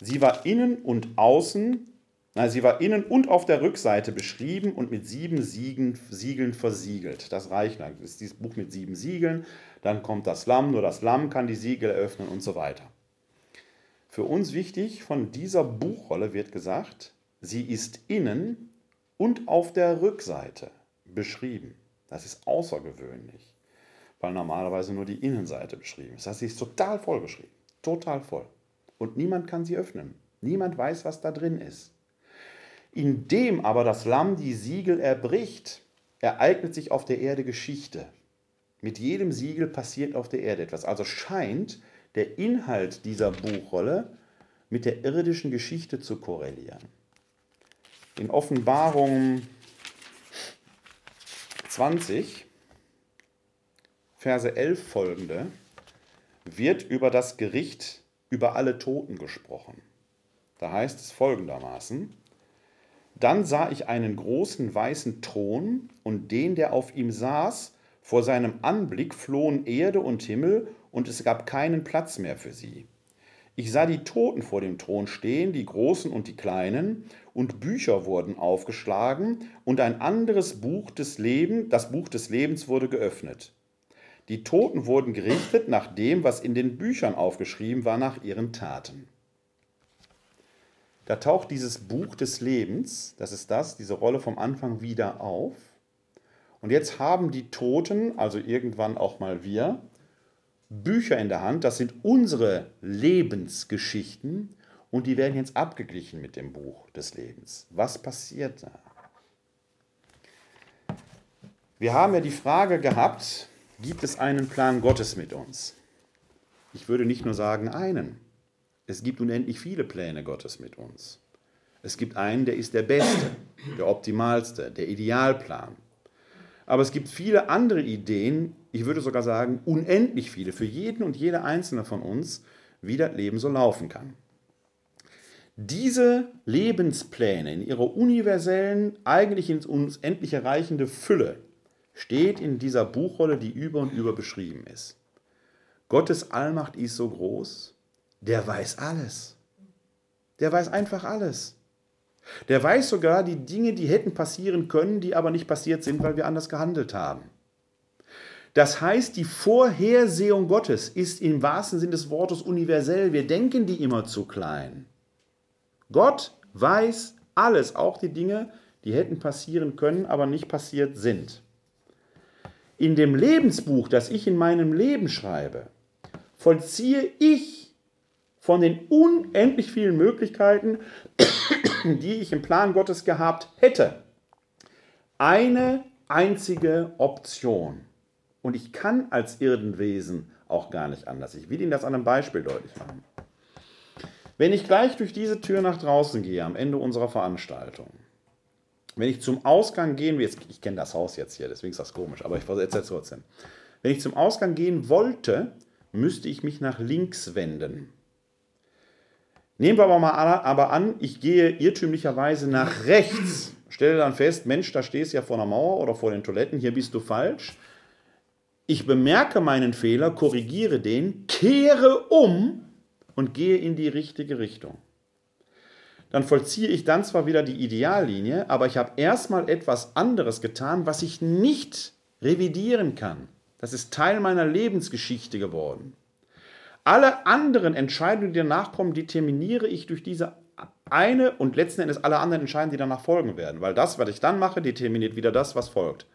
Sie war innen und außen, nein, sie war innen und auf der Rückseite beschrieben und mit sieben Siegen, Siegeln versiegelt. Das reicht, das ist dieses Buch mit sieben Siegeln. Dann kommt das Lamm, nur das Lamm kann die Siegel eröffnen und so weiter. Für uns wichtig, von dieser Buchrolle wird gesagt, sie ist innen und auf der Rückseite beschrieben. Das ist außergewöhnlich, weil normalerweise nur die Innenseite beschrieben ist. Das heißt, sie ist total voll beschrieben. Total voll. Und niemand kann sie öffnen. Niemand weiß, was da drin ist. Indem aber das Lamm die Siegel erbricht, ereignet sich auf der Erde Geschichte. Mit jedem Siegel passiert auf der Erde etwas. Also scheint der Inhalt dieser Buchrolle mit der irdischen Geschichte zu korrelieren. In Offenbarung 20, Verse 11 folgende, wird über das Gericht über alle Toten gesprochen. Da heißt es folgendermaßen, dann sah ich einen großen weißen Thron und den, der auf ihm saß, vor seinem Anblick flohen Erde und Himmel und es gab keinen Platz mehr für sie. Ich sah die Toten vor dem Thron stehen, die Großen und die Kleinen, und Bücher wurden aufgeschlagen, und ein anderes Buch des Lebens, das Buch des Lebens wurde geöffnet. Die Toten wurden gerichtet nach dem, was in den Büchern aufgeschrieben war, nach ihren Taten. Da taucht dieses Buch des Lebens, das ist das, diese Rolle vom Anfang wieder auf. Und jetzt haben die Toten, also irgendwann auch mal wir, Bücher in der Hand, das sind unsere Lebensgeschichten und die werden jetzt abgeglichen mit dem Buch des Lebens. Was passiert da? Wir haben ja die Frage gehabt, gibt es einen Plan Gottes mit uns? Ich würde nicht nur sagen einen. Es gibt unendlich viele Pläne Gottes mit uns. Es gibt einen, der ist der beste, der optimalste, der Idealplan. Aber es gibt viele andere Ideen, ich würde sogar sagen unendlich viele, für jeden und jede einzelne von uns, wie das Leben so laufen kann. Diese Lebenspläne in ihrer universellen, eigentlich ins unendliche reichende Fülle steht in dieser Buchrolle, die über und über beschrieben ist. Gottes Allmacht ist so groß, der weiß alles. Der weiß einfach alles. Der weiß sogar die Dinge, die hätten passieren können, die aber nicht passiert sind, weil wir anders gehandelt haben. Das heißt, die Vorhersehung Gottes ist im wahrsten Sinne des Wortes universell. Wir denken die immer zu klein. Gott weiß alles, auch die Dinge, die hätten passieren können, aber nicht passiert sind. In dem Lebensbuch, das ich in meinem Leben schreibe, vollziehe ich von den unendlich vielen Möglichkeiten, die ich im Plan Gottes gehabt hätte, eine einzige Option. Und ich kann als Irdenwesen auch gar nicht anders. Ich will Ihnen das an einem Beispiel deutlich machen. Wenn ich gleich durch diese Tür nach draußen gehe, am Ende unserer Veranstaltung, wenn ich zum Ausgang gehen will, ich kenne das Haus jetzt hier, deswegen ist das komisch, aber ich erzähle es trotzdem. Wenn ich zum Ausgang gehen wollte, müsste ich mich nach links wenden. Nehmen wir aber mal aber an, ich gehe irrtümlicherweise nach rechts. Stelle dann fest, Mensch, da stehst du ja vor einer Mauer oder vor den Toiletten, hier bist du falsch. Ich bemerke meinen Fehler, korrigiere den, kehre um und gehe in die richtige Richtung. Dann vollziehe ich dann zwar wieder die Ideallinie, aber ich habe erstmal etwas anderes getan, was ich nicht revidieren kann. Das ist Teil meiner Lebensgeschichte geworden. Alle anderen Entscheidungen, die danach kommen, determiniere ich durch diese eine und letzten Endes alle anderen Entscheidungen, die danach folgen werden. Weil das, was ich dann mache, determiniert wieder das, was folgt.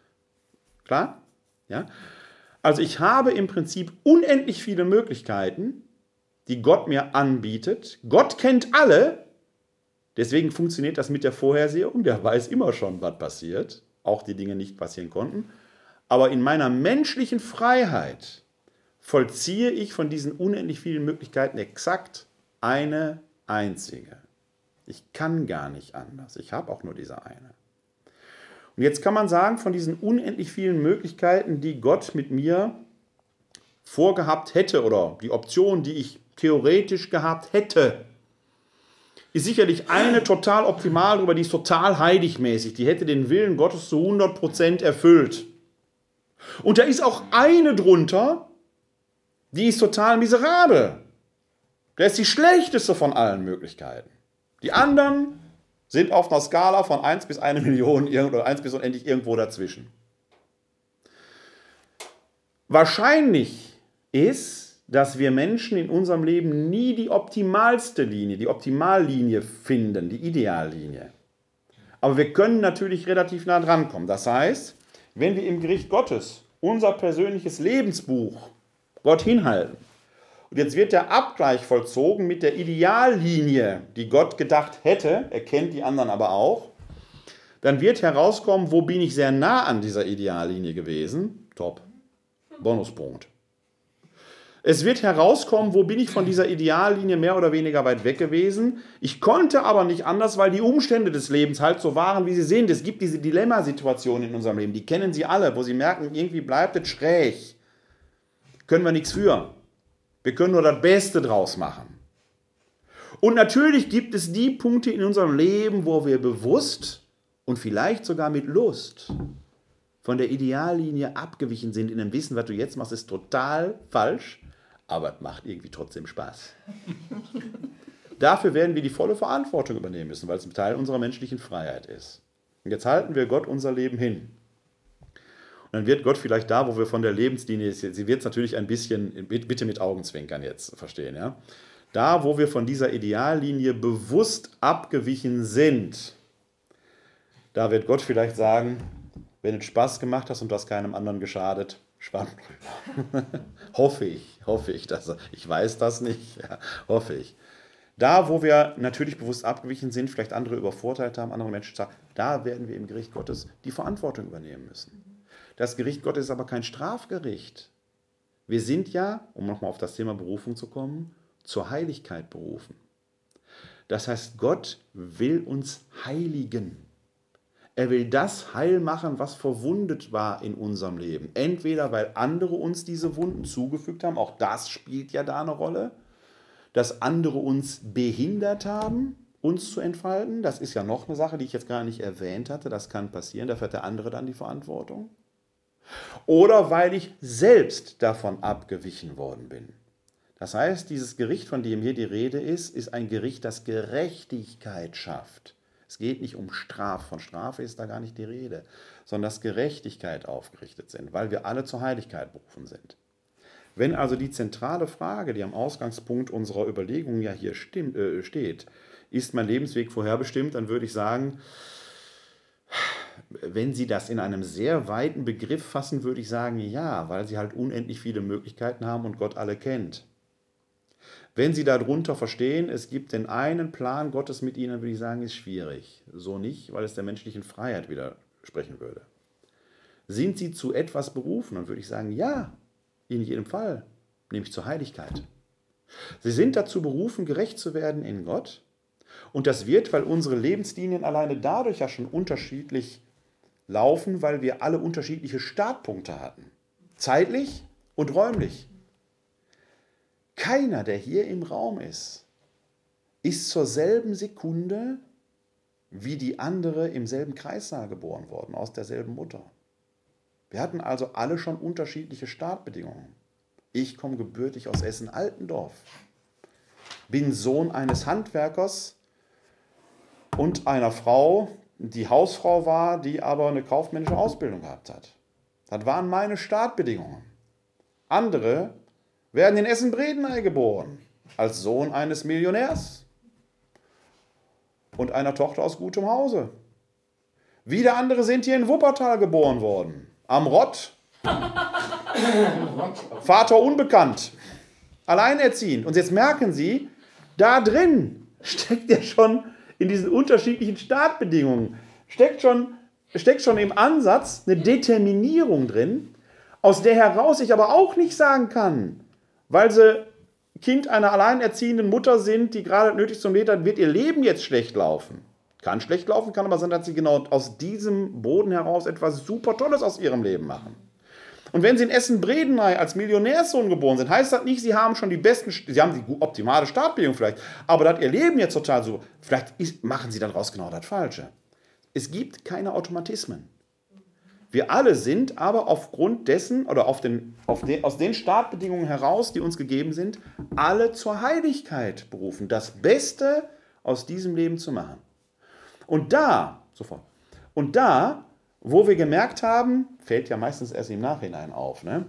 Klar? Ja? Also ich habe im Prinzip unendlich viele Möglichkeiten, die Gott mir anbietet. Gott kennt alle. Deswegen funktioniert das mit der Vorhersehung. Der weiß immer schon, was passiert. Auch die Dinge nicht passieren konnten. Aber in meiner menschlichen Freiheit vollziehe ich von diesen unendlich vielen Möglichkeiten exakt eine einzige. Ich kann gar nicht anders. Ich habe auch nur diese eine. Und jetzt kann man sagen, von diesen unendlich vielen Möglichkeiten, die Gott mit mir vorgehabt hätte oder die Option, die ich theoretisch gehabt hätte, ist sicherlich eine total optimal drüber, die ist total heiligmäßig. Die hätte den Willen Gottes zu 100% erfüllt. Und da ist auch eine drunter, die ist total miserabel. Der ist die schlechteste von allen Möglichkeiten. Die anderen sind auf einer Skala von 1 bis 1 Million oder 1 bis unendlich irgendwo dazwischen. Wahrscheinlich ist, dass wir Menschen in unserem Leben nie die optimalste Linie, die Optimallinie finden, die Ideallinie. Aber wir können natürlich relativ nah dran kommen. Das heißt, wenn wir im Gericht Gottes unser persönliches Lebensbuch Gott hinhalten. Und jetzt wird der Abgleich vollzogen mit der Ideallinie, die Gott gedacht hätte, er kennt die anderen aber auch. Dann wird herauskommen, wo bin ich sehr nah an dieser Ideallinie gewesen. Top. Bonuspunkt. Es wird herauskommen, wo bin ich von dieser Ideallinie mehr oder weniger weit weg gewesen. Ich konnte aber nicht anders, weil die Umstände des Lebens halt so waren, wie sie sind. Es gibt diese Dilemmasituationen in unserem Leben, die kennen Sie alle, wo Sie merken, irgendwie bleibt es schräg können wir nichts für. Wir können nur das Beste draus machen. Und natürlich gibt es die Punkte in unserem Leben, wo wir bewusst und vielleicht sogar mit Lust von der Ideallinie abgewichen sind, in dem Wissen, was du jetzt machst, ist total falsch, aber es macht irgendwie trotzdem Spaß. Dafür werden wir die volle Verantwortung übernehmen müssen, weil es ein Teil unserer menschlichen Freiheit ist. Und jetzt halten wir Gott unser Leben hin dann wird Gott vielleicht da, wo wir von der Lebenslinie, sie wird es natürlich ein bisschen, bitte mit Augenzwinkern jetzt verstehen, ja. Da, wo wir von dieser Ideallinie bewusst abgewichen sind, da wird Gott vielleicht sagen, wenn du Spaß gemacht hast und das keinem anderen geschadet, spannend. hoffe ich, hoffe ich, dass ich weiß das nicht, ja, hoffe ich. Da, wo wir natürlich bewusst abgewichen sind, vielleicht andere übervorteilt haben, andere Menschen sagen, da werden wir im Gericht Gottes die Verantwortung übernehmen müssen. Das Gericht Gottes ist aber kein Strafgericht. Wir sind ja, um nochmal auf das Thema Berufung zu kommen, zur Heiligkeit berufen. Das heißt, Gott will uns heiligen. Er will das heil machen, was verwundet war in unserem Leben. Entweder weil andere uns diese Wunden zugefügt haben, auch das spielt ja da eine Rolle, dass andere uns behindert haben, uns zu entfalten. Das ist ja noch eine Sache, die ich jetzt gar nicht erwähnt hatte. Das kann passieren, da fährt der andere dann die Verantwortung. Oder weil ich selbst davon abgewichen worden bin. Das heißt, dieses Gericht, von dem hier die Rede ist, ist ein Gericht, das Gerechtigkeit schafft. Es geht nicht um Strafe, von Strafe ist da gar nicht die Rede, sondern dass Gerechtigkeit aufgerichtet sind, weil wir alle zur Heiligkeit berufen sind. Wenn also die zentrale Frage, die am Ausgangspunkt unserer Überlegungen ja hier stimmt, äh, steht, ist mein Lebensweg vorherbestimmt, dann würde ich sagen, wenn Sie das in einem sehr weiten Begriff fassen, würde ich sagen, ja, weil Sie halt unendlich viele Möglichkeiten haben und Gott alle kennt. Wenn Sie darunter verstehen, es gibt den einen Plan Gottes mit Ihnen, würde ich sagen, ist schwierig. So nicht, weil es der menschlichen Freiheit widersprechen würde. Sind Sie zu etwas berufen, dann würde ich sagen, ja, in jedem Fall, nämlich zur Heiligkeit. Sie sind dazu berufen, gerecht zu werden in Gott. Und das wird, weil unsere Lebenslinien alleine dadurch ja schon unterschiedlich laufen, weil wir alle unterschiedliche Startpunkte hatten. Zeitlich und räumlich. Keiner, der hier im Raum ist, ist zur selben Sekunde wie die andere im selben Kreissaal geboren worden, aus derselben Mutter. Wir hatten also alle schon unterschiedliche Startbedingungen. Ich komme gebürtig aus Essen-Altendorf, bin Sohn eines Handwerkers und einer Frau, die Hausfrau war, die aber eine kaufmännische Ausbildung gehabt hat. Das waren meine Startbedingungen. Andere werden in Essen-Bredeney geboren, als Sohn eines Millionärs und einer Tochter aus gutem Hause. Wieder andere sind hier in Wuppertal geboren worden, am Rott. Vater unbekannt, alleinerziehend. Und jetzt merken Sie, da drin steckt ja schon in diesen unterschiedlichen Startbedingungen, steckt schon, steckt schon im Ansatz eine Determinierung drin, aus der heraus ich aber auch nicht sagen kann, weil sie Kind einer alleinerziehenden Mutter sind, die gerade nötig zum Leben hat, wird ihr Leben jetzt schlecht laufen. Kann schlecht laufen, kann aber sein, dass sie genau aus diesem Boden heraus etwas super Tolles aus ihrem Leben machen. Und wenn sie in Essen-Bredeney als Millionärssohn geboren sind, heißt das nicht, sie haben schon die besten, sie haben die optimale Startbedingung vielleicht, aber dass ihr Leben jetzt total so, vielleicht ist, machen sie daraus genau das Falsche. Es gibt keine Automatismen. Wir alle sind aber aufgrund dessen oder auf den, auf den, aus den Startbedingungen heraus, die uns gegeben sind, alle zur Heiligkeit berufen, das Beste aus diesem Leben zu machen. Und da, sofort, und da, wo wir gemerkt haben, fällt ja meistens erst im Nachhinein auf, ne?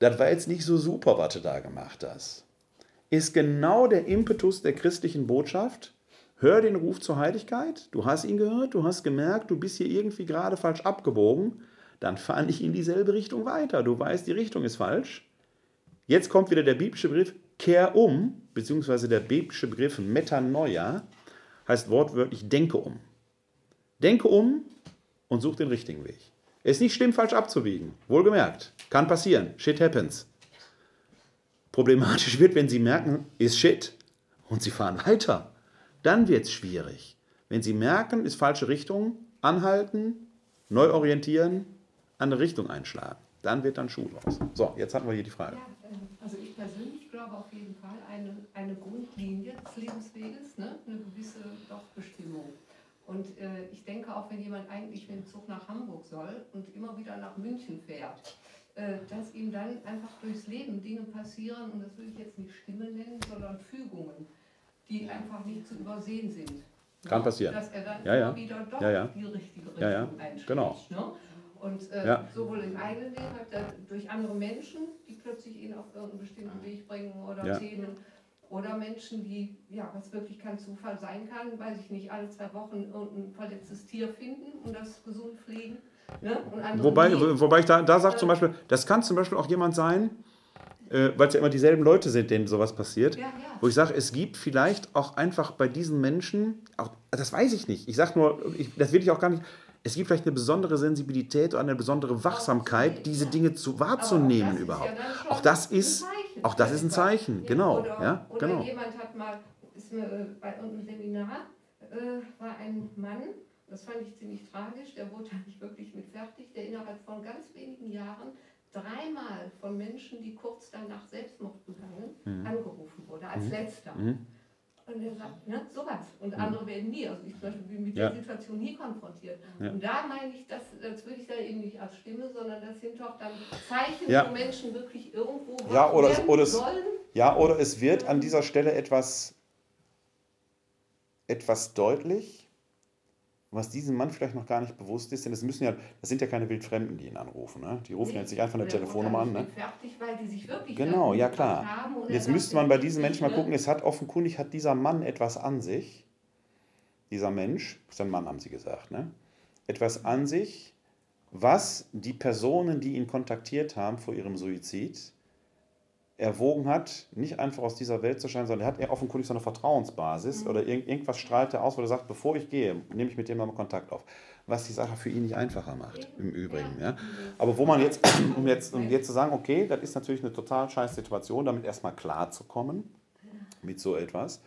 Das war jetzt nicht so super, was du da gemacht hast. Ist genau der Impetus der christlichen Botschaft, Hör den Ruf zur Heiligkeit, du hast ihn gehört, du hast gemerkt, du bist hier irgendwie gerade falsch abgebogen, dann fahr nicht in dieselbe Richtung weiter. Du weißt, die Richtung ist falsch. Jetzt kommt wieder der biblische Begriff kehr um, beziehungsweise der biblische Begriff Metanoia, heißt wortwörtlich denke um. Denke um und such den richtigen Weg. Ist nicht schlimm, falsch abzubiegen. Wohlgemerkt. Kann passieren. Shit happens. Problematisch wird, wenn Sie merken, ist Shit und Sie fahren weiter. Dann wird es schwierig. Wenn Sie merken, ist falsche Richtung, anhalten, neu orientieren, andere Richtung einschlagen. Dann wird dann Schuh draus. So, jetzt hatten wir hier die Frage. Ja, also ich persönlich glaube auf jeden Fall eine, eine Grundlinie des Lebensweges, ne? eine gewisse doch Bestimmung. Und äh, ich denke auch, wenn jemand eigentlich mit dem Zug nach Hamburg soll und immer wieder nach München fährt, äh, dass ihm dann einfach durchs Leben Dinge passieren, und das will ich jetzt nicht Stimmen nennen, sondern Fügungen die einfach nicht zu übersehen sind. Kann passieren. Dass er dann ja, ja. immer wieder doch ja, ja. die richtige Richtung ja, ja. einschlägt. Genau. Ne? Und äh, Ja. sowohl im eigenen Leben, als durch andere Menschen, die plötzlich ihn auf irgendeinen bestimmten Weg bringen oder. Themen. Oder Menschen, die, ja, was wirklich kein Zufall sein kann, weiß ich nicht, alle zwei Wochen irgendein verletztes Tier finden und das gesund pflegen. Ne? Wobei, nicht. wobei ich da, da sage zum Beispiel, das kann zum Beispiel auch jemand sein, äh, weil es ja immer dieselben Leute sind, denen sowas passiert, Ja, ja. wo ich sage, es gibt vielleicht auch einfach bei diesen Menschen, auch, das weiß ich nicht, ich sage nur, ich, das will ich auch gar nicht, es gibt vielleicht eine besondere Sensibilität oder eine besondere Wachsamkeit, diese Dinge zu, wahrzunehmen überhaupt. auch das ist, Zeichen auch das ist ein. Zeichen, genau, Oder, ja, oder genau. jemand hat mal, ist mir äh, bei irgendeinem Seminar, äh, war ein Mann Das fand ich ziemlich tragisch. Der wurde da nicht wirklich mit fertig. Der innerhalb von ganz wenigen Jahren dreimal von Menschen, die kurz danach Selbstmord begangen, Mhm. angerufen wurde, als letzter. Mhm. Und er sagt, ne, sowas. Und andere werden nie, also ich zum Beispiel bin mit Ja. der Situation nie konfrontiert. Ja. Und da meine ich, das, das würde ich da eben nicht als Stimme, sondern das sind doch dann Zeichen, Ja. wo Menschen wirklich irgendwo Ja, oder es- werden oder es- sollen. Ja, oder es wird an dieser Stelle etwas, etwas deutlich, was diesem Mann vielleicht noch gar nicht bewusst ist, denn es müssen ja, das sind ja keine Wildfremden, die ihn anrufen, ne? Die rufen jetzt nicht einfach eine Telefonnummer an, ne? Fertig, weil die sich wirklich Genau, ja klar. jetzt müsste man bei diesen Menschen mal gucken, es hat offenkundig hat dieser Mann etwas an sich, dieser Mensch, ist ein Mann, haben sie gesagt, ne? Etwas an sich, was die Personen, die ihn kontaktiert haben vor ihrem Suizid, erwogen hat, nicht einfach aus dieser Welt zu scheinen, sondern er hat eher offenkundig so eine Vertrauensbasis oder irgend, irgendwas strahlt er aus, wo er sagt, bevor ich gehe, nehme ich mit dem mal Kontakt auf. Was die Sache für ihn nicht einfacher macht, im Übrigen. Ja. Aber wo man jetzt, um jetzt, um jetzt zu sagen, okay, das ist natürlich eine total scheiß Situation, damit erstmal klarzukommen mit so etwas.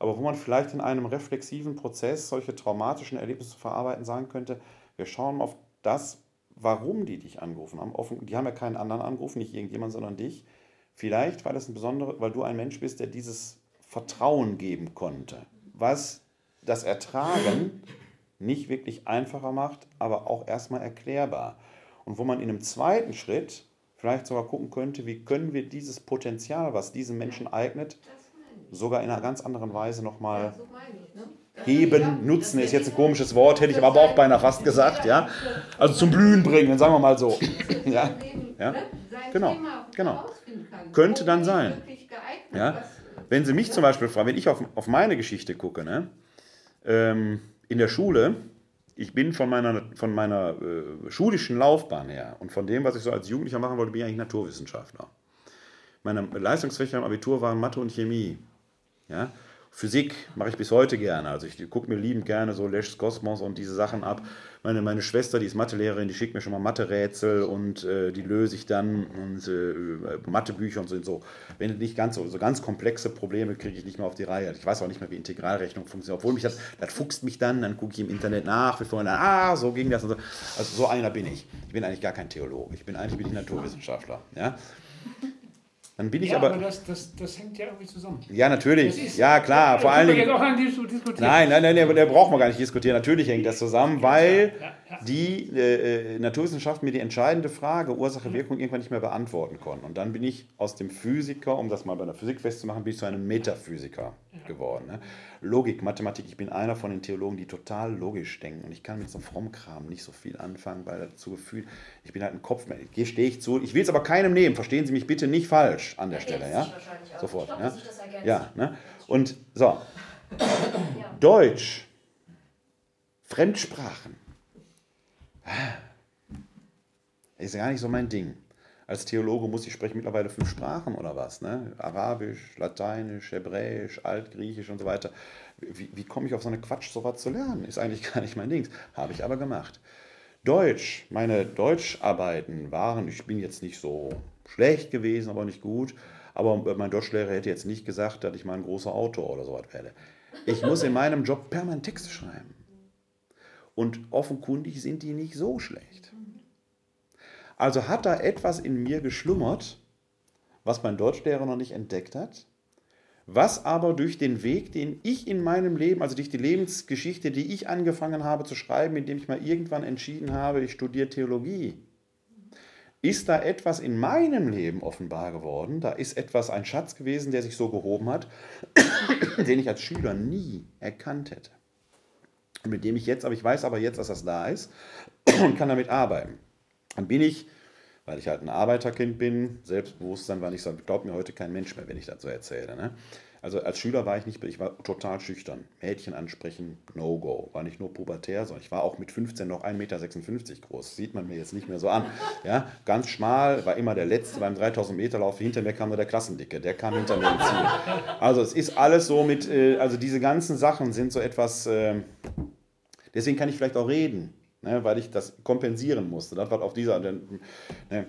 Aber wo man vielleicht in einem reflexiven Prozess solche traumatischen Erlebnisse zu verarbeiten sagen könnte, wir schauen auf das, warum die dich angerufen haben. Offen, die haben ja keinen anderen angerufen, nicht irgendjemand, sondern dich. Vielleicht, weil das ein besondere, weil du ein Mensch bist, der dieses Vertrauen geben konnte, was das Ertragen nicht wirklich einfacher macht, aber auch erstmal erklärbar. Und wo man in einem zweiten Schritt vielleicht sogar gucken könnte, wie können wir dieses Potenzial, was diesem Menschen eignet, sogar in einer ganz anderen Weise Ja, nochmal ich, ne? Heben, ja, nutzen ist jetzt ein ja- komisches Wort, hätte ich aber auch beinahe fast gesagt, ja. Also zum Blühen bringen, sagen wir mal so. Ja, ja. Sein Genau, Thema genau. Könnte dann sein. Ja. Wenn Sie mich zum Beispiel fragen, wenn ich auf, auf meine Geschichte gucke, ne, ähm, in der Schule, ich bin von meiner, von meiner äh, schulischen Laufbahn her und von dem, was ich so als Jugendlicher machen wollte, bin ich eigentlich Naturwissenschaftler. Meine Leistungsfächer im Abitur waren Mathe und Chemie. Ja? Physik mache ich bis heute gerne. Also ich gucke mir liebend gerne so Lesch's Kosmos und diese Sachen ab. Meine, meine Schwester, die ist Mathelehrerin, die schickt mir schon mal Mathe-Rätsel und äh, die löse ich dann und äh, Mathebücher und so. Und so. Wenn nicht ganz so, so ganz komplexe Probleme kriege ich nicht mehr auf die Reihe. Ich weiß auch nicht mehr, wie Integralrechnung funktioniert. Obwohl mich das, das fuchst mich dann, dann gucke ich im Internet nach, bevor dann, ah, so ging das so. Also so einer bin ich. Ich bin eigentlich gar kein Theologe. Ich bin eigentlich bin ich Naturwissenschaftler. Ja? Dann bin ich Ja, aber, aber das, das, das hängt ja irgendwie zusammen. ja, natürlich. Ist- Ja, klar. Vor Das allen können wir Dingen. jetzt auch an dis- diskutieren. Nein, nein, nein, nein, der braucht man gar nicht diskutieren. Natürlich hängt das zusammen, weil Ja, ja. die äh, äh, Naturwissenschaften mir die entscheidende Frage Ursache-Wirkung irgendwann nicht mehr beantworten konnten. Und dann bin ich aus dem Physiker, um das mal bei der Physik festzumachen, bin ich zu einem Metaphysiker geworden. Ne? Logik, Mathematik, ich bin einer von den Theologen, die total logisch denken. Und ich kann mit so Frommkram nicht so viel anfangen, weil dazu gefühlt, ich bin halt ein Kopfmensch. Hier stehe ich zu. Ich will es aber keinem nehmen. Verstehen Sie mich bitte nicht falsch an der Stelle. Ja? Sofort. Ich glaube, ja? ergänzt. Ja, ne? Und so, Ja. Deutsch, Fremdsprachen. Ist ja gar nicht so mein Ding. Als Theologe muss ich sprechen mittlerweile fünf Sprachen oder was, ne? Arabisch, Lateinisch, Hebräisch, Altgriechisch und so weiter. Wie, wie komme ich auf so eine Quatsch, sowas zu lernen? Ist eigentlich gar nicht mein Ding. Habe ich aber gemacht. Deutsch, meine Deutscharbeiten waren, ich bin jetzt nicht so schlecht gewesen, aber nicht gut. Aber mein Deutschlehrer hätte jetzt nicht gesagt, dass ich mal ein großer Autor oder sowas werde. Ich muss in meinem Job permanent Texte schreiben. Und offenkundig sind die nicht so schlecht. Also hat da etwas in mir geschlummert, was mein Deutschlehrer noch nicht entdeckt hat, was aber durch den Weg, den ich in meinem Leben, also durch die Lebensgeschichte, die ich angefangen habe zu schreiben, indem ich mal irgendwann entschieden habe, ich studiere Theologie, ist da etwas in meinem Leben offenbar geworden. Da ist etwas, ein Schatz gewesen, der sich so gehoben hat, den ich als Schüler nie erkannt hätte. Und mit dem ich jetzt, aber ich weiß aber jetzt, dass das da ist und kann damit arbeiten. Dann bin ich, weil ich halt ein Arbeiterkind bin, Selbstbewusstsein war nicht so, glaubt mir heute kein Mensch mehr, wenn ich das so erzähle. Ne? Also als Schüler war ich nicht, ich war total schüchtern. Mädchen ansprechen, no go. War nicht nur pubertär, sondern ich war auch mit 15 noch 1,56 Meter groß. Sieht man mir jetzt nicht mehr so an. Ja, ganz schmal, war immer der Letzte beim 3000 Meter Lauf. Hinter mir kam nur der Klassendicke, der kam hinter mir ins Ziel. Also es ist alles so mit, äh, also diese ganzen Sachen sind so etwas, äh, deswegen kann ich vielleicht auch reden. Ne, weil ich das kompensieren musste. Das war auf dieser, ne,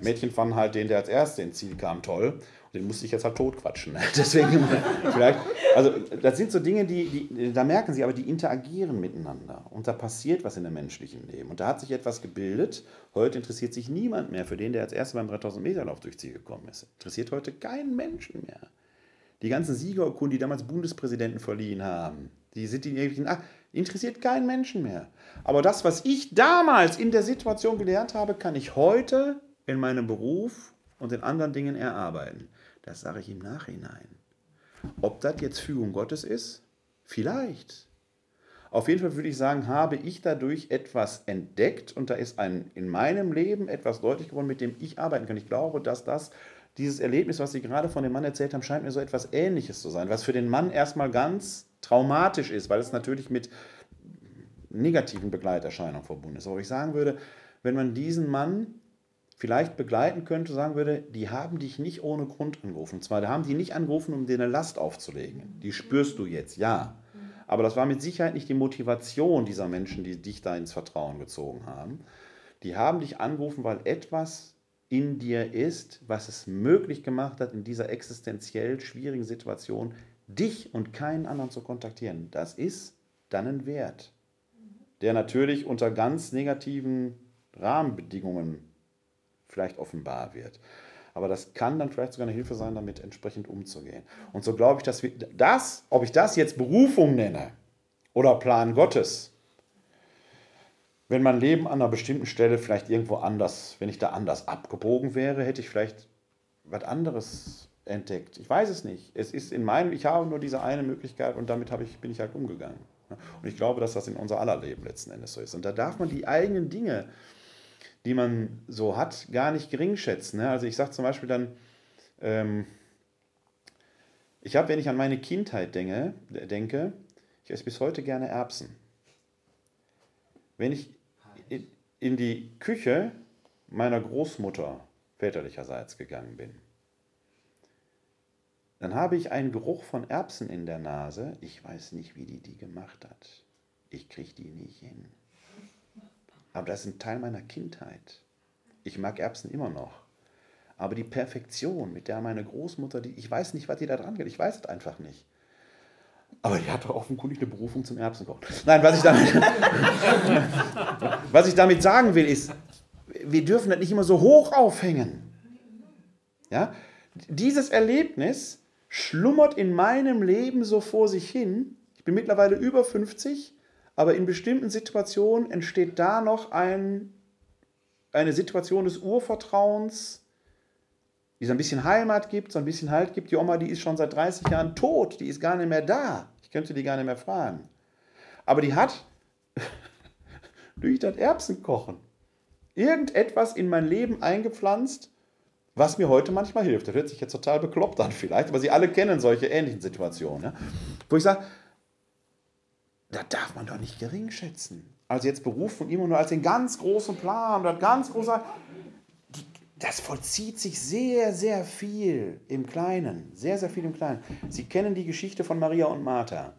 Mädchen fanden halt den, der als Erster ins Ziel kam, toll. Und den musste ich jetzt halt totquatschen. Ne? Deswegen, vielleicht, Also das sind so Dinge, die, die, da merken Sie aber, die interagieren miteinander. Und da passiert was in dem menschlichen Leben. Und da hat sich etwas gebildet. Heute interessiert sich niemand mehr für den, der als erster beim 3000 Meter Lauf durchs Ziel gekommen ist. Interessiert heute keinen Menschen mehr. Die ganzen Siegerurkunden, die damals Bundespräsidenten verliehen haben, die sind in irgendwelchen, ach, interessiert keinen Menschen mehr. Aber das, was ich damals in der Situation gelernt habe, kann ich heute in meinem Beruf und in anderen Dingen erarbeiten. Das sage ich im Nachhinein. Ob das jetzt Fügung Gottes ist? Vielleicht. Auf jeden Fall würde ich sagen, habe ich dadurch etwas entdeckt und da ist ein, in meinem Leben etwas deutlich geworden, mit dem ich arbeiten kann. Ich glaube, dass das, dieses Erlebnis, was Sie gerade von dem Mann erzählt haben, scheint mir so etwas Ähnliches zu sein, was für den Mann erstmal ganz traumatisch ist, weil es natürlich mit negativen Begleiterscheinungen verbunden ist. Aber ich sagen würde, wenn man diesen Mann vielleicht begleiten könnte, sagen würde, die haben dich nicht ohne Grund angerufen. Und zwar, da haben die nicht angerufen, um dir eine Last aufzulegen. Die spürst du jetzt, ja. Aber das war mit Sicherheit nicht die Motivation dieser Menschen, die dich da ins Vertrauen gezogen haben. Die haben dich angerufen, weil etwas in dir ist, was es möglich gemacht hat, in dieser existenziell schwierigen Situation dich und keinen anderen zu kontaktieren. Das ist dann ein Wert, der natürlich unter ganz negativen Rahmenbedingungen vielleicht offenbar wird. Aber das kann dann vielleicht sogar eine Hilfe sein, damit entsprechend umzugehen. Und so glaube ich, dass wir das, ob ich das jetzt Berufung nenne oder Plan Gottes, wenn mein Leben an einer bestimmten Stelle vielleicht irgendwo anders, wenn ich da anders abgebogen wäre, hätte ich vielleicht was anderes entdeckt. Ich weiß es nicht. Es ist in meinem, ich habe nur diese eine Möglichkeit und damit ich, bin ich halt umgegangen. Und ich glaube, dass das in unser aller Leben letzten Endes so ist. Und da darf man die eigenen Dinge die man so hat, gar nicht gering schätzen. Ne? Also ich sage zum Beispiel dann, ähm, ich habe, wenn ich an meine Kindheit denke, denke, ich esse bis heute gerne Erbsen. Wenn ich in die Küche meiner Großmutter väterlicherseits gegangen bin, dann habe ich einen Geruch von Erbsen in der Nase. Ich weiß nicht, wie die die gemacht hat. Ich kriege die nicht hin. Aber das ist ein Teil meiner Kindheit. Ich mag Erbsen immer noch. Aber die Perfektion, mit der meine Großmutter, die, ich weiß nicht, was die da dran geht, ich weiß es einfach nicht. Aber die hat doch offenkundig eine Berufung zum Erbsenkochen. Nein, was ich damit, was ich damit sagen will, ist, wir dürfen das nicht immer so hoch aufhängen. Ja? Dieses Erlebnis schlummert in meinem Leben so vor sich hin. Ich bin mittlerweile über 50 aber in bestimmten Situationen entsteht da noch ein, eine Situation des Urvertrauens, die so ein bisschen Heimat gibt, so ein bisschen Halt gibt. Die Oma, die ist schon seit 30 Jahren tot, die ist gar nicht mehr da. Ich könnte die gar nicht mehr fragen. Aber die hat durch das Erbsenkochen irgendetwas in mein Leben eingepflanzt, was mir heute manchmal hilft. Das hört sich jetzt total bekloppt an vielleicht, aber Sie alle kennen solche ähnlichen Situationen. Ja? Wo ich sage, das darf man doch nicht gering schätzen. Also jetzt Beruf von ihm und nur als den ganz großen Plan, das ganz große, das vollzieht sich sehr, sehr viel im Kleinen, sehr, sehr viel im Kleinen. Sie kennen die Geschichte von Maria und Martha,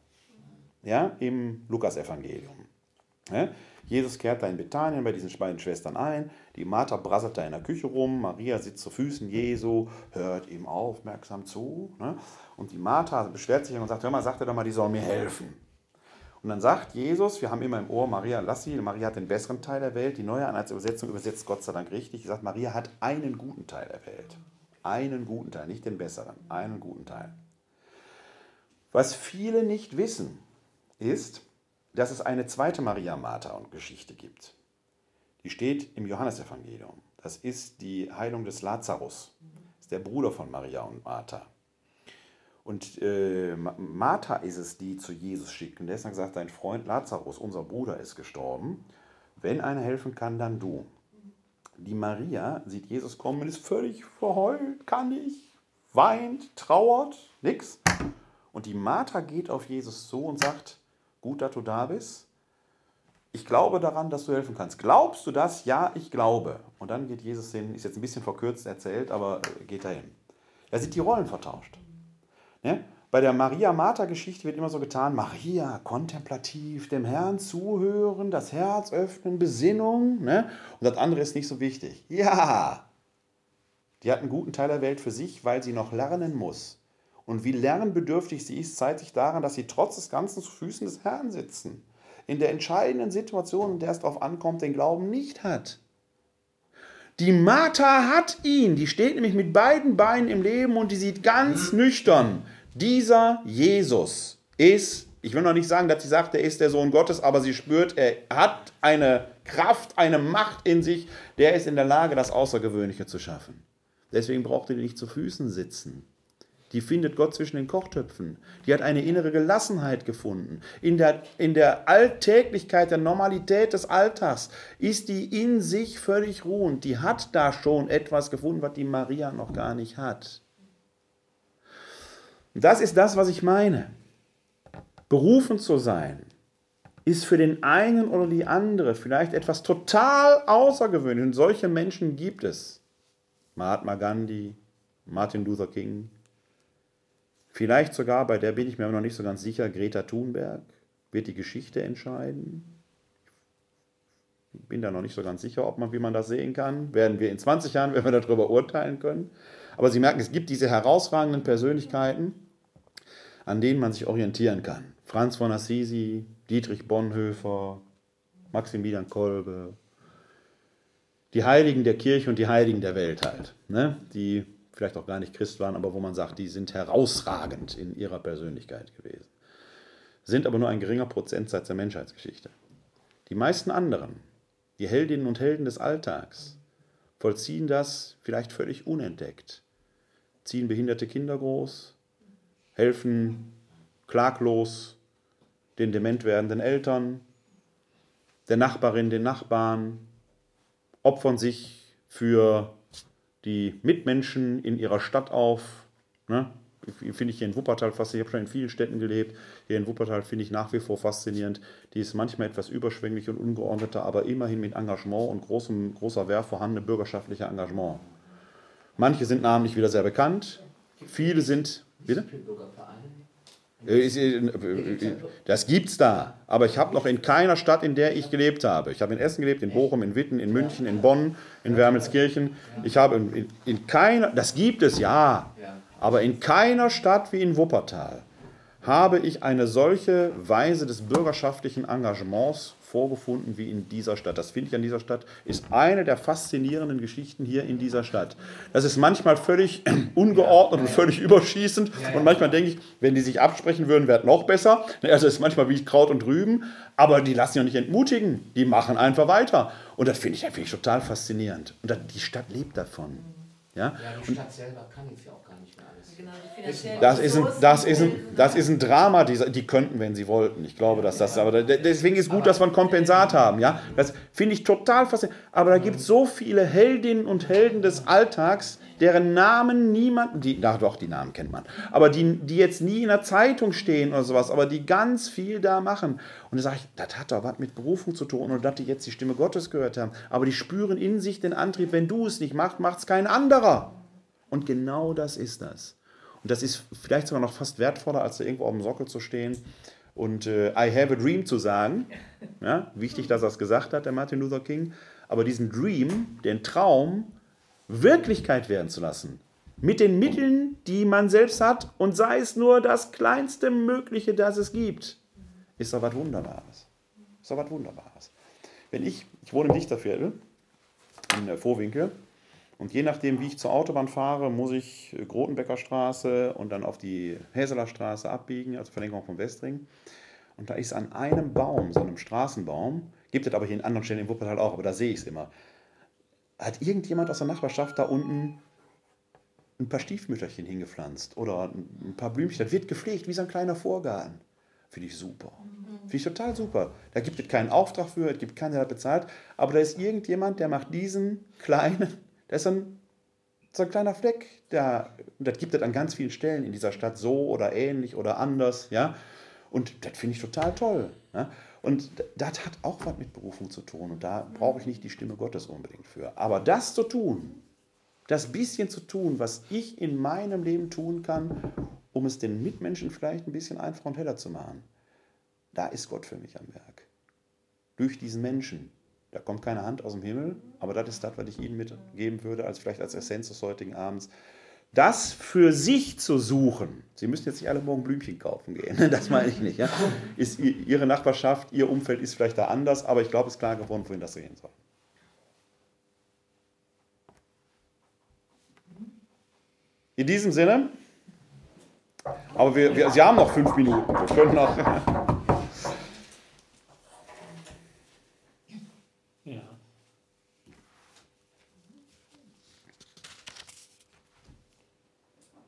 ja, im Lukasevangelium. Ja? Jesus kehrt da in Bethanien bei diesen beiden Schwestern ein. Die Martha brassert da in der Küche rum. Maria sitzt zu Füßen Jesu, hört ihm aufmerksam zu. Ne? Und die Martha beschwert sich und sagt: Hör mal, sagt er doch mal, die soll mir helfen. Und dann sagt Jesus, wir haben immer im Ohr, Maria, lass sie, Maria hat den besseren Teil der Welt. Die neue Einheitsübersetzung übersetzt Gott sei Dank richtig. Sie sagt, Maria hat einen guten Teil der Welt. Einen guten Teil, nicht den besseren, einen guten Teil. Was viele nicht wissen, ist, dass es eine zweite Maria Martha und Geschichte gibt. Die steht im Johannesevangelium. Das ist die Heilung des Lazarus. Das ist der Bruder von Maria und Martha. Und äh, Martha ist es, die zu Jesus schickt. Und deshalb gesagt, dein Freund Lazarus, unser Bruder, ist gestorben. Wenn einer helfen kann, dann du. Die Maria sieht Jesus kommen und ist völlig verheult, kann nicht, weint, trauert, nix. Und die Martha geht auf Jesus zu und sagt, gut, dass du da bist. Ich glaube daran, dass du helfen kannst. Glaubst du das? Ja, ich glaube. Und dann geht Jesus hin, ist jetzt ein bisschen verkürzt erzählt, aber äh, geht dahin. Da sind die Rollen vertauscht. Ne? Bei der Maria-Martha-Geschichte wird immer so getan, Maria, kontemplativ, dem Herrn zuhören, das Herz öffnen, Besinnung. Ne? Und das andere ist nicht so wichtig. Ja, die hat einen guten Teil der Welt für sich, weil sie noch lernen muss. Und wie lernbedürftig sie ist, zeigt sich daran, dass sie trotz des Ganzen zu Füßen des Herrn sitzen. In der entscheidenden Situation, in der es darauf ankommt, den Glauben nicht hat. Die Martha hat ihn, die steht nämlich mit beiden Beinen im Leben und die sieht ganz nüchtern, dieser Jesus ist, ich will noch nicht sagen, dass sie sagt, er ist der Sohn Gottes, aber sie spürt, er hat eine Kraft, eine Macht in sich, der ist in der Lage, das Außergewöhnliche zu schaffen. Deswegen braucht er nicht zu Füßen sitzen. Die findet Gott zwischen den Kochtöpfen. Die hat eine innere Gelassenheit gefunden. In der, in der Alltäglichkeit, der Normalität des Alltags ist die in sich völlig ruhend. Die hat da schon etwas gefunden, was die Maria noch gar nicht hat. Das ist das, was ich meine. Berufen zu sein, ist für den einen oder die andere vielleicht etwas total Außergewöhnliches. Und solche Menschen gibt es. Mahatma Gandhi, Martin Luther King, vielleicht sogar, bei der bin ich mir noch nicht so ganz sicher, Greta Thunberg wird die Geschichte entscheiden. Ich bin da noch nicht so ganz sicher, ob man, wie man das sehen kann. Werden wir in 20 Jahren, wenn wir darüber urteilen können. Aber Sie merken, es gibt diese herausragenden Persönlichkeiten, an denen man sich orientieren kann. Franz von Assisi, Dietrich Bonhoeffer, Maximilian Kolbe, die Heiligen der Kirche und die Heiligen der Welt halt, ne? die vielleicht auch gar nicht Christ waren, aber wo man sagt, die sind herausragend in ihrer Persönlichkeit gewesen, sind aber nur ein geringer Prozentsatz der Menschheitsgeschichte. Die meisten anderen, die Heldinnen und Helden des Alltags, vollziehen das vielleicht völlig unentdeckt, ziehen behinderte Kinder groß, helfen klaglos den dement werdenden Eltern, der Nachbarin, den Nachbarn, opfern sich für die Mitmenschen in ihrer Stadt auf. Ne? Finde ich hier in Wuppertal faszinierend. Ich habe schon in vielen Städten gelebt. Hier in Wuppertal finde ich nach wie vor faszinierend. Die ist manchmal etwas überschwänglich und ungeordneter, aber immerhin mit Engagement und großem, großer Wert vorhandene bürgerschaftlicher Engagement. Manche sind namentlich wieder sehr bekannt. Viele sind. Bitte? Äh, das gibt's da. Aber ich habe noch in keiner Stadt, in der ich gelebt habe. Ich habe in Essen gelebt, in Bochum, in Witten, in München, in Bonn, in Wermelskirchen. Ich habe in, in keiner, das gibt es ja, aber in keiner Stadt wie in Wuppertal habe ich eine solche Weise des bürgerschaftlichen Engagements vorgefunden wie in dieser Stadt. Das finde ich an dieser Stadt, ist eine der faszinierenden Geschichten hier in dieser Stadt. Das ist manchmal völlig ungeordnet und völlig überschießend und manchmal denke ich, wenn die sich absprechen würden, wäre es noch besser. Also es ist manchmal wie Kraut und Rüben, aber die lassen ja nicht entmutigen, die machen einfach weiter. Und das finde ich, find ich total faszinierend. Und die Stadt lebt davon. Ja, ja die Stadt selber kann es ja auch Genau, das ist, ein, das, ist ein, das ist ein Drama, die, die könnten, wenn sie wollten. Ich glaube, dass das. Aber deswegen ist gut, dass wir einen Kompensat haben. Ja? Das finde ich total faszinierend. Aber da gibt es so viele Heldinnen und Helden des Alltags, deren Namen niemand. Die, na doch, die Namen kennt man. Aber die, die jetzt nie in der Zeitung stehen oder sowas, aber die ganz viel da machen. Und da sage ich, das hat doch was mit Berufung zu tun und dass die jetzt die Stimme Gottes gehört haben. Aber die spüren in sich den Antrieb, wenn du es nicht machst, macht es kein anderer. Und genau das ist das. Und das ist vielleicht sogar noch fast wertvoller, als da irgendwo auf dem Sockel zu stehen und äh, I have a dream zu sagen. Ja, wichtig, dass er es gesagt hat, der Martin Luther King. Aber diesen Dream, den Traum, Wirklichkeit werden zu lassen. Mit den Mitteln, die man selbst hat und sei es nur das kleinste Mögliche, das es gibt, ist doch was Wunderbares. Ist doch was Wunderbares. Wenn ich, ich wohne im Dichterviertel, in der Vorwinkel, und je nachdem, wie ich zur Autobahn fahre, muss ich äh, Grotenbecker Straße und dann auf die Häseler Straße abbiegen, also Verlängerung vom Westring. Und da ist an einem Baum, so einem Straßenbaum, gibt es aber hier in anderen Stellen in Wuppertal auch, aber da sehe ich es immer, hat irgendjemand aus der Nachbarschaft da unten ein paar Stiefmütterchen hingepflanzt oder ein paar Blümchen. Das wird gepflegt wie so ein kleiner Vorgarten. Finde ich super. Finde ich total super. Da gibt es keinen Auftrag für, es gibt keiner, der bezahlt, aber da ist irgendjemand, der macht diesen kleinen da ist ein, so ein kleiner Fleck, der, das gibt es an ganz vielen Stellen in dieser Stadt so oder ähnlich oder anders, ja. Und das finde ich total toll. Ja? Und das hat auch was mit Berufung zu tun. Und da brauche ich nicht die Stimme Gottes unbedingt für. Aber das zu tun, das bisschen zu tun, was ich in meinem Leben tun kann, um es den Mitmenschen vielleicht ein bisschen einfacher und heller zu machen, da ist Gott für mich am Werk. Durch diesen Menschen, da kommt keine Hand aus dem Himmel, aber das ist das, was ich Ihnen mitgeben würde, als vielleicht als Essenz des heutigen Abends. das für sich zu suchen, Sie müssen jetzt nicht alle morgen Blümchen kaufen gehen, das meine ich nicht. Ja? Ist Ihre Nachbarschaft, Ihr Umfeld ist vielleicht da anders, aber ich glaube, es ist klar geworden, wohin das gehen soll. In diesem Sinne, aber wir, wir, Sie haben noch fünf Minuten, wir können noch.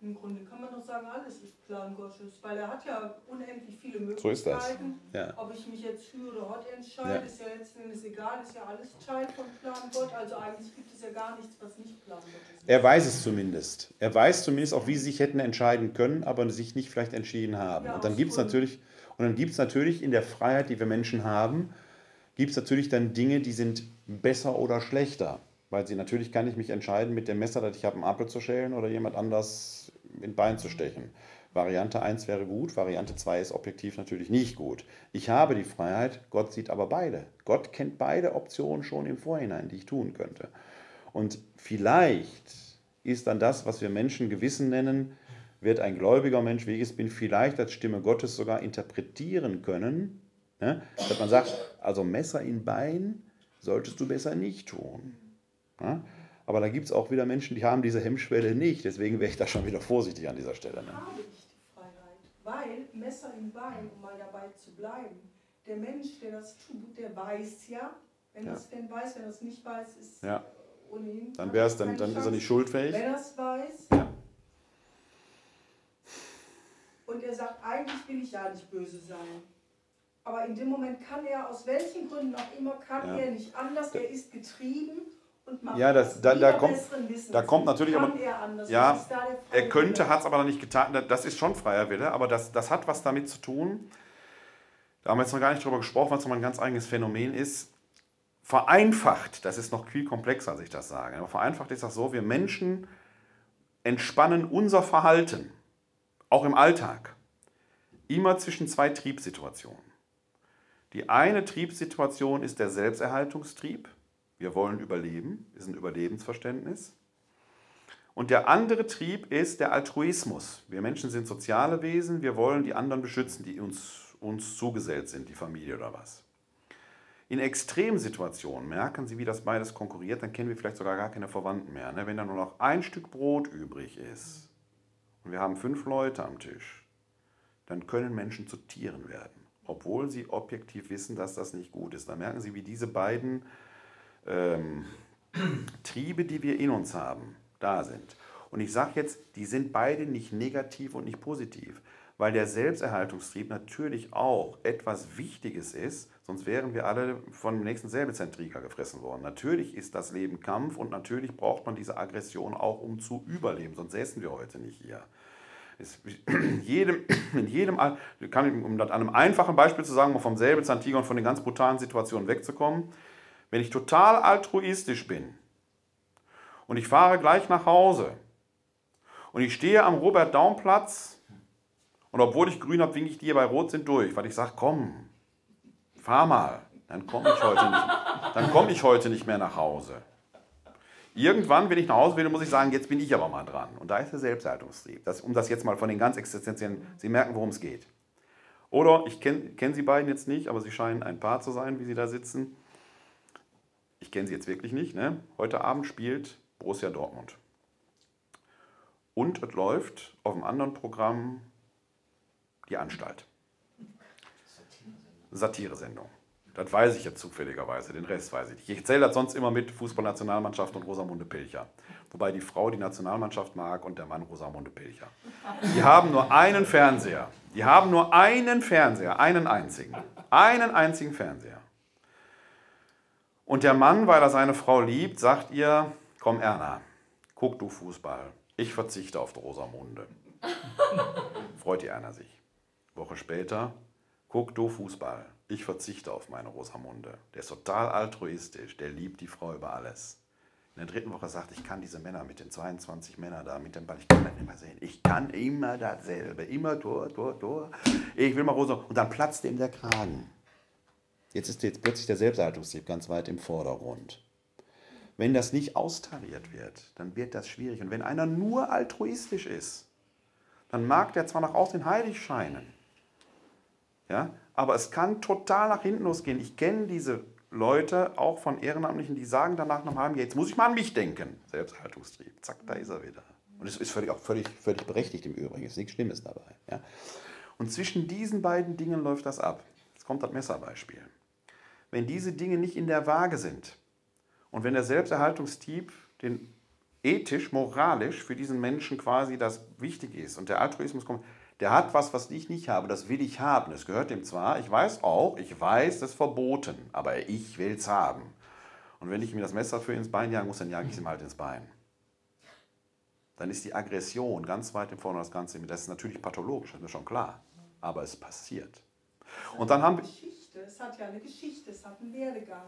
Im Grunde kann man doch sagen, alles ist Plan Gottes, weil er hat ja unendlich viele So ist Möglichkeiten. das. Ja. Ob ich mich jetzt für oder heute entscheide, Ja. ist ja letzten Endes egal, ist ja alles Teil von Plan Gott. Also eigentlich gibt es ja gar nichts, was nicht Plan Gottes ist. Er weiß es zumindest. Er weiß zumindest auch, wie sie sich hätten entscheiden können, aber sich nicht vielleicht entschieden haben. Ja, und dann gibt es natürlich, und dann gibt es natürlich in der Freiheit, die wir Menschen haben, gibt es natürlich dann Dinge, die sind besser oder schlechter. Weil sie natürlich kann ich mich entscheiden, mit dem Messer, das ich habe, einen Apfel zu schälen oder jemand anders in Bein zu stechen. Variante 1 wäre gut, Variante 2 ist objektiv natürlich nicht gut. Ich habe die Freiheit, Gott sieht aber beide. Gott kennt beide Optionen schon im Vorhinein, die ich tun könnte. Und vielleicht ist dann das, was wir Menschen Gewissen nennen, wird ein gläubiger Mensch, wie ich es bin, vielleicht als Stimme Gottes sogar interpretieren können, ne? dass man sagt, also Messer in Bein solltest du besser nicht tun. Ja? Aber da gibt es auch wieder Menschen, die haben diese Hemmschwelle nicht. Deswegen wäre ich da schon wieder vorsichtig an dieser Stelle. Ne? habe ich die Freiheit. Weil Messer im Bein, um mal dabei zu bleiben, der Mensch, der das tut, der weiß ja, wenn Ja. das denn weiß, wenn er es nicht weiß, ist Ja. ohnehin. Dann, wär's, dann, dann ist er nicht schuldfähig. Wenn er es weiß Ja. und er sagt, eigentlich will ich ja nicht böse sein. Aber in dem Moment kann er, aus welchen Gründen auch immer, kann Ja. er nicht anders. Er ist getrieben Ja, das- da- da kommt- da kommt natürlich aber- er. Ja, Er könnte, hat es aber noch nicht getan. Das ist schon freier Wille, aber das, das hat was damit zu tun. Da haben wir jetzt noch gar nicht drüber gesprochen, was nochmal ein ganz eigenes Phänomen ist. Vereinfacht, das ist noch viel komplexer, als ich das sage. Aber vereinfacht ist das so, wir Menschen entspannen unser Verhalten, auch im Alltag, immer zwischen zwei Triebsituationen. Die eine Triebsituation ist der Selbsterhaltungstrieb. Wir wollen überleben, ist ein Überlebensverständnis. Und der andere Trieb ist der Altruismus. Wir Menschen sind soziale Wesen, wir wollen die anderen beschützen, die uns, uns zugesellt sind, die Familie oder was. In Extremsituationen merken Sie, wie das beides konkurriert, dann kennen wir vielleicht sogar gar keine Verwandten mehr. Ne? Wenn da nur noch ein Stück Brot übrig ist und wir haben fünf Leute am Tisch, dann können Menschen zu Tieren werden, obwohl sie objektiv wissen, dass das nicht gut ist. Dann merken Sie, wie diese beiden ähm, Triebe, die wir in uns haben, da sind. Und ich sage jetzt, die sind beide nicht negativ und nicht positiv, weil der Selbsterhaltungstrieb natürlich auch etwas Wichtiges ist, sonst wären wir alle von dem nächsten Säbelzahntiger gefressen worden. Natürlich ist das Leben Kampf und natürlich braucht man diese Aggression auch, um zu überleben, sonst säßen wir heute nicht hier. Es, in jedem, in jedem, kann ich, um das an einem einfachen Beispiel zu sagen, um vom Säbelzahntiger und von den ganz brutalen Situationen wegzukommen, wenn ich total altruistisch bin und ich fahre gleich nach Hause und ich stehe am Robert-Daum-Platz und obwohl ich grün habe, winke ich die bei Rot sind durch, weil ich sage, komm, fahr mal, dann komme ich, heute nicht- komm ich heute nicht mehr nach Hause. Irgendwann, wenn ich nach Hause will, muss ich sagen, jetzt bin ich aber mal dran. Und da ist der Selbsterhaltungstrieb. Das, um das jetzt mal von den ganz existenziellen, Sie merken, worum es geht. Oder, ich kenne kenn Sie beiden jetzt nicht, aber Sie scheinen ein Paar zu sein, wie Sie da sitzen. Ich kenne Sie jetzt wirklich nicht. Ne? Heute Abend spielt Borussia Dortmund. Und es läuft auf einem anderen Programm die Anstalt. Satiresendung. Das weiß ich jetzt zufälligerweise, den Rest weiß ich nicht. Ich erzähle das sonst immer mit Fußballnationalmannschaft und Rosamunde Pilcher. Wobei die Frau die Nationalmannschaft mag und der Mann Rosamunde Pilcher. Die haben nur einen Fernseher. Die haben nur einen Fernseher, einen einzigen. Einen einzigen Fernseher. Und der Mann, weil er seine Frau liebt, sagt ihr, komm Erna, guck du Fußball. Ich verzichte auf die Rosamunde. Freut die Erna sich. Woche später, guck du Fußball. Ich verzichte auf meine Rosamunde. Der ist total altruistisch, der liebt die Frau über alles. In der dritten Woche sagt, ich kann diese Männer mit den 22 Männern da mit dem Ball, ich kann das nicht mehr sehen. Ich kann immer dasselbe, immer Tor, Tor, Tor. Ich will mal Rosa. Und dann platzt ihm der Kragen. Jetzt ist jetzt plötzlich der Selbsterhaltungstrieb ganz weit im Vordergrund. Wenn das nicht austariert wird, dann wird das schwierig. Und wenn einer nur altruistisch ist, dann mag der zwar nach außen heilig scheinen, ja, aber es kann total nach hinten losgehen. Ich kenne diese Leute, auch von Ehrenamtlichen, die sagen danach halben Jahr, jetzt muss ich mal an mich denken. Selbsterhaltungstrieb. Zack, da ist er wieder. Und es ist völlig, auch völlig, völlig berechtigt im Übrigen. Es ist nichts Schlimmes dabei. Ja. Und zwischen diesen beiden Dingen läuft das ab. Jetzt kommt das Messerbeispiel. Wenn diese Dinge nicht in der Waage sind und wenn der Selbsterhaltungstrieb den ethisch, moralisch für diesen Menschen quasi das Wichtige ist und der Altruismus kommt, der hat was, was ich nicht habe, das will ich haben. Es gehört ihm zwar, ich weiß auch, ich weiß, das ist verboten, aber ich will es haben. Und wenn ich mir das Messer für ins Bein jagen muss, dann jage ich es ihm halt ins Bein. Dann ist die Aggression ganz weit im Vorne das Ganze. Das ist natürlich pathologisch, das ist mir schon klar. Aber es passiert. Und dann haben wir. Geschichte. Es hat ja eine Geschichte, es hat einen Werdegang.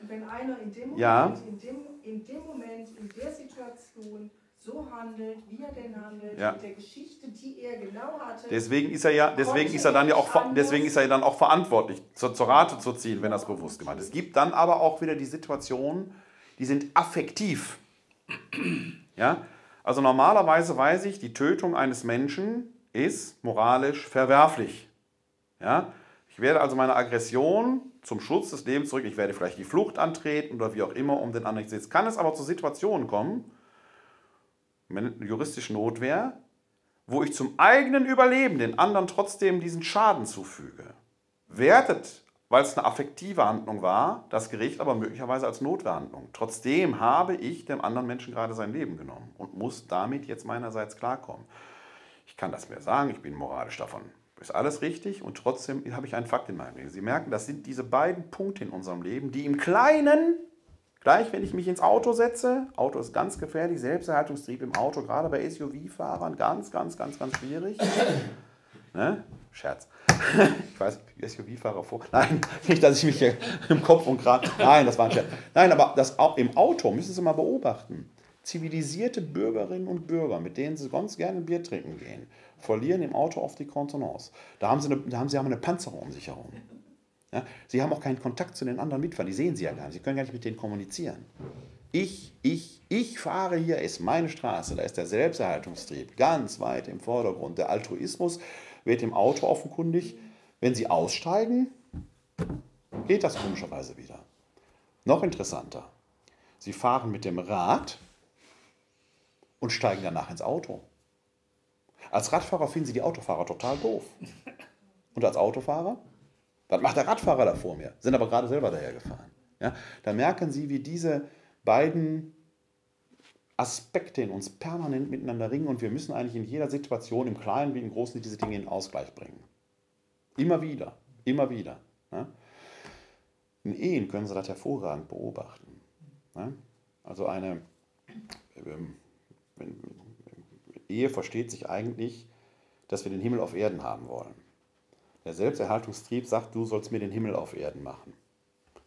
Und wenn einer in dem Moment, Ja. in, dem, in dem Moment, in der Situation so handelt, wie er denn handelt, Ja. mit der Geschichte, die er genau hatte, Deswegen ist er ja, deswegen ist er dann ja auch, deswegen ist er dann auch verantwortlich, zur, zur Rate zu ziehen, wenn das bewusst gemeint ist. Es gibt dann aber auch wieder die Situationen, die sind affektiv. Ja? Also normalerweise weiß ich, die Tötung eines Menschen ist moralisch verwerflich. Ja? Ich werde also meine Aggression zum Schutz des Lebens zurück, ich werde vielleicht die Flucht antreten oder wie auch immer, um den anderen zu Jetzt kann es aber zu Situationen kommen, wenn juristische Notwehr, wo ich zum eigenen Überleben den anderen trotzdem diesen Schaden zufüge. Wertet, weil es eine affektive Handlung war, das Gericht aber möglicherweise als Notwehrhandlung. Trotzdem habe ich dem anderen Menschen gerade sein Leben genommen und muss damit jetzt meinerseits klarkommen. Ich kann das mir sagen, ich bin moralisch davon. Ist alles richtig und trotzdem habe ich einen Fakt in meinem Leben. Sie merken, das sind diese beiden Punkte in unserem Leben, die im Kleinen Gleich, wenn ich mich ins Auto setze, Auto ist ganz gefährlich, Selbsterhaltungstrieb im Auto, gerade bei SUV-Fahrern, ganz, ganz, ganz, ganz schwierig. ne? Scherz. Ich weiß, SUV-Fahrer vor. Nein, nicht, dass ich mich hier im Kopf und Kragen. Nein, das war ein Scherz. Nein, aber das, auch im Auto müssen Sie mal beobachten. Zivilisierte Bürgerinnen und Bürger, mit denen Sie ganz gerne Bier trinken gehen, verlieren im Auto oft die Kontenance. Da haben Sie eine, da haben Sie eine Panzerung um sich herum. Ja, sie haben auch keinen Kontakt zu den anderen Mitfahrern, die sehen sie ja gar nicht, sie können gar nicht mit denen kommunizieren. Ich, ich, ich fahre hier, ist meine Straße, da ist der Selbsterhaltungstrieb ganz weit im Vordergrund. Der Altruismus wird im Auto offenkundig. Wenn sie aussteigen, geht das komischerweise wieder. Noch interessanter, sie fahren mit dem Rad und steigen danach ins Auto. Als Radfahrer finden sie die Autofahrer total doof. Und als Autofahrer? Was macht der Radfahrer da vor mir? Sind aber gerade selber dahergefahren. Ja? Da merken Sie, wie diese beiden Aspekte in uns permanent miteinander ringen und wir müssen eigentlich in jeder Situation, im Kleinen wie im Großen, diese Dinge in Ausgleich bringen. Immer wieder, immer wieder. Ja? In Ehen können Sie das hervorragend beobachten. Ja? Also eine ähm, Ehe versteht sich eigentlich, dass wir den Himmel auf Erden haben wollen. Der Selbsterhaltungstrieb sagt, du sollst mir den Himmel auf Erden machen.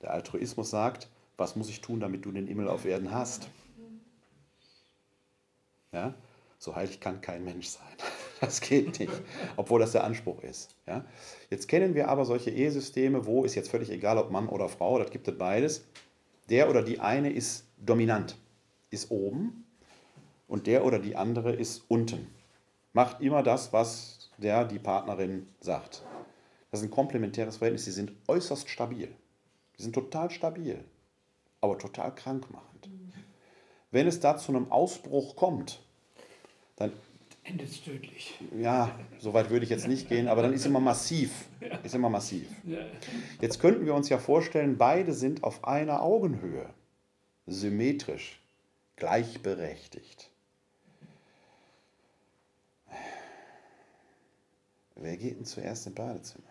Der Altruismus sagt, was muss ich tun, damit du den Himmel auf Erden hast? Ja? So heilig kann kein Mensch sein. Das geht nicht, obwohl das der Anspruch ist. Ja? Jetzt kennen wir aber solche Ehesysteme, wo ist jetzt völlig egal, ob Mann oder Frau, das gibt es beides. Der oder die eine ist dominant, ist oben und der oder die andere ist unten. Macht immer das, was der, die Partnerin sagt. Das ist ein komplementäres Verhältnis. Sie sind äußerst stabil. Die sind total stabil, aber total krankmachend. Wenn es da zu einem Ausbruch kommt, dann, Endet es tödlich. ja, so weit würde ich jetzt nicht gehen, aber dann ist immer massiv. Ist immer massiv. Jetzt könnten wir uns ja vorstellen, beide sind auf einer Augenhöhe, symmetrisch, gleichberechtigt. Wer geht denn zuerst ins Badezimmer?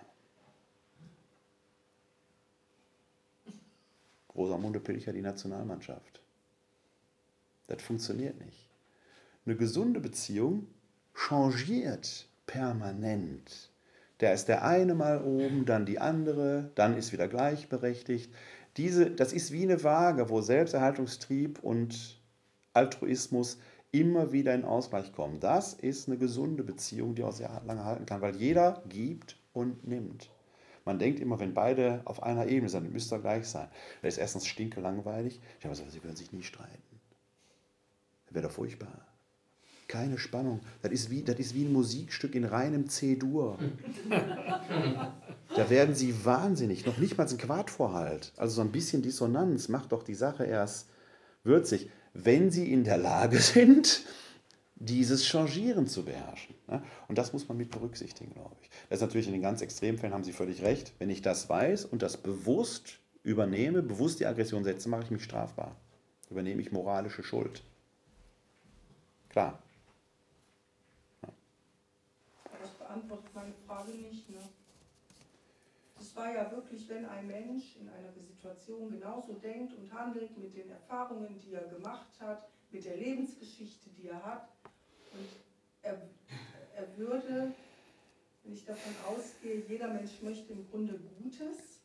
Rosamunde Pilcher, die Nationalmannschaft. Das funktioniert nicht. Eine gesunde Beziehung changiert permanent. Da ist der eine mal oben, dann die andere, dann ist wieder gleichberechtigt. Diese, das ist wie eine Waage, wo Selbsterhaltungstrieb und Altruismus immer wieder in Ausgleich kommen. Das ist eine gesunde Beziehung, die auch sehr lange halten kann, weil jeder gibt und nimmt. Man denkt immer, wenn beide auf einer Ebene sind, müsste er gleich sein. Das ist erstens stinke langweilig. Ich habe gesagt, sie würden sich nie streiten. Das wäre doch furchtbar. Keine Spannung. Das ist, wie, das ist wie ein Musikstück in reinem C-Dur. Da werden sie wahnsinnig. Noch nicht mal ein Quadvorhalt. Also so ein bisschen Dissonanz macht doch die Sache erst würzig, wenn sie in der Lage sind, dieses Changieren zu beherrschen. Und das muss man mit berücksichtigen, glaube ich. Das ist natürlich in den ganz Extremfällen, haben Sie völlig recht. Wenn ich das weiß und das bewusst übernehme, bewusst die Aggression setze, mache ich mich strafbar. Übernehme ich moralische Schuld. Klar. Das beantwortet meine Frage nicht. War ja wirklich, wenn ein Mensch in einer Situation genauso denkt und handelt mit den Erfahrungen, die er gemacht hat, mit der Lebensgeschichte, die er hat. Und er, er würde, wenn ich davon ausgehe, jeder Mensch möchte im Grunde Gutes.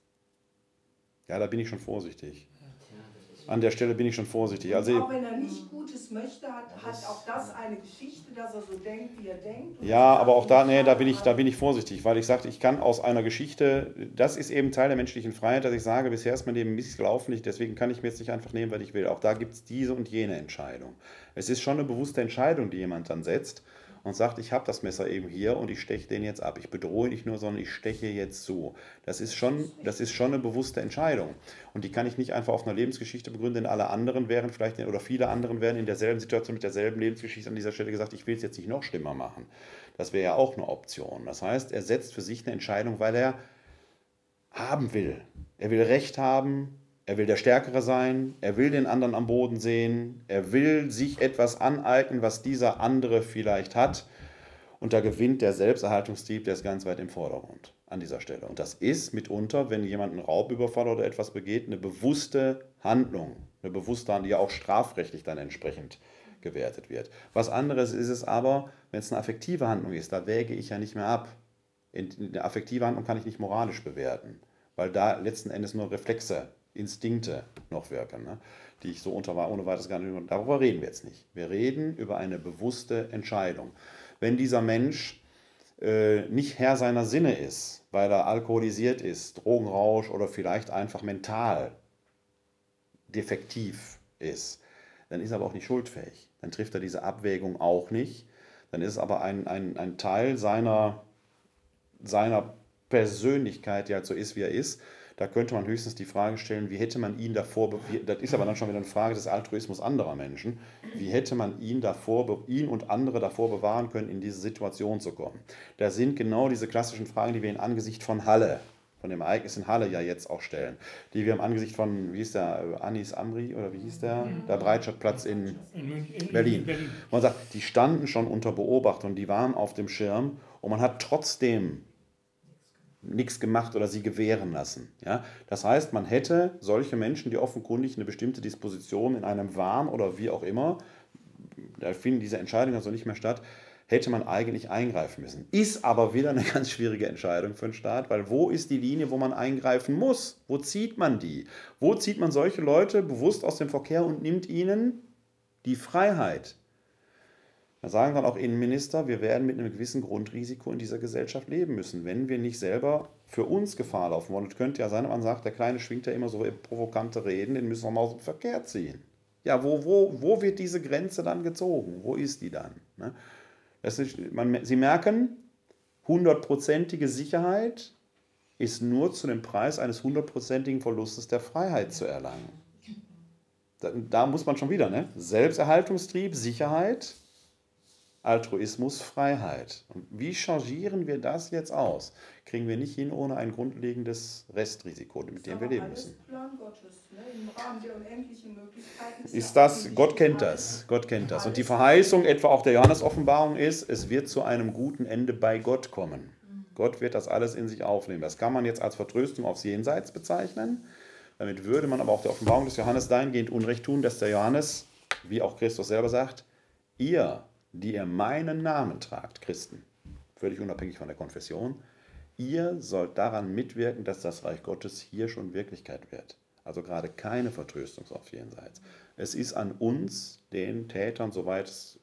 Ja, da bin ich schon vorsichtig. An der Stelle bin ich schon vorsichtig. Und Also auch wenn er nicht Gutes möchte, hat, hat auch das eine Geschichte, dass er so denkt, wie er denkt. Ja, aber auch da, nee, da bin ich, da bin ich vorsichtig, weil ich sagte, ich kann aus einer Geschichte, das ist eben Teil der menschlichen Freiheit, dass ich sage, bisher ist mein Leben missgelaufen, nicht, deswegen kann ich mir jetzt nicht einfach nehmen, was ich will. Auch da gibt es diese und jene Entscheidung. Es ist schon eine bewusste Entscheidung, die jemand dann setzt und sagt, ich habe das Messer eben hier und ich steche den jetzt ab. Ich bedrohe nicht nur, sondern ich steche jetzt zu. Das ist schon, das ist schon eine bewusste Entscheidung. Und die kann ich nicht einfach auf einer Lebensgeschichte begründen, denn alle anderen wären vielleicht, oder viele anderen wären in derselben Situation mit derselben Lebensgeschichte an dieser Stelle gesagt, ich will es jetzt nicht noch schlimmer machen. Das wäre ja auch eine Option. Das heißt, er setzt für sich eine Entscheidung, weil er haben will. Er will Recht haben, er will der Stärkere sein, er will den anderen am Boden sehen, er will sich etwas aneignen, was dieser andere vielleicht hat. Und da gewinnt der Selbsterhaltungstrieb, der ist ganz weit im Vordergrund an dieser Stelle. Und das ist mitunter, wenn jemand einen Raubüberfall oder etwas begeht, eine bewusste Handlung, eine bewusste Handlung, die ja auch strafrechtlich dann entsprechend gewertet wird. Was anderes ist es aber, wenn es eine affektive Handlung ist, da wäge ich ja nicht mehr ab. In, in der affektive Handlung kann ich nicht moralisch bewerten, weil da letzten Endes nur Reflexe, Instinkte noch wirken, ne? die ich so unter, ohne weiteres gar nicht. Darüber reden wir jetzt nicht. Wir reden über eine bewusste Entscheidung. Wenn dieser Mensch äh, nicht Herr seiner Sinne ist, weil er alkoholisiert ist, Drogenrausch oder vielleicht einfach mental defektiv ist, dann ist er aber auch nicht schuldfähig. Dann trifft er diese Abwägung auch nicht. Dann ist es aber ein, ein, ein Teil seiner, seiner Persönlichkeit, die halt so ist, wie er ist. Da könnte man höchstens die Frage stellen, wie hätte man ihn davor, das ist aber dann schon wieder eine Frage des Altruismus anderer Menschen, wie hätte man ihn davor, ihn und andere davor bewahren können, in diese Situation zu kommen. Da sind genau diese klassischen Fragen, die wir in Angesicht von Halle, von dem Ereignis in Halle ja jetzt auch stellen, die wir im Angesicht von, wie hieß der, äh, Anis Amri oder wie hieß der, der Breitscheidplatz in. Berlin. man sagt, die standen schon unter Beobachtung, die waren auf dem Schirm und man hat trotzdem nichts gemacht oder sie gewähren lassen. Ja? Das heißt, man hätte solche Menschen, die offenkundig eine bestimmte Disposition in einem Wahn oder wie auch immer, da finden diese Entscheidungen also nicht mehr statt, hätte man eigentlich eingreifen müssen. Ist aber wieder eine ganz schwierige Entscheidung für den Staat, weil wo ist die Linie, wo man eingreifen muss? Wo zieht man die? Wo zieht man solche Leute bewusst aus dem Verkehr und nimmt ihnen die Freiheit? Da sagen dann auch Innenminister, wir werden mit einem gewissen Grundrisiko in dieser Gesellschaft leben müssen, wenn wir nicht selber für uns Gefahr laufen wollen. Es könnte ja sein, man sagt, der Kleine schwingt ja immer so provokante Reden, den müssen wir mal aus dem Verkehr ziehen. Ja, wo, wo, wo wird diese Grenze dann gezogen? Wo ist die dann? Ne? Das ist, man, Sie merken, hundertprozentige Sicherheit ist nur zu dem Preis eines hundertprozentigen Verlustes der Freiheit zu erlangen. Da, da muss man schon wieder, ne? Selbsterhaltungstrieb, Sicherheit, Altruismus, Freiheit. Und wie changieren wir das jetzt aus? Kriegen wir nicht hin ohne ein grundlegendes Restrisiko, mit dem wir leben müssen. Plan Gottes, ne? Im Rahmen der unendlichen Möglichkeiten. Ist das, Gott kennt das, Gott kennt das. Und die Verheißung etwa auch der Johannes-Offenbarung ist, es wird zu einem guten Ende bei Gott kommen. Gott wird das alles in sich aufnehmen. Das kann man jetzt als Vertröstung aufs Jenseits bezeichnen. Damit würde man aber auch der Offenbarung des Johannes dahingehend Unrecht tun, dass der Johannes, wie auch Christus selber sagt, ihr, die ihr meinen Namen tragt, Christen, völlig unabhängig von der Konfession, ihr sollt daran mitwirken, dass das Reich Gottes hier schon Wirklichkeit wird. Also gerade keine Vertröstung auf Jenseits. Es ist an uns, den Tätern, soweit es,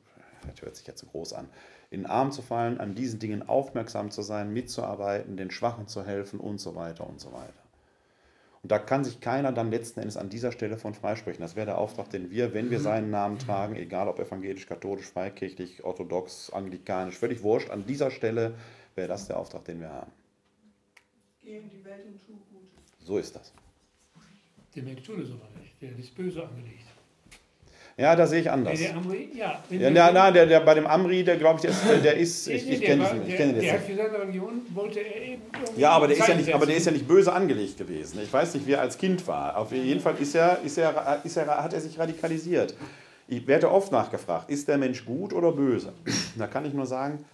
das hört sich jetzt so groß an, in den Arm zu fallen, an diesen Dingen aufmerksam zu sein, mitzuarbeiten, den Schwachen zu helfen und so weiter und so weiter. Und da kann sich keiner dann letzten Endes an dieser Stelle von freisprechen. Das wäre der Auftrag, den wir, wenn wir seinen Namen tragen, egal ob evangelisch, katholisch, freikirchlich, orthodox, anglikanisch, völlig wurscht, an dieser Stelle wäre das der Auftrag, den wir haben. Geh in die Welt und tu Gutes. So ist das. Der Mensch tut es aber nicht. Der ist böse angelegt. Ja, da sehe ich anders. Der, Amri, ja, Ja, na, na, der, der, bei dem Amri, der glaube ich, der ist, der ist ich, ich kenne diesen, ich der- kenne den Der hat seine Religion wollte er eben. irgendwie Ja, aber der, ist ja nicht, aber der ist ja nicht böse angelegt gewesen. Ich weiß nicht, wie er als Kind war. Auf jeden Fall ist er, ist er, ist er, hat er sich radikalisiert. Ich werde oft nachgefragt, ist der Mensch gut oder böse? Da kann ich nur sagen,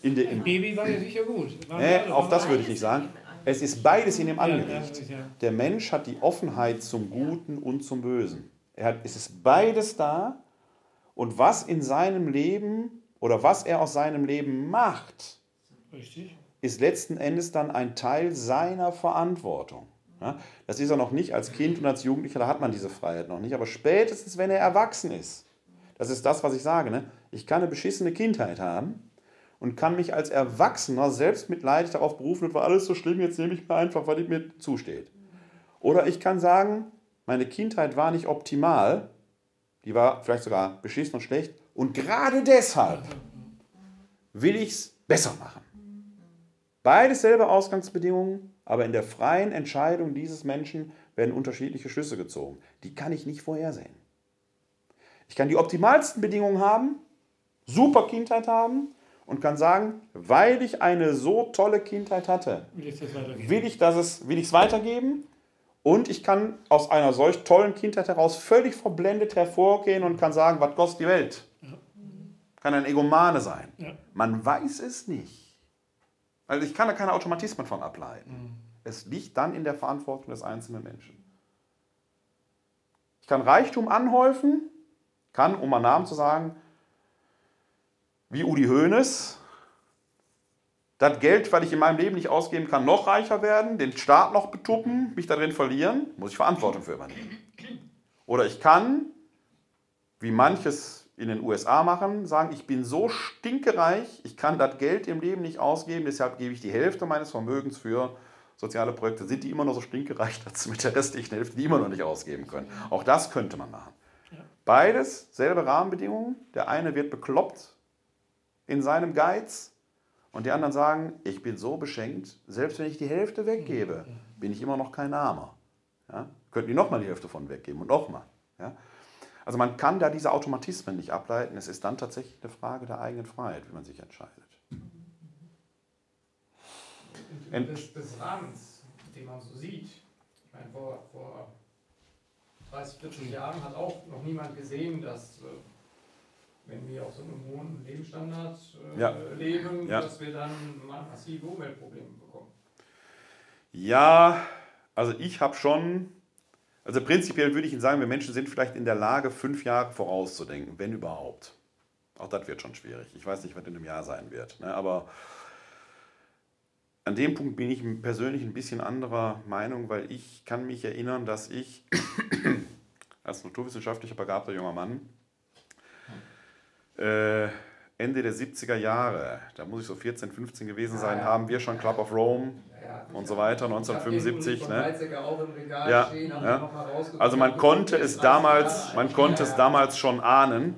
in der, Ein im, Baby war ja sicher gut. Nee, auch das würde ich nicht sagen. Es ist beides in ihm angelegt. Der Mensch hat die Offenheit zum Guten und zum Bösen. Er hat, es ist beides da. Und was in seinem Leben oder was er aus seinem Leben macht, Richtig. ist letzten Endes dann ein Teil seiner Verantwortung. Das ist er noch nicht als Kind und als Jugendlicher, da hat man diese Freiheit noch nicht. Aber spätestens, wenn er erwachsen ist, das ist das, was ich sage, ne? ich kann eine beschissene Kindheit haben und kann mich als Erwachsener selbstmitleidig darauf berufen, das war alles so schlimm, jetzt nehme ich mir einfach, was mir zusteht. Oder ich kann sagen, meine Kindheit war nicht optimal, die war vielleicht sogar beschissen und schlecht und gerade deshalb will ich es besser machen. Beides selbe Ausgangsbedingungen, aber in der freien Entscheidung dieses Menschen werden unterschiedliche Schlüsse gezogen. Die kann ich nicht vorhersehen. Ich kann die optimalsten Bedingungen haben, super Kindheit haben und kann sagen, weil ich eine so tolle Kindheit hatte, Will ich das weitergeben? es will ich es weitergeben und ich kann aus einer solch tollen Kindheit heraus völlig verblendet hervorgehen und kann sagen, was kostet die Welt? Kann ein Egomane sein. Ja. Man weiß es nicht. Also ich kann da keine Automatismen von ableiten. Mhm. Es liegt dann in der Verantwortung des einzelnen Menschen. Ich kann Reichtum anhäufen, kann, um mal Namen zu sagen, wie Udi Hoeneß, das Geld, was ich in meinem Leben nicht ausgeben kann, noch reicher werden, den Staat noch betuppen, mich darin verlieren, muss ich Verantwortung für übernehmen. Oder ich kann, wie manches in den USA machen, sagen, ich bin so stinkereich, ich kann das Geld im Leben nicht ausgeben, deshalb gebe ich die Hälfte meines Vermögens für soziale Projekte. Sind die immer noch so stinkereich, dass sie mit der restlichen Hälfte die immer noch nicht ausgeben können? Auch das könnte man machen. Beides, selbe Rahmenbedingungen. Der eine wird bekloppt in seinem Geiz und die anderen sagen, ich bin so beschenkt, selbst wenn ich die Hälfte weggebe, bin ich immer noch kein Armer. Ja? Könnten die nochmal die Hälfte von weggeben und nochmal. Ja? Also man kann da diese Automatismen nicht ableiten. Es ist dann tatsächlich eine Frage der eigenen Freiheit, wie man sich entscheidet. Ent- des, des Rahmens, den man so sieht. Ich meine, vor, vor 30, 40 Jahren hat auch noch niemand gesehen, dass, äh, wenn wir auf so einem hohen Lebensstandard äh, Ja. leben, Ja. dass wir dann massive Umweltprobleme bekommen. Ja, also ich habe schon, also prinzipiell würde ich Ihnen sagen, wir Menschen sind vielleicht in der Lage, fünf Jahre vorauszudenken, wenn überhaupt. Auch das wird schon schwierig. Ich weiß nicht, was in einem Jahr sein wird. Ne? Aber an dem Punkt bin ich persönlich ein bisschen anderer Meinung, weil ich kann mich erinnern, dass ich als naturwissenschaftlicher begabter junger Mann äh, Ende der 70er Jahre, da muss ich so 14, 15 gewesen sein, Ja, ja. haben wir schon Club of Rome Ja, und so weiter, 1975. Ich hab Ne? Ja, stehen, Also man konnte es damals, man konnte es damals schon ahnen.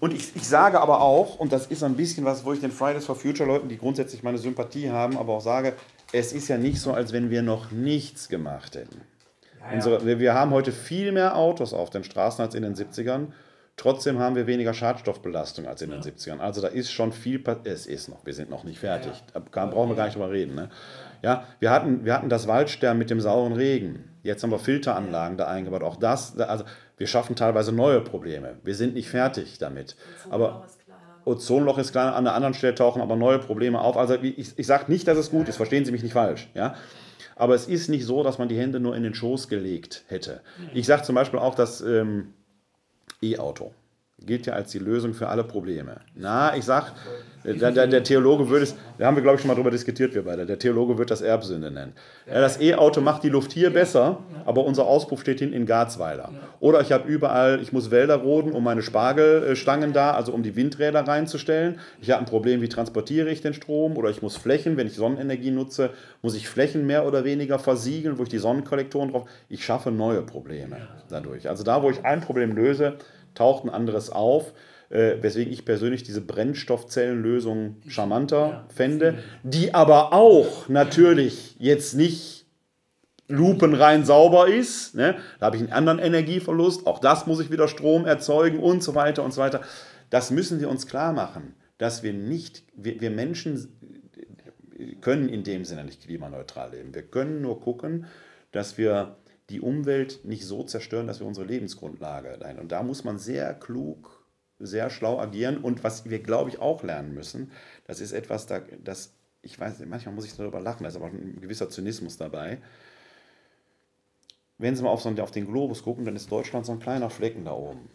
Und ich, ich sage aber auch, und das ist ein bisschen was, wo ich den Fridays for Future Leuten, die grundsätzlich meine Sympathie haben, aber auch sage, es ist ja nicht so, als wenn wir noch nichts gemacht hätten. Unsere, wir, wir haben heute viel mehr Autos auf den Straßen als in den 70ern. Trotzdem haben wir weniger Schadstoffbelastung als in den 70ern. Also da ist schon viel passiert. Es ist noch, wir sind noch nicht fertig. Da kann- brauchen wir gar nicht drüber reden. Ne? Ja, wir hatten, wir hatten das Waldsterben mit dem sauren Regen. Jetzt haben wir Filteranlagen da eingebaut. Auch das, da- also wir schaffen teilweise neue Probleme. Wir sind nicht fertig damit. Aber ist klar. Ozonloch ist klar, an einer anderen Stelle tauchen aber neue Probleme auf. Also ich, ich sage nicht, dass es gut ist, verstehen Sie mich nicht falsch. Ja? Aber es ist nicht so, dass man die Hände nur in den Schoß gelegt hätte. Ich sage zum Beispiel auch das ähm, E-Auto. gilt ja als die Lösung für alle Probleme. Na, ich sag, der, der, der Theologe würde es, da haben wir glaube ich schon mal drüber diskutiert, wir beide, der Theologe wird das Erbsünde nennen. Ja, das E-Auto macht die Luft hier besser, aber unser Auspuff steht hinten in Garzweiler. Oder ich habe überall, ich muss Wälder roden, um meine Spargelstangen da, also um die Windräder reinzustellen. Ich habe ein Problem, wie transportiere ich den Strom? Oder ich muss Flächen, wenn ich Sonnenenergie nutze, muss ich Flächen mehr oder weniger versiegeln, wo ich die Sonnenkollektoren drauf. Ich schaffe neue Probleme dadurch. Also da, wo ich ein Problem löse, taucht ein anderes auf. Äh, weswegen ich persönlich diese Brennstoffzellenlösung charmanter Ja. fände, die aber auch natürlich jetzt nicht lupenrein sauber ist. Ne? Da habe ich einen anderen Energieverlust, auch das muss ich wieder Strom erzeugen und so weiter und so weiter. Das müssen wir uns klar machen, dass wir nicht, wir, wir Menschen können in dem Sinne nicht klimaneutral leben. Wir können nur gucken, dass wir die Umwelt nicht so zerstören, dass wir unsere Lebensgrundlage leiden. Und da muss man sehr klug, sehr schlau agieren. Und was wir, glaube ich, auch lernen müssen, das ist etwas, da, das, ich weiß, manchmal muss ich darüber lachen, da ist aber ein gewisser Zynismus dabei. Wenn Sie mal auf, so, einen- auf den Globus gucken, dann ist Deutschland so ein kleiner Flecken da oben.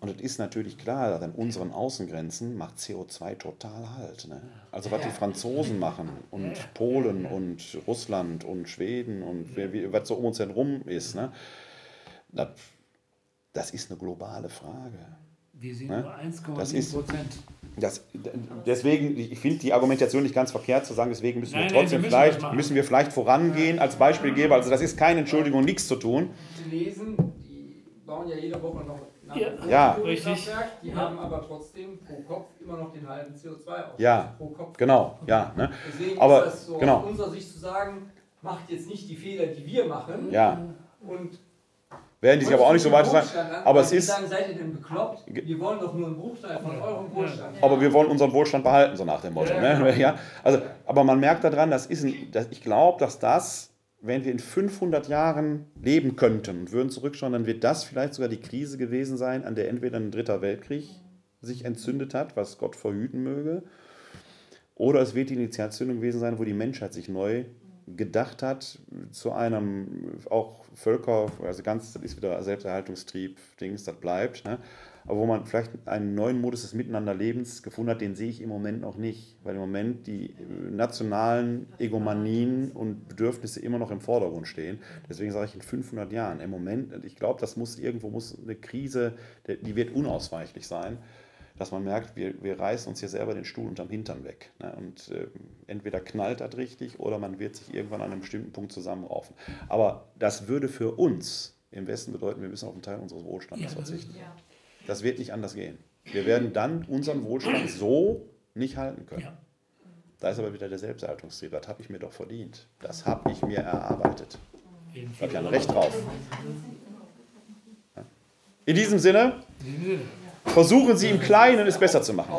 Und es ist natürlich klar, dass an unseren Außengrenzen macht CO2 total halt. Ne? Also was die Franzosen machen und Polen und Russland und Schweden und was so um uns herum ist, ne? das, das ist eine globale Frage. Wir sind Ne? nur Das 1,7 ist- Prozent. Das, deswegen, ich finde die Argumentation nicht ganz verkehrt zu sagen, deswegen müssen Nein, wir nein, trotzdem wir müssen vielleicht, müssen wir vielleicht vorangehen als Beispielgeber. Also das ist keine Entschuldigung, nichts zu tun. gelesen, die bauen ja jede Woche noch ein Ja. Ja. Kohlekraftwerk, Die Ja. haben aber trotzdem pro Kopf immer noch den halben CO2 Ja. pro Kopf. Genau, ja. Ne? Deswegen Aber, ist das so genau. aus unserer Sicht zu sagen, macht jetzt nicht die Fehler, die wir machen. Ja, Und werden die sich aber auch nicht so weiter an, aber es ist- sagen, seid ihr denn bekloppt? Wir wollen doch nur einen Bruchteil von eurem Wohlstand. Aber wir wollen unseren Wohlstand behalten, so nach dem Motto. Ne? Ja, also, aber man merkt daran, das ist ein, dass ich glaube, dass das, wenn wir in 500 Jahren leben könnten und würden zurückschauen, dann wird das vielleicht sogar die Krise gewesen sein, an der entweder ein dritter Weltkrieg sich entzündet hat, was Gott verhüten möge, oder es wird die Initialzündung gewesen sein, wo die Menschheit sich neu gedacht hat zu einem auch Völker, also ganz, das ist wieder Selbsterhaltungstrieb, Dings, das bleibt, ne? aber wo man vielleicht einen neuen Modus des Miteinanderlebens gefunden hat, den sehe ich im Moment noch nicht, weil im Moment die äh, nationalen Egomanien und Bedürfnisse immer noch im Vordergrund stehen. Deswegen sage ich in 500 Jahren. Im Moment, ich glaube, das muss irgendwo muss eine Krise, die wird unausweichlich sein, dass man merkt, wir, wir reißen uns hier selber den Stuhl unterm Hintern weg. Ne? Und äh, entweder knallt das richtig oder man wird sich irgendwann an einem bestimmten Punkt zusammenraufen. Aber das würde für uns im Westen bedeuten, wir müssen auf einen Teil unseres Wohlstandes Ja, verzichten. Ja. Das wird nicht anders gehen. Wir werden dann unseren Wohlstand so nicht halten können. Ja. Da ist aber wieder der Selbsterhaltungstrieb. Das habe ich mir doch verdient. Das habe ich mir erarbeitet. Da habe ich Fall. ein Recht drauf. In diesem Sinne, In diesem Sinne. Versuchen Sie im Kleinen es besser zu machen.